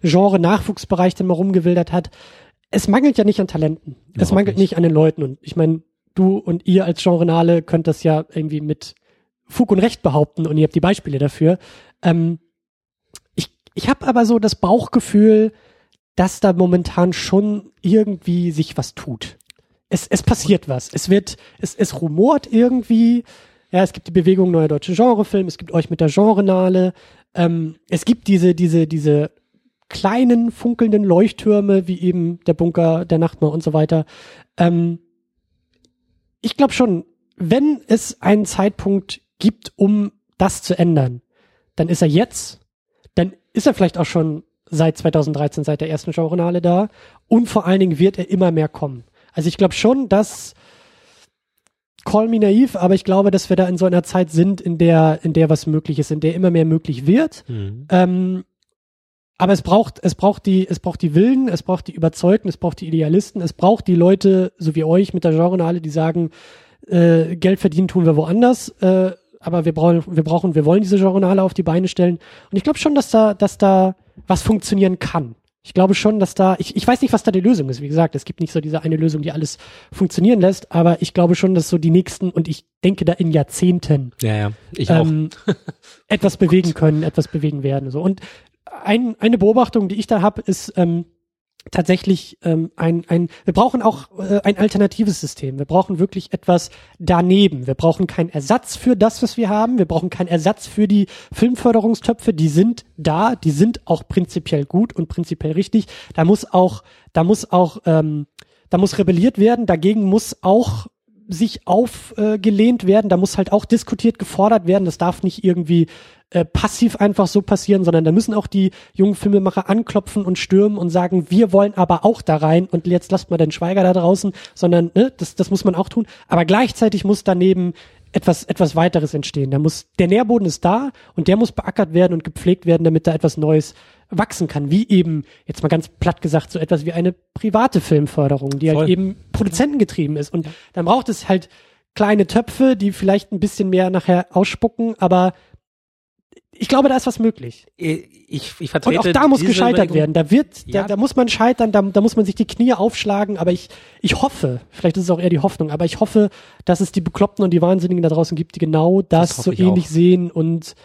Genre Nachwuchsbereich dann mal rumgewildert hat, es mangelt ja nicht an Talenten. es mangelt nicht. nicht an den Leuten. Und ich meine, du und ihr als Genrenale könnt das ja irgendwie mit Fug und Recht behaupten und ihr habt die Beispiele dafür. Ähm, ich habe aber so das Bauchgefühl, dass da momentan schon irgendwie sich was tut. Es, es passiert was. Es wird, es, es rumort irgendwie. Ja, es gibt die Bewegung Neuer Deutsche Genrefilm, es gibt euch mit der Genrenale. Ähm, es gibt diese, diese, diese kleinen funkelnden Leuchttürme, wie eben der Bunker, der Nachtmar und so weiter. Ähm, ich glaube schon, wenn es einen Zeitpunkt gibt, um das zu ändern, dann ist er jetzt, ist er vielleicht auch schon seit 2013, seit der ersten Journale da und vor allen Dingen wird er immer mehr kommen. Also ich glaube schon, dass call me naiv, aber ich glaube, dass wir da in so einer Zeit sind, in der, in der was möglich ist, in der immer mehr möglich wird. Mhm. Ähm, aber es braucht, es braucht die, es braucht die Willen, es braucht die Überzeugten, es braucht die Idealisten, es braucht die Leute, so wie euch mit der Genrenale, die sagen, äh, Geld verdienen tun wir woanders, äh, aber wir brauchen, wir brauchen, wir wollen diese Journale auf die Beine stellen. Und ich glaube schon, dass da, dass da was funktionieren kann. Ich glaube schon, dass da, ich, ich weiß nicht, was da die Lösung ist. Wie gesagt, es gibt nicht so diese eine Lösung, die alles funktionieren lässt, aber ich glaube schon, dass so die nächsten, und ich denke da in Jahrzehnten, ja, ja, ich ähm, auch. etwas bewegen können, etwas bewegen werden. So. Und ein, eine Beobachtung, die ich da habe, ist, ähm, tatsächlich ähm, ein, ein, wir brauchen auch äh, ein alternatives System. Wir brauchen wirklich etwas daneben. Wir brauchen keinen Ersatz für das, was wir haben. Wir brauchen keinen Ersatz für die Filmförderungstöpfe. Die sind da, die sind auch prinzipiell gut und prinzipiell richtig. Da muss auch, da muss auch, ähm, da muss rebelliert werden. Dagegen muss auch sich aufgelehnt werden. Da muss halt auch diskutiert, gefordert werden. Das darf nicht irgendwie äh, passiv einfach so passieren, sondern da müssen auch die jungen Filmemacher anklopfen und stürmen und sagen, wir wollen aber auch da rein und jetzt lasst mal den Schweiger da draußen, sondern ne, das, das muss man auch tun. Aber gleichzeitig muss daneben etwas, etwas weiteres entstehen. Da muss, der Nährboden ist da und der muss beackert werden und gepflegt werden, damit da etwas Neues wachsen kann. Wie eben, jetzt mal ganz platt gesagt, so etwas wie eine private Filmförderung, die halt Voll. halt eben produzentengetrieben ist. Und dann braucht es halt kleine Töpfe, die vielleicht ein bisschen mehr nachher ausspucken, aber ich glaube, da ist was möglich. Ich, ich vertrete Und auch da muss gescheitert Überlegung. werden. Da wird, ja. da, da muss man scheitern, da, da muss man sich die Knie aufschlagen, aber ich, ich hoffe, vielleicht ist es auch eher die Hoffnung, aber ich hoffe, dass es die Bekloppten und die Wahnsinnigen da draußen gibt, die genau das, das so ähnlich auch. sehen und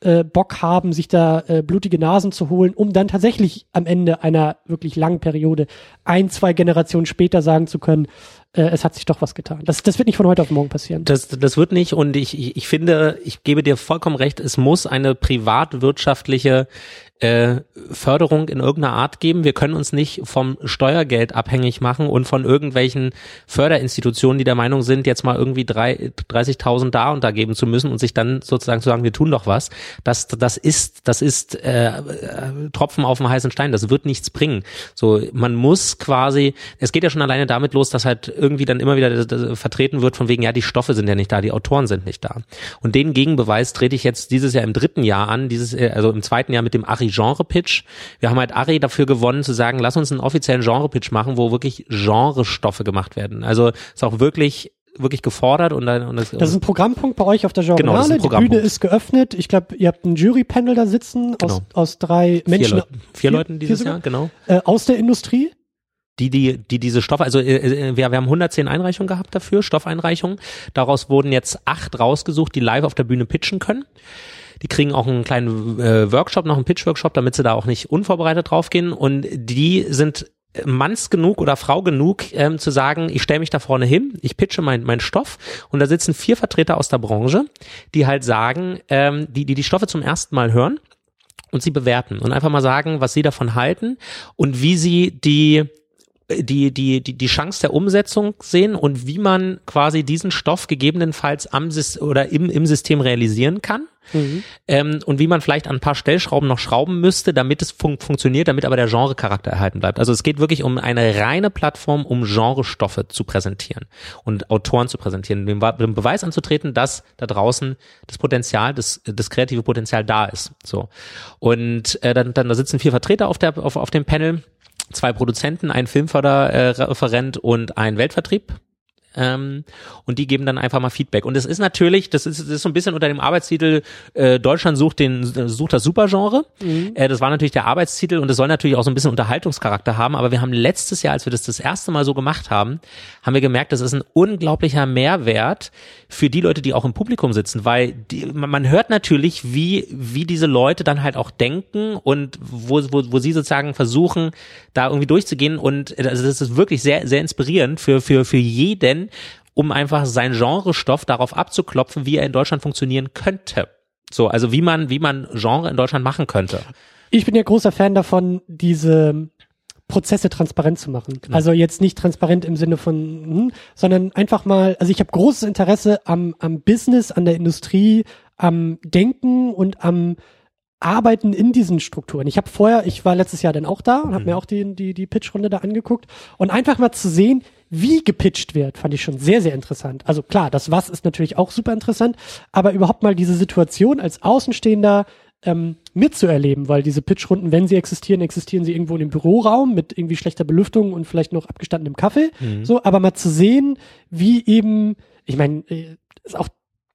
äh, Bock haben, sich da äh, blutige Nasen zu holen, um dann tatsächlich am Ende einer wirklich langen Periode ein, zwei Generationen später sagen zu können, äh, es hat sich doch was getan. Das, das wird nicht von heute auf morgen passieren. Das, das wird nicht und ich, ich, ich finde, ich gebe dir vollkommen recht, es muss eine privatwirtschaftliche äh, Förderung in irgendeiner Art geben. Wir können uns nicht vom Steuergeld abhängig machen und von irgendwelchen Förderinstitutionen, die der Meinung sind, jetzt mal irgendwie 30.000 da und da geben zu müssen und sich dann sozusagen zu sagen, wir tun doch was. Das, das ist, das ist äh, äh, Tropfen auf dem heißen Stein. Das wird nichts bringen. So, man muss quasi, es geht ja schon alleine damit los, dass halt irgendwie dann immer wieder vertreten wird von wegen, ja, die Stoffe sind ja nicht da, die Autoren sind nicht da. Und den Gegenbeweis trete ich jetzt dieses Jahr im dritten Jahr an, dieses, äh, also im zweiten Jahr mit dem Ari Genre-Pitch. Wir haben halt Ari dafür gewonnen zu sagen, lass uns einen offiziellen Genre-Pitch machen, wo wirklich Genre-Stoffe gemacht werden. Also ist auch wirklich wirklich gefordert und dann und das, das ist ein Programmpunkt bei euch auf der Genre. Genau, die Bühne ist geöffnet. Ich glaube, ihr habt ein Jury-Panel da sitzen genau. aus, aus drei Menschen. Vier, vier, vier Leuten dieses vier Jahr, genau. Äh, aus der Industrie die, die, die diese Stoffe, also äh, äh, wir, wir haben 110 Einreichungen gehabt dafür, Stoffeinreichungen. Daraus wurden jetzt acht rausgesucht, die live auf der Bühne pitchen können. Die kriegen auch einen kleinen äh, Workshop, noch einen Pitch-Workshop, damit sie da auch nicht unvorbereitet draufgehen. Und die sind Manns genug oder Frau genug, ähm, zu sagen, ich stelle mich da vorne hin, ich pitche meinen mein Stoff und da sitzen vier Vertreter aus der Branche, die halt sagen, ähm, die, die die Stoffe zum ersten Mal hören und sie bewerten und einfach mal sagen, was sie davon halten und wie sie die die, die, die, die Chance der Umsetzung sehen und wie man quasi diesen Stoff gegebenenfalls am oder im, im System realisieren kann. Mhm. Ähm, und wie man vielleicht an ein paar Stellschrauben noch schrauben müsste, damit es fun funktioniert, damit aber der Genrecharakter erhalten bleibt. Also es geht wirklich um eine reine Plattform, um Genrestoffe zu präsentieren und Autoren zu präsentieren, dem, dem Beweis anzutreten, dass da draußen das Potenzial, das, das kreative Potenzial da ist. So und äh, dann, dann da sitzen vier Vertreter auf der auf, auf dem Panel zwei Produzenten, ein Filmförderreferent und ein Weltvertrieb ähm, und die geben dann einfach mal Feedback. Und es ist natürlich, das ist, das ist so ein bisschen unter dem Arbeitstitel äh, Deutschland sucht den sucht das Supergenre. Mhm. Äh, das war natürlich der Arbeitstitel und es soll natürlich auch so ein bisschen Unterhaltungscharakter haben. Aber wir haben letztes Jahr, als wir das das erste Mal so gemacht haben, haben wir gemerkt, das ist ein unglaublicher Mehrwert für die Leute, die auch im Publikum sitzen, weil die, man hört natürlich, wie wie diese Leute dann halt auch denken und wo wo, wo sie sozusagen versuchen, da irgendwie durchzugehen. Und äh, also das ist wirklich sehr sehr inspirierend für für für jeden um einfach sein Genrestoff darauf abzuklopfen, wie er in Deutschland funktionieren könnte. So, also wie man, wie man Genre in Deutschland machen könnte. Ich bin ja großer Fan davon, diese Prozesse transparent zu machen. Genau. Also jetzt nicht transparent im Sinne von, hm, sondern einfach mal, also ich habe großes Interesse am, am Business, an der Industrie, am Denken und am Arbeiten in diesen Strukturen. Ich habe vorher, ich war letztes Jahr dann auch da und habe mhm. mir auch die, die, die Pitch-Runde da angeguckt und einfach mal zu sehen, wie gepitcht wird, fand ich schon sehr, sehr interessant. Also klar, das Was ist natürlich auch super interessant, aber überhaupt mal diese Situation als Außenstehender ähm, mitzuerleben, weil diese Pitchrunden, wenn sie existieren, existieren sie irgendwo in dem Büroraum mit irgendwie schlechter Belüftung und vielleicht noch abgestandenem Kaffee. Mhm. So, aber mal zu sehen, wie eben, ich meine, äh, ist auch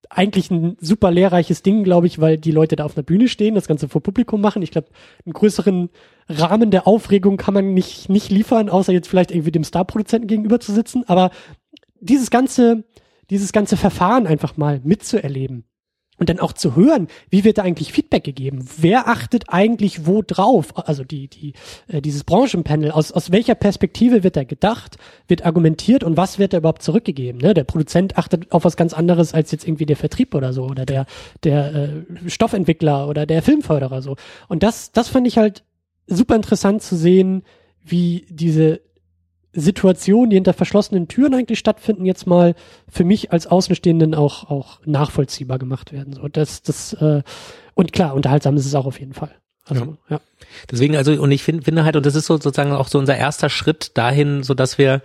eigentlich ein super lehrreiches Ding, glaube ich, weil die Leute da auf einer Bühne stehen, das Ganze vor Publikum machen. Ich glaube, einen größeren Rahmen der Aufregung kann man nicht, nicht liefern, außer jetzt vielleicht irgendwie dem Starproduzenten gegenüber zu sitzen. Aber dieses ganze, dieses ganze Verfahren einfach mal mitzuerleben und dann auch zu hören, wie wird da eigentlich Feedback gegeben? Wer achtet eigentlich wo drauf? Also die, die, äh, dieses Branchenpanel, aus, aus welcher Perspektive wird da gedacht, wird argumentiert und was wird da überhaupt zurückgegeben? Ne? Der Produzent achtet auf was ganz anderes als jetzt irgendwie der Vertrieb oder so oder der, der äh, Stoffentwickler oder der Filmförderer so. Und das, das fand ich halt super interessant zu sehen, wie diese Situationen, die hinter verschlossenen Türen eigentlich stattfinden, jetzt mal für mich als Außenstehenden auch, auch nachvollziehbar gemacht werden. So, das, das, äh, und klar, unterhaltsam ist es auch auf jeden Fall. Also, ja. ja. Deswegen, also, und ich finde, finde halt, und das ist so sozusagen auch so unser erster Schritt dahin, so dass wir,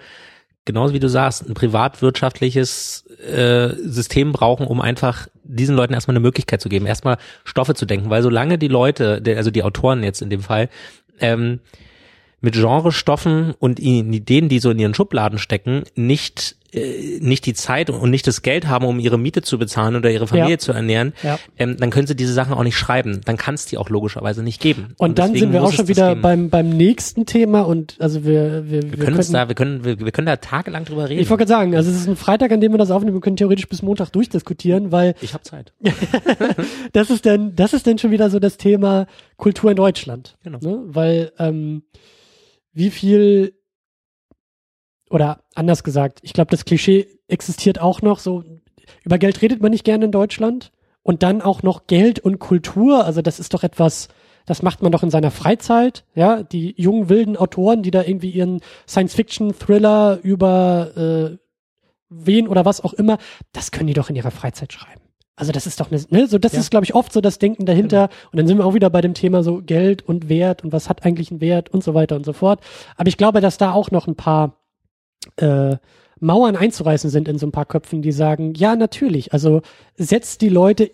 genauso wie du sagst, ein privatwirtschaftliches äh, System brauchen, um einfach diesen Leuten erstmal eine Möglichkeit zu geben, erstmal Stoffe zu denken, weil solange die Leute, also die Autoren jetzt in dem Fall, ähm, mit Genrestoffen und Ideen, die so in ihren Schubladen stecken, nicht äh, nicht die Zeit und nicht das Geld haben, um ihre Miete zu bezahlen oder ihre Familie ja. zu ernähren, ja. ähm, dann können sie diese Sachen auch nicht schreiben. Dann kann es die auch logischerweise nicht geben. Und, und dann sind wir auch schon wieder beim beim nächsten Thema und also wir wir, wir, wir können uns da wir können wir, wir können da tagelang drüber reden. Ich wollte gerade sagen, also es ist ein Freitag, an dem wir das aufnehmen. Wir können theoretisch bis Montag durchdiskutieren, weil ich habe Zeit. das ist dann das ist dann schon wieder so das Thema Kultur in Deutschland, genau. ne? weil ähm, wie viel oder anders gesagt, ich glaube, das Klischee existiert auch noch so. Über Geld redet man nicht gerne in Deutschland. Und dann auch noch Geld und Kultur. Also das ist doch etwas, das macht man doch in seiner Freizeit. Ja, die jungen wilden Autoren, die da irgendwie ihren Science-Fiction-Thriller über äh, wen oder was auch immer, das können die doch in ihrer Freizeit schreiben. Also das ist doch eine, ne, so das ja. ist glaube ich oft so das Denken dahinter genau. und dann sind wir auch wieder bei dem Thema so Geld und Wert und was hat eigentlich einen Wert und so weiter und so fort. Aber ich glaube, dass da auch noch ein paar äh, Mauern einzureißen sind in so ein paar Köpfen, die sagen, ja, natürlich, also setzt die Leute,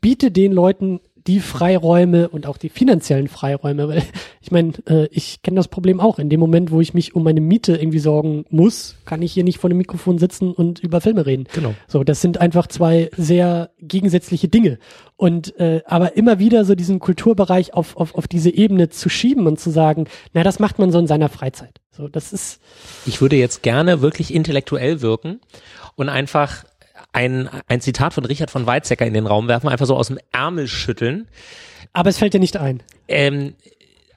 biete den Leuten die Freiräume und auch die finanziellen Freiräume, weil ich meine, äh, ich kenne das Problem auch. In dem Moment, wo ich mich um meine Miete irgendwie sorgen muss, kann ich hier nicht vor dem Mikrofon sitzen und über Filme reden. Genau. So, das sind einfach zwei sehr gegensätzliche Dinge. Und äh, aber immer wieder so diesen Kulturbereich auf, auf, auf diese Ebene zu schieben und zu sagen, na, das macht man so in seiner Freizeit. So, das ist. Ich würde jetzt gerne wirklich intellektuell wirken und einfach ein, ein Zitat von Richard von Weizsäcker in den Raum werfen, einfach so aus dem Ärmel schütteln. Aber es fällt dir nicht ein. Ähm,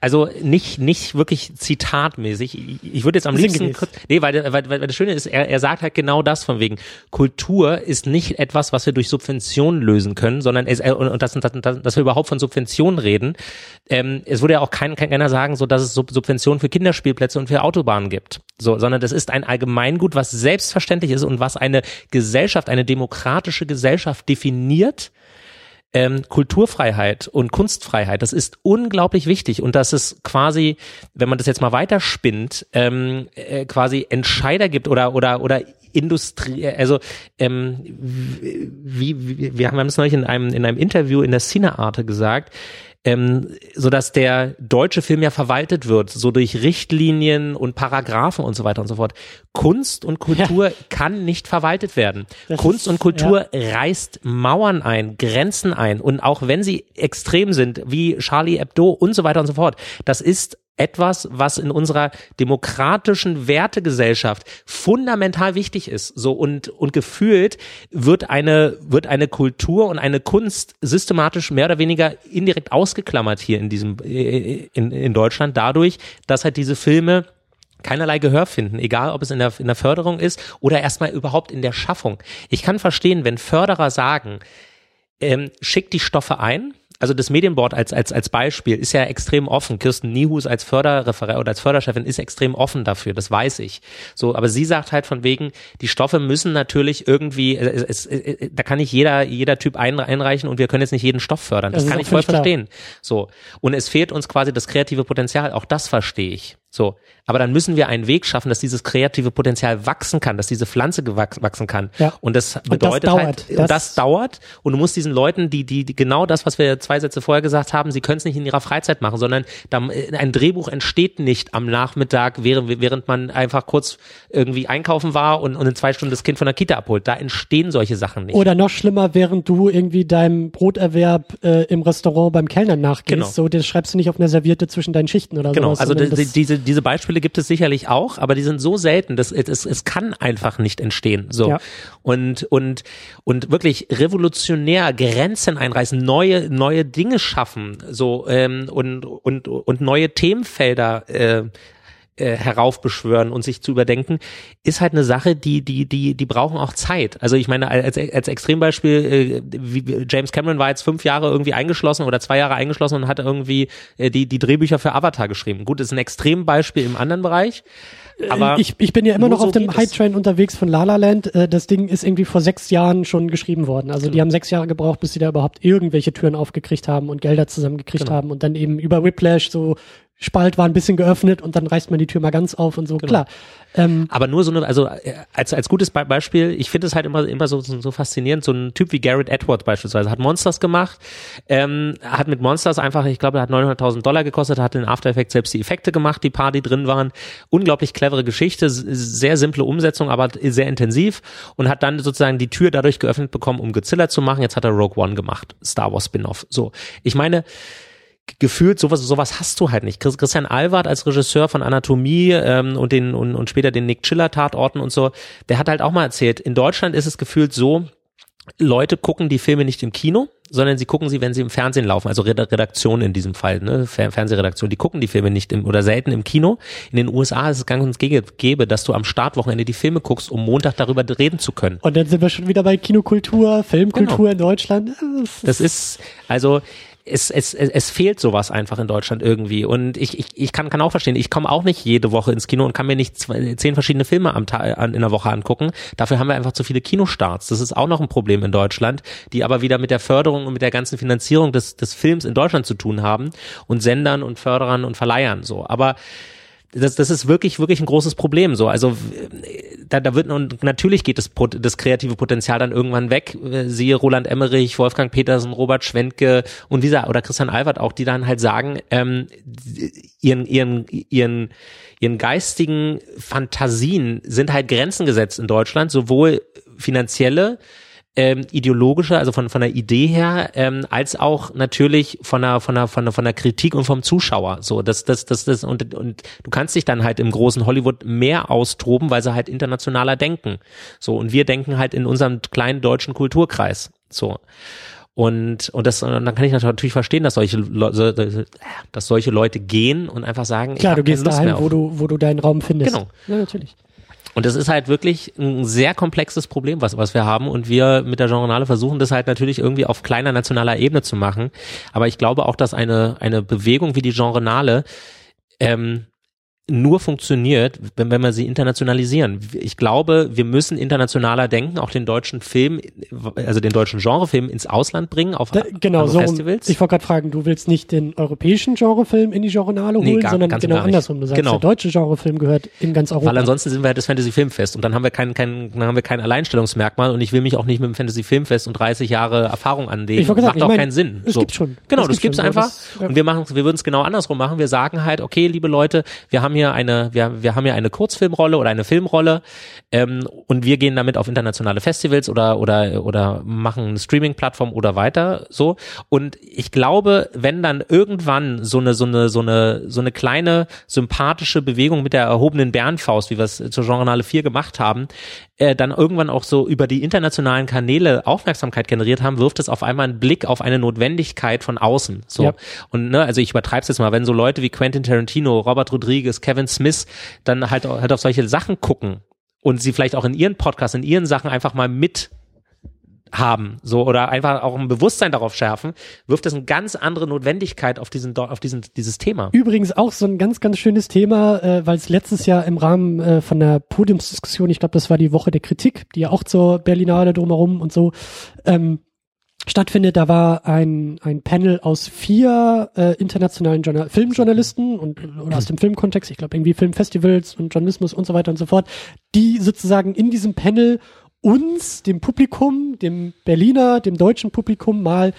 also nicht nicht wirklich zitatmäßig. Ich würde jetzt am liebsten kurz, nee, weil, weil, weil das Schöne ist, er, er sagt halt genau das von wegen Kultur ist nicht etwas, was wir durch Subventionen lösen können, sondern es, und das, das, das, dass wir überhaupt von Subventionen reden. Ähm, es würde ja auch kein, keiner sagen, so dass es Subventionen für Kinderspielplätze und für Autobahnen gibt, so, sondern das ist ein Allgemeingut, was selbstverständlich ist und was eine Gesellschaft, eine demokratische Gesellschaft definiert ähm, Kulturfreiheit und Kunstfreiheit, das ist unglaublich wichtig. Und dass es quasi, wenn man das jetzt mal weiterspinnt, ähm, äh, quasi Entscheider gibt oder oder oder Industrie, also ähm, wie, wie wir haben es neulich in einem in einem Interview in der Cinearte gesagt, ähm, so dass der deutsche Film ja verwaltet wird, so durch Richtlinien und Paragraphen und so weiter und so fort. Kunst und Kultur ja. kann nicht verwaltet werden. Das Kunst ist, und Kultur ja. reißt Mauern ein, Grenzen ein und auch wenn sie extrem sind, wie Charlie Hebdo und so weiter und so fort, das ist etwas, was in unserer demokratischen Wertegesellschaft fundamental wichtig ist. So und und gefühlt wird eine wird eine Kultur und eine Kunst systematisch mehr oder weniger indirekt ausgeklammert hier in diesem äh, in, in Deutschland dadurch, dass halt diese Filme keinerlei Gehör finden, egal ob es in der, in der Förderung ist oder erstmal überhaupt in der Schaffung. Ich kann verstehen, wenn Förderer sagen, ähm, schickt die Stoffe ein, also das Medienboard als, als, als Beispiel ist ja extrem offen. Kirsten Niehus als Förderreferent oder als Förderchefin ist extrem offen dafür, das weiß ich. So, aber sie sagt halt von wegen, die Stoffe müssen natürlich irgendwie, es, es, es, da kann nicht jeder, jeder Typ ein, einreichen und wir können jetzt nicht jeden Stoff fördern. Das, das kann ich voll verstehen. So. Und es fehlt uns quasi das kreative Potenzial, auch das verstehe ich. So. Aber dann müssen wir einen Weg schaffen, dass dieses kreative Potenzial wachsen kann, dass diese Pflanze wachsen kann. Ja. Und das bedeutet und das halt, das, das dauert. Und du musst diesen Leuten, die, die, die genau das, was wir zwei Sätze vorher gesagt haben, sie können es nicht in ihrer Freizeit machen, sondern ein Drehbuch entsteht nicht am Nachmittag, während, während man einfach kurz irgendwie einkaufen war und, und in zwei Stunden das Kind von der Kita abholt. Da entstehen solche Sachen nicht. Oder noch schlimmer, während du irgendwie deinem Broterwerb äh, im Restaurant beim Kellnern nachgehst. Genau. So, das schreibst du nicht auf einer Serviette zwischen deinen Schichten oder so. Genau, also diese, diese Beispiele gibt es sicherlich auch, aber die sind so selten, dass es, es kann einfach nicht entstehen. So ja. und und und wirklich revolutionär Grenzen einreißen, neue neue Dinge schaffen, so ähm, und und und neue Themenfelder äh, äh, heraufbeschwören und sich zu überdenken, ist halt eine Sache, die, die, die, die brauchen auch Zeit. Also ich meine, als, als Extrembeispiel, äh, wie, James Cameron war jetzt fünf Jahre irgendwie eingeschlossen oder zwei Jahre eingeschlossen und hat irgendwie äh, die, die Drehbücher für Avatar geschrieben. Gut, ist ein Extrembeispiel im anderen Bereich. Aber ich, ich bin ja immer noch so auf dem Hype-Train unterwegs von La La Land. Äh, das Ding ist irgendwie vor sechs Jahren schon geschrieben worden. Also genau. die haben sechs Jahre gebraucht, bis sie da überhaupt irgendwelche Türen aufgekriegt haben und Gelder zusammengekriegt genau. haben und dann eben über Whiplash so Spalt war ein bisschen geöffnet und dann reißt man die Tür mal ganz auf und so. Genau. Klar. Ähm, Aber nur so eine, also äh, als als gutes Be Beispiel, ich finde es halt immer immer so so faszinierend. So ein Typ wie Garrett Edwards beispielsweise hat Monsters gemacht, ähm, hat mit Monsters einfach, ich glaube, er hat 900.000 Dollar gekostet, hat in After Effects selbst die Effekte gemacht, die paar, die drin waren. Unglaublich clevere Geschichte, sehr simple Umsetzung, aber sehr intensiv und hat dann sozusagen die Tür dadurch geöffnet bekommen, um Godzilla zu machen. Jetzt hat er Rogue One gemacht, Star Wars Spin-off. So, ich meine gefühlt sowas sowas hast du halt nicht. Christian Alward als Regisseur von Anatomie ähm, und den und, und später den Nick Chiller Tatorten und so, der hat halt auch mal erzählt, in Deutschland ist es gefühlt so, Leute gucken die Filme nicht im Kino, sondern sie gucken sie, wenn sie im Fernsehen laufen, also Redaktion in diesem Fall, ne, Fernsehredaktion, die gucken die Filme nicht im, oder selten im Kino. In den USA ist es ganz und gäbe, dass du am Startwochenende die Filme guckst, um Montag darüber reden zu können. Und dann sind wir schon wieder bei Kinokultur, Filmkultur genau. in Deutschland. Das ist, also, es, es, es fehlt sowas einfach in Deutschland irgendwie. Und ich, ich, ich kann, kann auch verstehen, ich komme auch nicht jede Woche ins Kino und kann mir nicht zwei, zehn verschiedene Filme am Tag, an, in der Woche angucken. Dafür haben wir einfach zu viele Kinostarts. Das ist auch noch ein Problem in Deutschland, die aber wieder mit der Förderung und mit der ganzen Finanzierung des, des Films in Deutschland zu tun haben und Sendern und Förderern und Verleihern so. Aber das, das ist wirklich, wirklich ein großes Problem. So, also da, da wird und natürlich geht das, das kreative Potenzial dann irgendwann weg. Siehe Roland Emmerich, Wolfgang Petersen, Robert Schwentke und dieser oder Christian Albert auch, die dann halt sagen, ähm, ihren, ihren, ihren, ihren geistigen Fantasien sind halt Grenzen gesetzt in Deutschland, sowohl finanzielle ähm, ideologischer, also von, von der Idee her, ähm, als auch natürlich von der, von der, von der, von der Kritik und vom Zuschauer. So, das, das, das, das, und, und du kannst dich dann halt im großen Hollywood mehr austoben, weil sie halt internationaler denken. So, und wir denken halt in unserem kleinen deutschen Kulturkreis. So. Und, und das, und dann kann ich natürlich verstehen, dass solche, Leute, dass solche Leute gehen und einfach sagen, klar, du gehst dahin, wo du, wo du deinen Raum findest. Genau. Ja, natürlich. Und das ist halt wirklich ein sehr komplexes Problem, was, was wir haben. Und wir mit der Genrenale versuchen das halt natürlich irgendwie auf kleiner nationaler Ebene zu machen. Aber ich glaube auch, dass eine, eine Bewegung wie die Genrenale ähm, nur funktioniert, wenn, wenn wir sie internationalisieren. Ich glaube, wir müssen internationaler denken, auch den deutschen Film, also den deutschen Genrefilm ins Ausland bringen, auf da, genau, so Festivals. Ich wollte gerade fragen, du willst nicht den europäischen Genrefilm in die Genrenale holen, nee, gar, sondern genau andersrum. Du sagst, genau. der deutsche Genrefilm gehört in ganz Europa. Weil ansonsten sind wir halt das Fantasy Filmfest und dann haben wir kein, kein, dann haben wir kein Alleinstellungsmerkmal und ich will mich auch nicht mit dem Fantasy Filmfest und 30 Jahre Erfahrung anlegen. Ich gesagt, Macht ich auch mein, keinen Sinn. Es so. gibt schon. Genau, das, das gibt's schon, einfach. Das, ja. Und wir machen, wir würden es genau andersrum machen. Wir sagen halt, okay, liebe Leute, wir haben hier eine, wir, wir haben hier eine Kurzfilmrolle oder eine Filmrolle ähm, und wir gehen damit auf internationale Festivals oder oder oder machen eine Streaming-Plattform oder weiter so. Und ich glaube, wenn dann irgendwann so eine so eine so eine so eine kleine sympathische Bewegung mit der erhobenen Bärenfaust, wie wir es zur Genrenale 4 gemacht haben, äh, dann irgendwann auch so über die internationalen Kanäle Aufmerksamkeit generiert haben, wirft es auf einmal einen Blick auf eine Notwendigkeit von außen. So. Ja. Und ne, also ich übertreibe es jetzt mal, wenn so Leute wie Quentin Tarantino, Robert Rodriguez, Kevin Smith dann halt, halt auf solche Sachen gucken und sie vielleicht auch in ihren Podcasts, in ihren Sachen einfach mal mit haben, so oder einfach auch ein Bewusstsein darauf schärfen, wirft das eine ganz andere Notwendigkeit auf diesen auf diesen dieses Thema. Übrigens auch so ein ganz ganz schönes Thema, äh, weil es letztes Jahr im Rahmen äh, von der Podiumsdiskussion, ich glaube, das war die Woche der Kritik, die ja auch zur Berlinale drumherum und so ähm, stattfindet. Da war ein, ein Panel aus vier äh, internationalen Journal Filmjournalisten und oder aus dem Filmkontext, ich glaube irgendwie Filmfestivals und Journalismus und so weiter und so fort, die sozusagen in diesem Panel uns, dem Publikum, dem Berliner, dem deutschen Publikum mal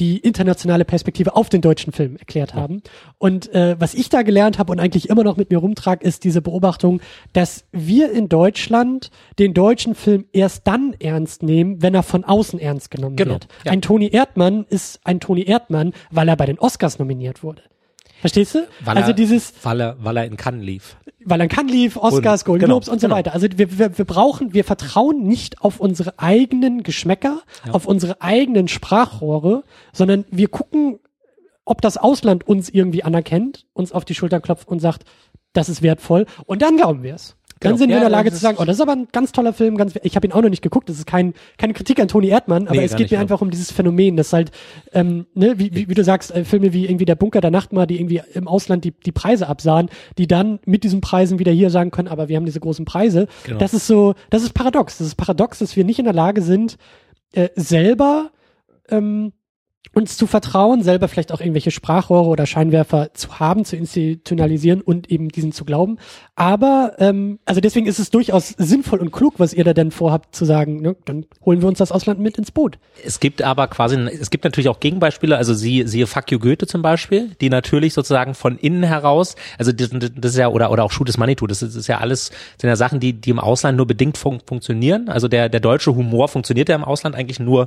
die internationale Perspektive auf den deutschen Film erklärt haben. Und äh, was ich da gelernt habe und eigentlich immer noch mit mir rumtrage, ist diese Beobachtung, dass wir in Deutschland den deutschen Film erst dann ernst nehmen, wenn er von außen ernst genommen genau, wird. Ja. Ein Toni Erdmann ist ein Toni Erdmann, weil er bei den Oscars nominiert wurde. Verstehst du? Weil also er, dieses, weil er, weil er in Cannes lief. Weil er in Cannes lief, Oscars, Golden genau, Globes und so genau. weiter. Also wir, wir, wir brauchen, wir vertrauen nicht auf unsere eigenen Geschmäcker, ja. auf unsere eigenen Sprachrohre, sondern wir gucken, ob das Ausland uns irgendwie anerkennt, uns auf die Schulter klopft und sagt, das ist wertvoll. Und dann glauben wir es. Dann genau. sind wir in der Lage zu sagen, oh, das ist aber ein ganz toller Film, ganz, ich habe ihn auch noch nicht geguckt, das ist kein, keine Kritik an Toni Erdmann, aber nee, es geht mir einfach um dieses Phänomen, dass halt, ähm, ne, wie, wie, wie du sagst, äh, Filme wie irgendwie Der Bunker der Nachtmar, die irgendwie im Ausland die, die Preise absahen, die dann mit diesen Preisen wieder hier sagen können, aber wir haben diese großen Preise. Genau. Das ist so, das ist paradox. Das ist paradox, dass wir nicht in der Lage sind, äh, selber ähm, uns zu vertrauen, selber vielleicht auch irgendwelche Sprachrohre oder Scheinwerfer zu haben, zu institutionalisieren und eben diesen zu glauben. Aber ähm, also deswegen ist es durchaus sinnvoll und klug, was ihr da denn vorhabt zu sagen. Ne? Dann holen wir uns das Ausland mit ins Boot. Es gibt aber quasi, es gibt natürlich auch Gegenbeispiele. Also sie, siehe Fuck you Goethe zum Beispiel, die natürlich sozusagen von innen heraus, also das, das ist ja oder oder auch Shoot is Manitou, das ist, das ist ja alles sind ja Sachen, die die im Ausland nur bedingt fun funktionieren. Also der der deutsche Humor funktioniert ja im Ausland eigentlich nur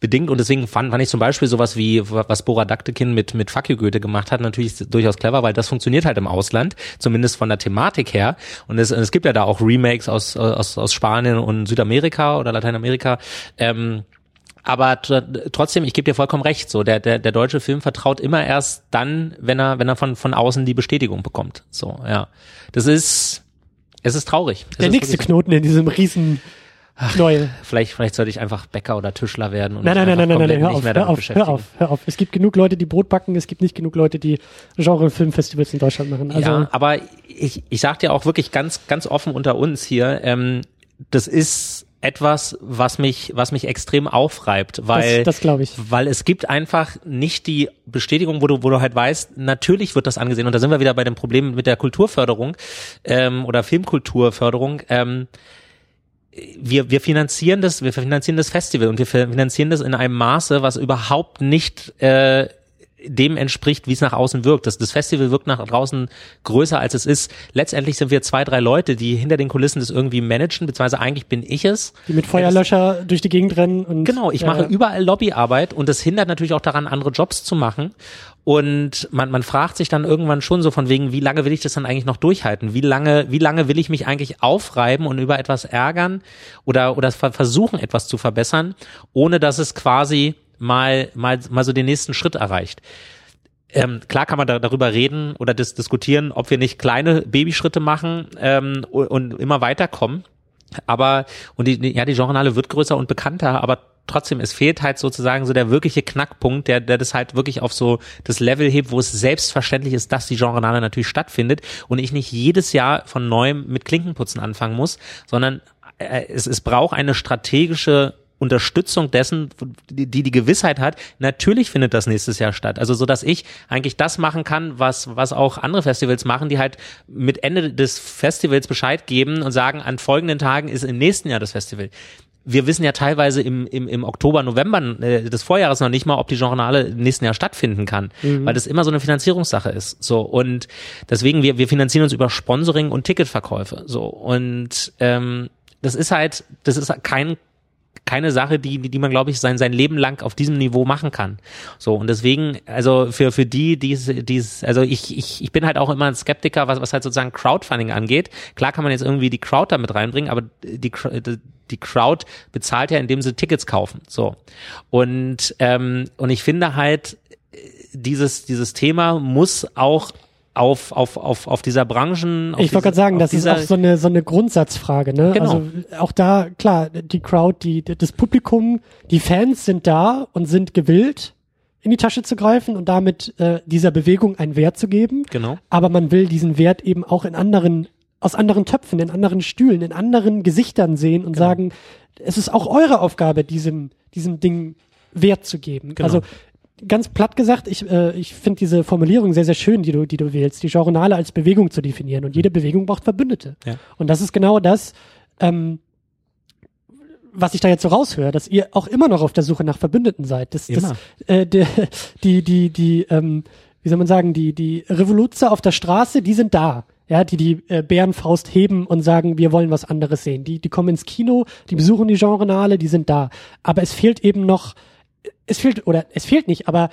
bedingt und deswegen fand, fand ich zum Beispiel sowas wie, was Bora Daktekin mit, mit Fuck you Goethe gemacht hat, natürlich durchaus clever, weil das funktioniert halt im Ausland, zumindest von der Thematik her. Und es, es gibt ja da auch Remakes aus, aus, aus Spanien und Südamerika oder Lateinamerika. Ähm, aber trotzdem, ich gebe dir vollkommen recht, so der, der, der deutsche Film vertraut immer erst dann, wenn er, wenn er von, von außen die Bestätigung bekommt. So, ja. Das ist, es ist traurig. Es der ist nächste Knoten in diesem riesen Ach, Neue. Vielleicht, vielleicht sollte ich einfach Bäcker oder Tischler werden und nein, nein, nein, nein, nein, nein, hör auf, hör auf, hör auf, hör auf. Es gibt genug Leute, die Brot backen, es gibt nicht genug Leute, die Genre-Filmfestivals in Deutschland machen. Also ja, aber ich, ich sag dir auch wirklich ganz, ganz offen unter uns hier, ähm, das ist etwas, was mich, was mich extrem aufreibt, weil, das, das glaube ich, weil es gibt einfach nicht die Bestätigung, wo du, wo du halt weißt, natürlich wird das angesehen und da sind wir wieder bei dem Problem mit der Kulturförderung ähm, oder Filmkulturförderung. Ähm, wir, wir finanzieren das, wir finanzieren das Festival und wir finanzieren das in einem Maße, was überhaupt nicht äh, dem entspricht, wie es nach außen wirkt. Das, das Festival wirkt nach draußen größer, als es ist. Letztendlich sind wir zwei, drei Leute, die hinter den Kulissen das irgendwie managen, beziehungsweise eigentlich bin ich es. Die mit Feuerlöscher durch die Gegend rennen. Und, genau, ich ja. mache überall Lobbyarbeit und das hindert natürlich auch daran, andere Jobs zu machen. Und man, man fragt sich dann irgendwann schon so von wegen, wie lange will ich das dann eigentlich noch durchhalten? Wie lange, wie lange will ich mich eigentlich aufreiben und über etwas ärgern oder, oder versuchen, etwas zu verbessern, ohne dass es quasi mal, mal, mal so den nächsten Schritt erreicht. Ähm, klar kann man da, darüber reden oder dis diskutieren, ob wir nicht kleine Babyschritte machen ähm, und, immer weiterkommen. Aber und die, ja, die Journale wird größer und bekannter, aber trotzdem, es fehlt halt sozusagen so der wirkliche Knackpunkt, der, der das halt wirklich auf so das Level hebt, wo es selbstverständlich ist, dass die Genrenale natürlich stattfindet und ich nicht jedes Jahr von neuem mit Klinkenputzen anfangen muss, sondern äh, es, es braucht eine strategische Unterstützung dessen, die, die Gewissheit hat, natürlich findet das nächstes Jahr statt. Also so, dass ich eigentlich das machen kann, was was auch andere Festivals machen, die halt mit Ende des Festivals Bescheid geben und sagen, an folgenden Tagen ist im nächsten Jahr das Festival wir wissen ja teilweise im, im, im Oktober, November äh, des Vorjahres noch nicht mal, ob die Journale im nächsten Jahr stattfinden kann, mhm. weil das immer so eine Finanzierungssache ist. So und deswegen wir wir finanzieren uns über Sponsoring und Ticketverkäufe. So und ähm, das ist halt, das ist kein keine Sache, die, die man, glaube ich, sein, sein Leben lang auf diesem Niveau machen kann. So, und deswegen, also für, für die, die es, also ich, ich, ich bin halt auch immer ein Skeptiker, was, was halt sozusagen Crowdfunding angeht. Klar kann man jetzt irgendwie die Crowd da mit reinbringen, aber die, die Crowd bezahlt ja, indem sie Tickets kaufen. So. Und, ähm, und ich finde halt, dieses, dieses Thema muss auch auf, auf, auf, auf dieser Branchen. Auf ich wollte gerade sagen, das ist auch so eine, so eine Grundsatzfrage, ne? Genau. Also auch da, klar, die Crowd, die, das Publikum, die Fans sind da und sind gewillt, in die Tasche zu greifen und damit äh, dieser Bewegung einen Wert zu geben. Genau. Aber man will diesen Wert eben auch in anderen, aus anderen Töpfen, in anderen Stühlen, in anderen Gesichtern sehen und genau. sagen, es ist auch eure Aufgabe, diesem, diesem Ding Wert zu geben. Genau. Also ganz platt gesagt, ich, äh, ich finde diese Formulierung sehr, sehr schön, die du, die du wählst, die Journale als Bewegung zu definieren. Und jede Bewegung braucht Verbündete. Ja. Und das ist genau das, ähm, was ich da jetzt so raushöre, dass ihr auch immer noch auf der Suche nach Verbündeten seid. Das, das, äh, die, die, die, die ähm, wie soll man sagen, die, die Revoluzer auf der Straße, die sind da. Ja, die die äh, Bärenfaust heben und sagen, wir wollen was anderes sehen. Die, die kommen ins Kino, die besuchen die Genrenale, die sind da. Aber es fehlt eben noch es fehlt, oder es fehlt nicht, aber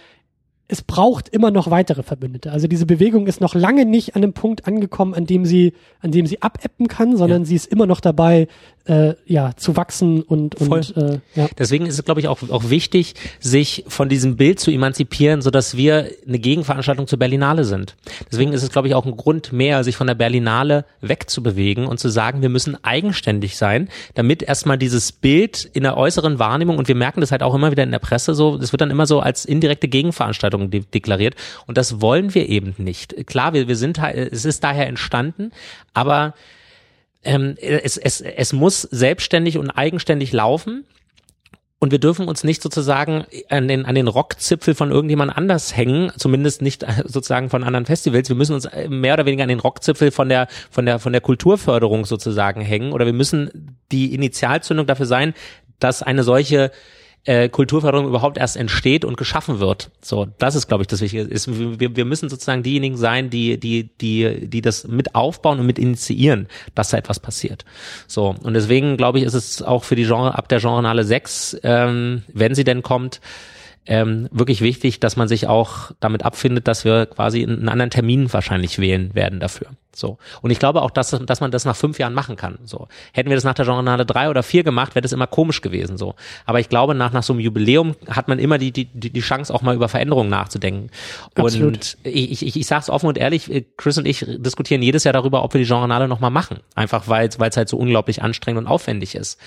es braucht immer noch weitere Verbündete. Also diese Bewegung ist noch lange nicht an dem Punkt angekommen, an dem sie, an dem sie abäppen kann, sondern ja. sie ist immer noch dabei, äh, ja, zu wachsen und, und äh, ja. Deswegen ist es, glaube ich, auch, auch wichtig, sich von diesem Bild zu emanzipieren, so dass wir eine Gegenveranstaltung zur Berlinale sind. Deswegen ist es, glaube ich, auch ein Grund mehr, sich von der Berlinale wegzubewegen und zu sagen, wir müssen eigenständig sein, damit erstmal dieses Bild in der äußeren Wahrnehmung, und wir merken das halt auch immer wieder in der Presse so, das wird dann immer so als indirekte Gegenveranstaltung de deklariert. Und das wollen wir eben nicht. Klar, wir, wir sind, es ist daher entstanden, aber ähm, es, es, es muss selbstständig und eigenständig laufen. Und wir dürfen uns nicht sozusagen an den, an den Rockzipfel von irgendjemand anders hängen, zumindest nicht sozusagen von anderen Festivals. Wir müssen uns mehr oder weniger an den Rockzipfel von der, von der, von der Kulturförderung sozusagen hängen. Oder wir müssen die Initialzündung dafür sein, dass eine solche äh, Kulturförderung überhaupt erst entsteht und geschaffen wird. So, das ist, glaube ich, das Wichtige. Ist, wir, wir müssen sozusagen diejenigen sein, die, die, die, die das mit aufbauen und mit initiieren, dass da etwas passiert. So, und deswegen, glaube ich, ist es auch für die Genre, ab der Genrenale 6, ähm, wenn sie denn kommt, ähm, wirklich wichtig, dass man sich auch damit abfindet, dass wir quasi einen anderen Termin wahrscheinlich wählen werden dafür. So. Und ich glaube auch, dass, dass man das nach fünf Jahren machen kann. So. Hätten wir das nach der Genrenale drei oder vier gemacht, wäre das immer komisch gewesen. So. Aber ich glaube, nach, nach so einem Jubiläum hat man immer die, die, die Chance, auch mal über Veränderungen nachzudenken. Absolut. Und ich, ich, ich sage es offen und ehrlich, Chris und ich diskutieren jedes Jahr darüber, ob wir die Genrenale nochmal machen. Einfach weil es halt so unglaublich anstrengend und aufwendig ist.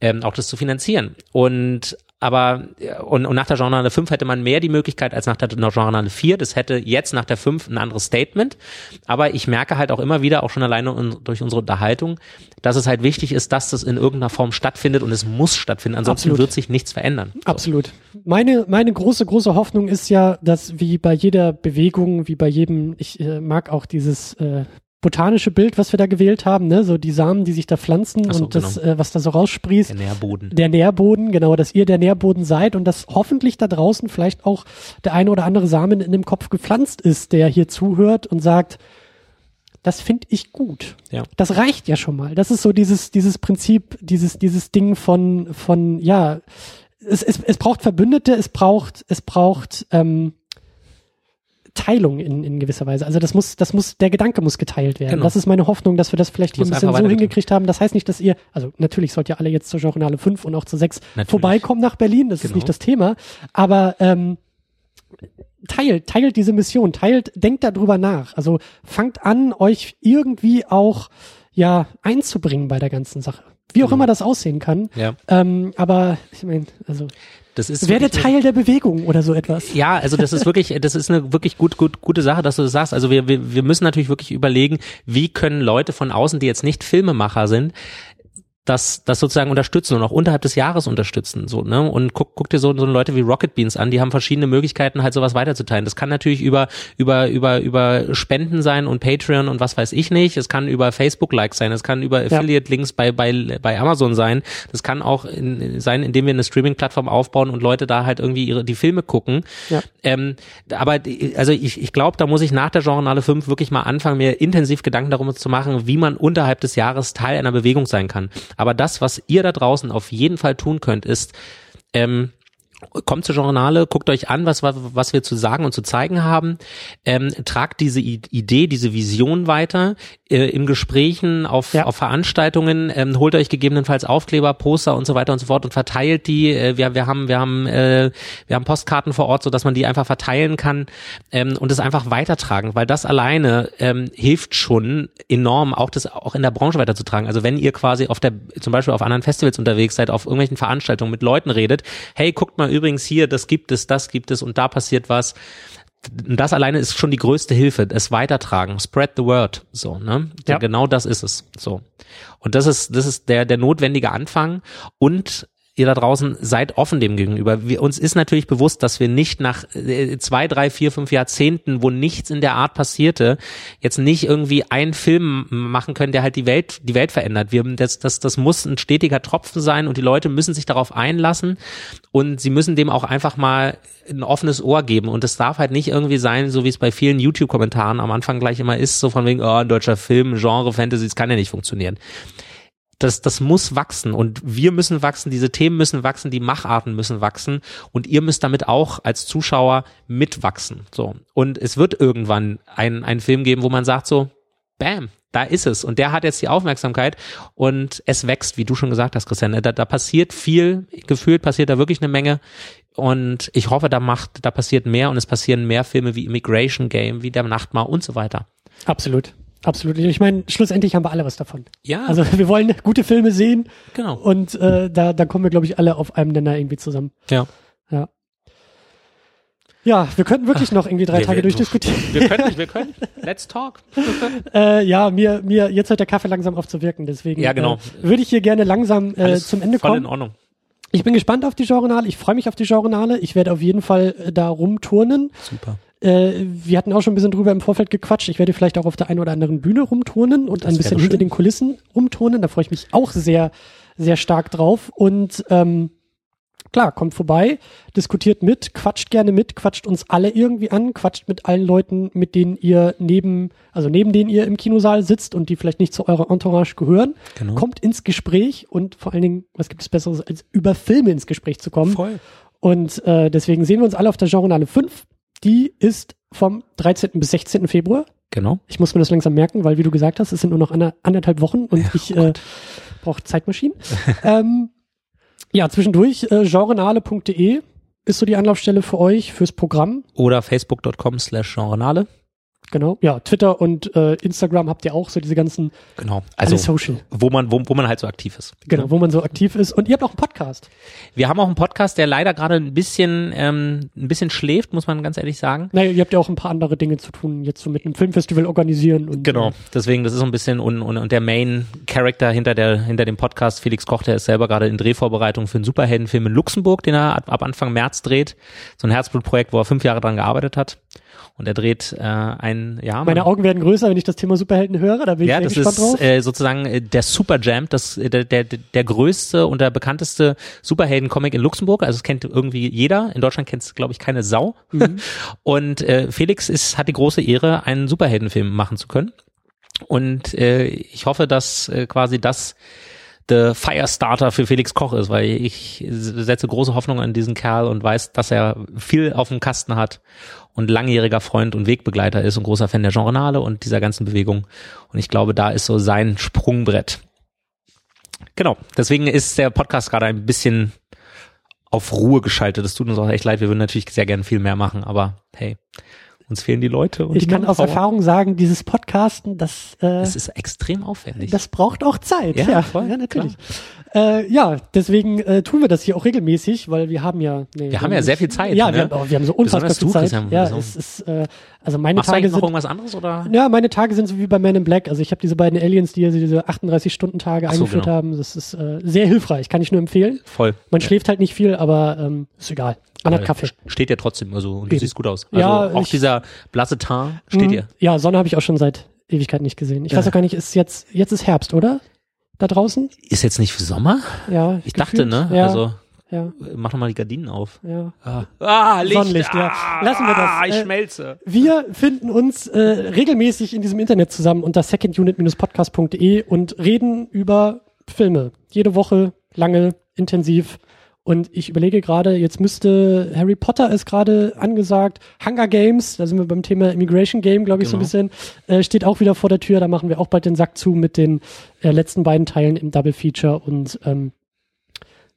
Ähm, auch das zu finanzieren. Und aber und, und nach der Genrenale 5 hätte man mehr die Möglichkeit als nach der Genrenale 4. Das hätte jetzt nach der 5 ein anderes Statement. Aber ich merke halt auch immer wieder, auch schon alleine durch unsere Unterhaltung, dass es halt wichtig ist, dass das in irgendeiner Form stattfindet und es muss stattfinden. Ansonsten Absolut. wird sich nichts verändern. So. Absolut. Meine, meine große, große Hoffnung ist ja, dass wie bei jeder Bewegung, wie bei jedem, ich äh, mag auch dieses äh, botanische Bild, was wir da gewählt haben, ne? so die Samen, die sich da pflanzen so, und das, genau. äh, was da so raussprießt. Der Nährboden. Der Nährboden, genau, dass ihr der Nährboden seid und dass hoffentlich da draußen vielleicht auch der eine oder andere Samen in dem Kopf gepflanzt ist, der hier zuhört und sagt, das finde ich gut. Ja. Das reicht ja schon mal. Das ist so dieses, dieses Prinzip, dieses, dieses Ding von, von, ja, es, es, es braucht Verbündete, es braucht, es braucht, ähm, Teilung in, in gewisser Weise. Also das muss, das muss, der Gedanke muss geteilt werden. Genau. Das ist meine Hoffnung, dass wir das vielleicht hier ein bisschen so hingekriegt haben. Das heißt nicht, dass ihr, also natürlich sollt ihr alle jetzt zur Journale 5 und auch zur 6 natürlich. vorbeikommen nach Berlin, das genau. ist nicht das Thema. Aber ähm, teilt, teilt diese Mission, teilt, denkt darüber nach. Also fangt an, euch irgendwie auch ja einzubringen bei der ganzen Sache. Wie auch genau. immer das aussehen kann. Ja. Ähm, aber ich meine, also das ist werde Teil der Bewegung oder so etwas. Ja, also das ist wirklich, das ist eine wirklich gut, gut, gute Sache, dass du das sagst. Also wir, wir, wir müssen natürlich wirklich überlegen, wie können Leute von außen, die jetzt nicht Filmemacher sind, das, das sozusagen unterstützen und auch unterhalb des Jahres unterstützen. So, ne? Und guck, guck dir so, so Leute wie Rocket Beans an, die haben verschiedene Möglichkeiten, halt sowas weiterzuteilen. Das kann natürlich über, über, über, über Spenden sein und Patreon und was weiß ich nicht. Es kann über Facebook-Likes sein, es kann über Affiliate-Links bei, bei, bei Amazon sein. Das kann auch in, sein, indem wir eine Streaming-Plattform aufbauen und Leute da halt irgendwie ihre, die Filme gucken. Ja. Ähm, aber also ich, ich glaube, da muss ich nach der Genrenale 5 wirklich mal anfangen, mir intensiv Gedanken darum zu machen, wie man unterhalb des Jahres Teil einer Bewegung sein kann. Aber das, was ihr da draußen auf jeden Fall tun könnt, ist ähm, kommt zur Journale, guckt euch an, was, was, wir zu sagen und zu zeigen haben, ähm, tragt diese Idee, diese Vision weiter äh, in Gesprächen, auf, Ja. auf Veranstaltungen, ähm, holt euch gegebenenfalls Aufkleber, Poster und so weiter und so fort und verteilt die. Äh, wir, wir haben, wir haben, äh, wir haben Postkarten vor Ort, so dass man die einfach verteilen kann ähm, und es einfach weitertragen, weil das alleine ähm, hilft schon enorm, auch das auch in der Branche weiterzutragen. Also wenn ihr quasi auf der, zum Beispiel auf anderen Festivals unterwegs seid, auf irgendwelchen Veranstaltungen mit Leuten redet, hey, guckt mal übrigens hier, das gibt es, das gibt es und da passiert was. Das alleine ist schon die größte Hilfe, es weitertragen, spread the word, so, ne? Ja. Genau das ist es, so. Und das ist, das ist der, der notwendige Anfang und ihr da draußen seid offen dem gegenüber. Wir, uns ist natürlich bewusst, dass wir nicht nach äh, zwei, drei, vier, fünf Jahrzehnten, wo nichts in der Art passierte, jetzt nicht irgendwie einen Film machen können, der halt die Welt, die Welt verändert. Wir, das, das, das muss ein stetiger Tropfen sein und die Leute müssen sich darauf einlassen und sie müssen dem auch einfach mal ein offenes Ohr geben und es darf halt nicht irgendwie sein, so wie es bei vielen YouTube-Kommentaren am Anfang gleich immer ist, so von wegen, oh, ein deutscher Film, Genre, Fantasy, das kann ja nicht funktionieren das, das muss wachsen und wir müssen wachsen, diese Themen müssen wachsen, die Macharten müssen wachsen und ihr müsst damit auch als Zuschauer mitwachsen. So. Und es wird irgendwann einen, einen Film geben, wo man sagt so, bam, da ist es. Und der hat jetzt die Aufmerksamkeit und es wächst, wie du schon gesagt hast, Christian. Da, da passiert viel, gefühlt passiert da wirklich eine Menge. Und ich hoffe, da macht, da passiert mehr und es passieren mehr Filme wie Immigration Game, wie Der Nachtmar und so weiter. Absolut. Absolut. Ich meine, schlussendlich haben wir alle was davon. Ja, Also wir wollen gute Filme sehen genau. und äh, da, da kommen wir, glaube ich, alle auf einem Nenner irgendwie zusammen. Ja. Ja. Ja, wir könnten wirklich noch irgendwie drei Wir- Tage wir- durchdiskutieren. Wir können, wir können. Let's talk. Äh, ja, mir, mir, jetzt hört der Kaffee langsam auf zu wirken, deswegen Ja, genau. äh, würde ich hier gerne langsam äh, Alles zum Ende voll kommen. in Ordnung. Ich bin gespannt auf die Genrenale, ich freue mich auf die Genrenale, ich werde auf jeden Fall äh, da rumturnen. Super. Äh, wir hatten auch schon ein bisschen drüber im Vorfeld gequatscht. Ich werde vielleicht auch auf der einen oder anderen Bühne rumturnen und ein wär bisschen hinter den Kulissen rumturnen. Da freue ich mich auch sehr, sehr stark drauf. Und ähm, klar, kommt vorbei, diskutiert mit, quatscht gerne mit, quatscht uns alle irgendwie an, quatscht mit allen Leuten, mit denen ihr neben, also neben denen ihr im Kinosaal sitzt und die vielleicht nicht zu eurer Entourage gehören. Genau. Kommt ins Gespräch und vor allen Dingen, was gibt es Besseres, als über Filme ins Gespräch zu kommen. Voll. Und äh, deswegen sehen wir uns alle auf der Genrenale 5. Die ist vom 13. bis 16. Februar. Genau. Ich muss mir das langsam merken, weil wie du gesagt hast, es sind nur noch ander, anderthalb Wochen und ich äh, brauche Zeitmaschinen. ähm, ja, zwischendurch äh, genrenale.de ist so die Anlaufstelle für euch, fürs Programm. Oder facebook.com slash genrenale. Genau. Ja, Twitter und äh, Instagram habt ihr auch so diese ganzen Genau. Also, Social. wo man, wo, wo man halt so aktiv ist. Genau, wo man so aktiv ist. Und ihr habt auch einen Podcast. Wir haben auch einen Podcast, der leider gerade ein bisschen, ähm, ein bisschen schläft, muss man ganz ehrlich sagen. Naja, ihr habt ja auch ein paar andere Dinge zu tun, jetzt so mit einem Filmfestival organisieren und Genau, deswegen, das ist so ein bisschen und, und, und der Main Character hinter der hinter dem Podcast, Felix Koch, der ist selber gerade in Drehvorbereitung für einen Superheldenfilm in Luxemburg, den er ab, ab Anfang März dreht. So ein Herzblutprojekt, wo er fünf Jahre dran gearbeitet hat. Und er dreht äh, ein, ja, Meine Augen werden größer, wenn ich das Thema Superhelden höre. Da bin ja, ich das gespannt ist drauf. äh, sozusagen äh, der Super Jam, das äh, der, der der größte und der bekannteste Superhelden-Comic in Luxemburg. Also es kennt irgendwie jeder. In Deutschland kennt es, glaube ich, keine Sau. Mhm. Und äh, Felix ist hat die große Ehre, einen Superheldenfilm machen zu können. Und äh, ich hoffe, dass äh, quasi das der Firestarter für Felix Koch ist, weil ich setze große Hoffnung an diesen Kerl und weiß, dass er viel auf dem Kasten hat und langjähriger Freund und Wegbegleiter ist und großer Fan der Genrenale und dieser ganzen Bewegung. Und ich glaube, da ist so sein Sprungbrett. Genau. Deswegen ist der Podcast gerade ein bisschen auf Ruhe geschaltet. Das tut uns auch echt leid. Wir würden natürlich sehr gerne viel mehr machen, aber hey, uns fehlen die Leute. Und ich die kann aus. Erfahrung sagen, dieses Podcasten, das, äh, Es ist extrem aufwendig. das braucht auch Zeit. Ja, Ja, voll, ja natürlich. Äh, ja, deswegen äh, tun wir das hier auch regelmäßig, weil wir haben ja. Nee, Wir haben ja sehr viel Zeit, Ja, ne? wir, haben, auch- wir haben so unfassbar Besonders viel du, Zeit. Christian, ja, so. es ist, äh, also meine Machst du Tage eigentlich noch sind. irgendwas anderes oder? Ja, meine Tage sind so wie bei Man in Black. Also ich habe diese beiden Aliens, die ja diese 38-Stunden-Tage Ach so, eingeführt genau. haben. Das ist äh, sehr hilfreich, kann ich nur empfehlen. Voll. Man schläft halt nicht viel, aber ähm, ist egal. Hat Aber Kaffee. Steht ja trotzdem, also und du siehst gut aus. Also Ja, auch ich- dieser blasse Teint steht Mhm. dir. Ja, Sonne habe ich auch schon seit Ewigkeit nicht gesehen. Ich weiß auch gar nicht, ist jetzt, jetzt ist Herbst, oder? Da draußen? Ist jetzt nicht Sommer? Ja. Ich dachte, ne? Ja, Also ja, mach doch mal die Gardinen auf. ja. Ah, ah Licht. Sonnenlicht, ja. Ah, Lassen wir das. Ah, ich Äh, schmelze. Wir finden uns äh, regelmäßig in diesem Internet zusammen unter secondunit-podcast.de und reden über Filme. Jede Woche, lange, intensiv Und ich überlege gerade, jetzt müsste Harry Potter ist gerade angesagt, Hunger Games, da sind wir beim Thema Immigration Game, glaube ich, Genau. so ein bisschen, äh, steht auch wieder vor der Tür. Da machen wir auch bald den Sack zu mit den äh, letzten beiden Teilen im Double Feature und ähm,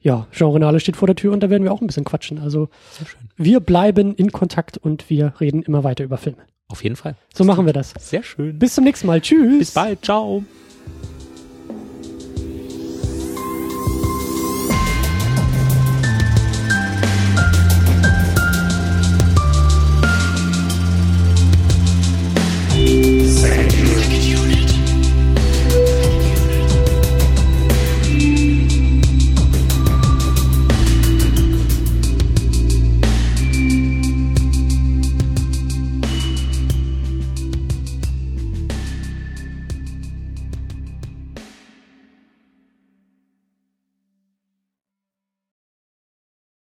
ja, Genrenale steht vor der Tür und da werden wir auch ein bisschen quatschen. Also Sehr schön. wir bleiben in Kontakt und wir reden immer weiter über Filme. Auf jeden Fall. So machen wir das. Sehr schön. Bis zum nächsten Mal. Tschüss. Bis bald. Ciao.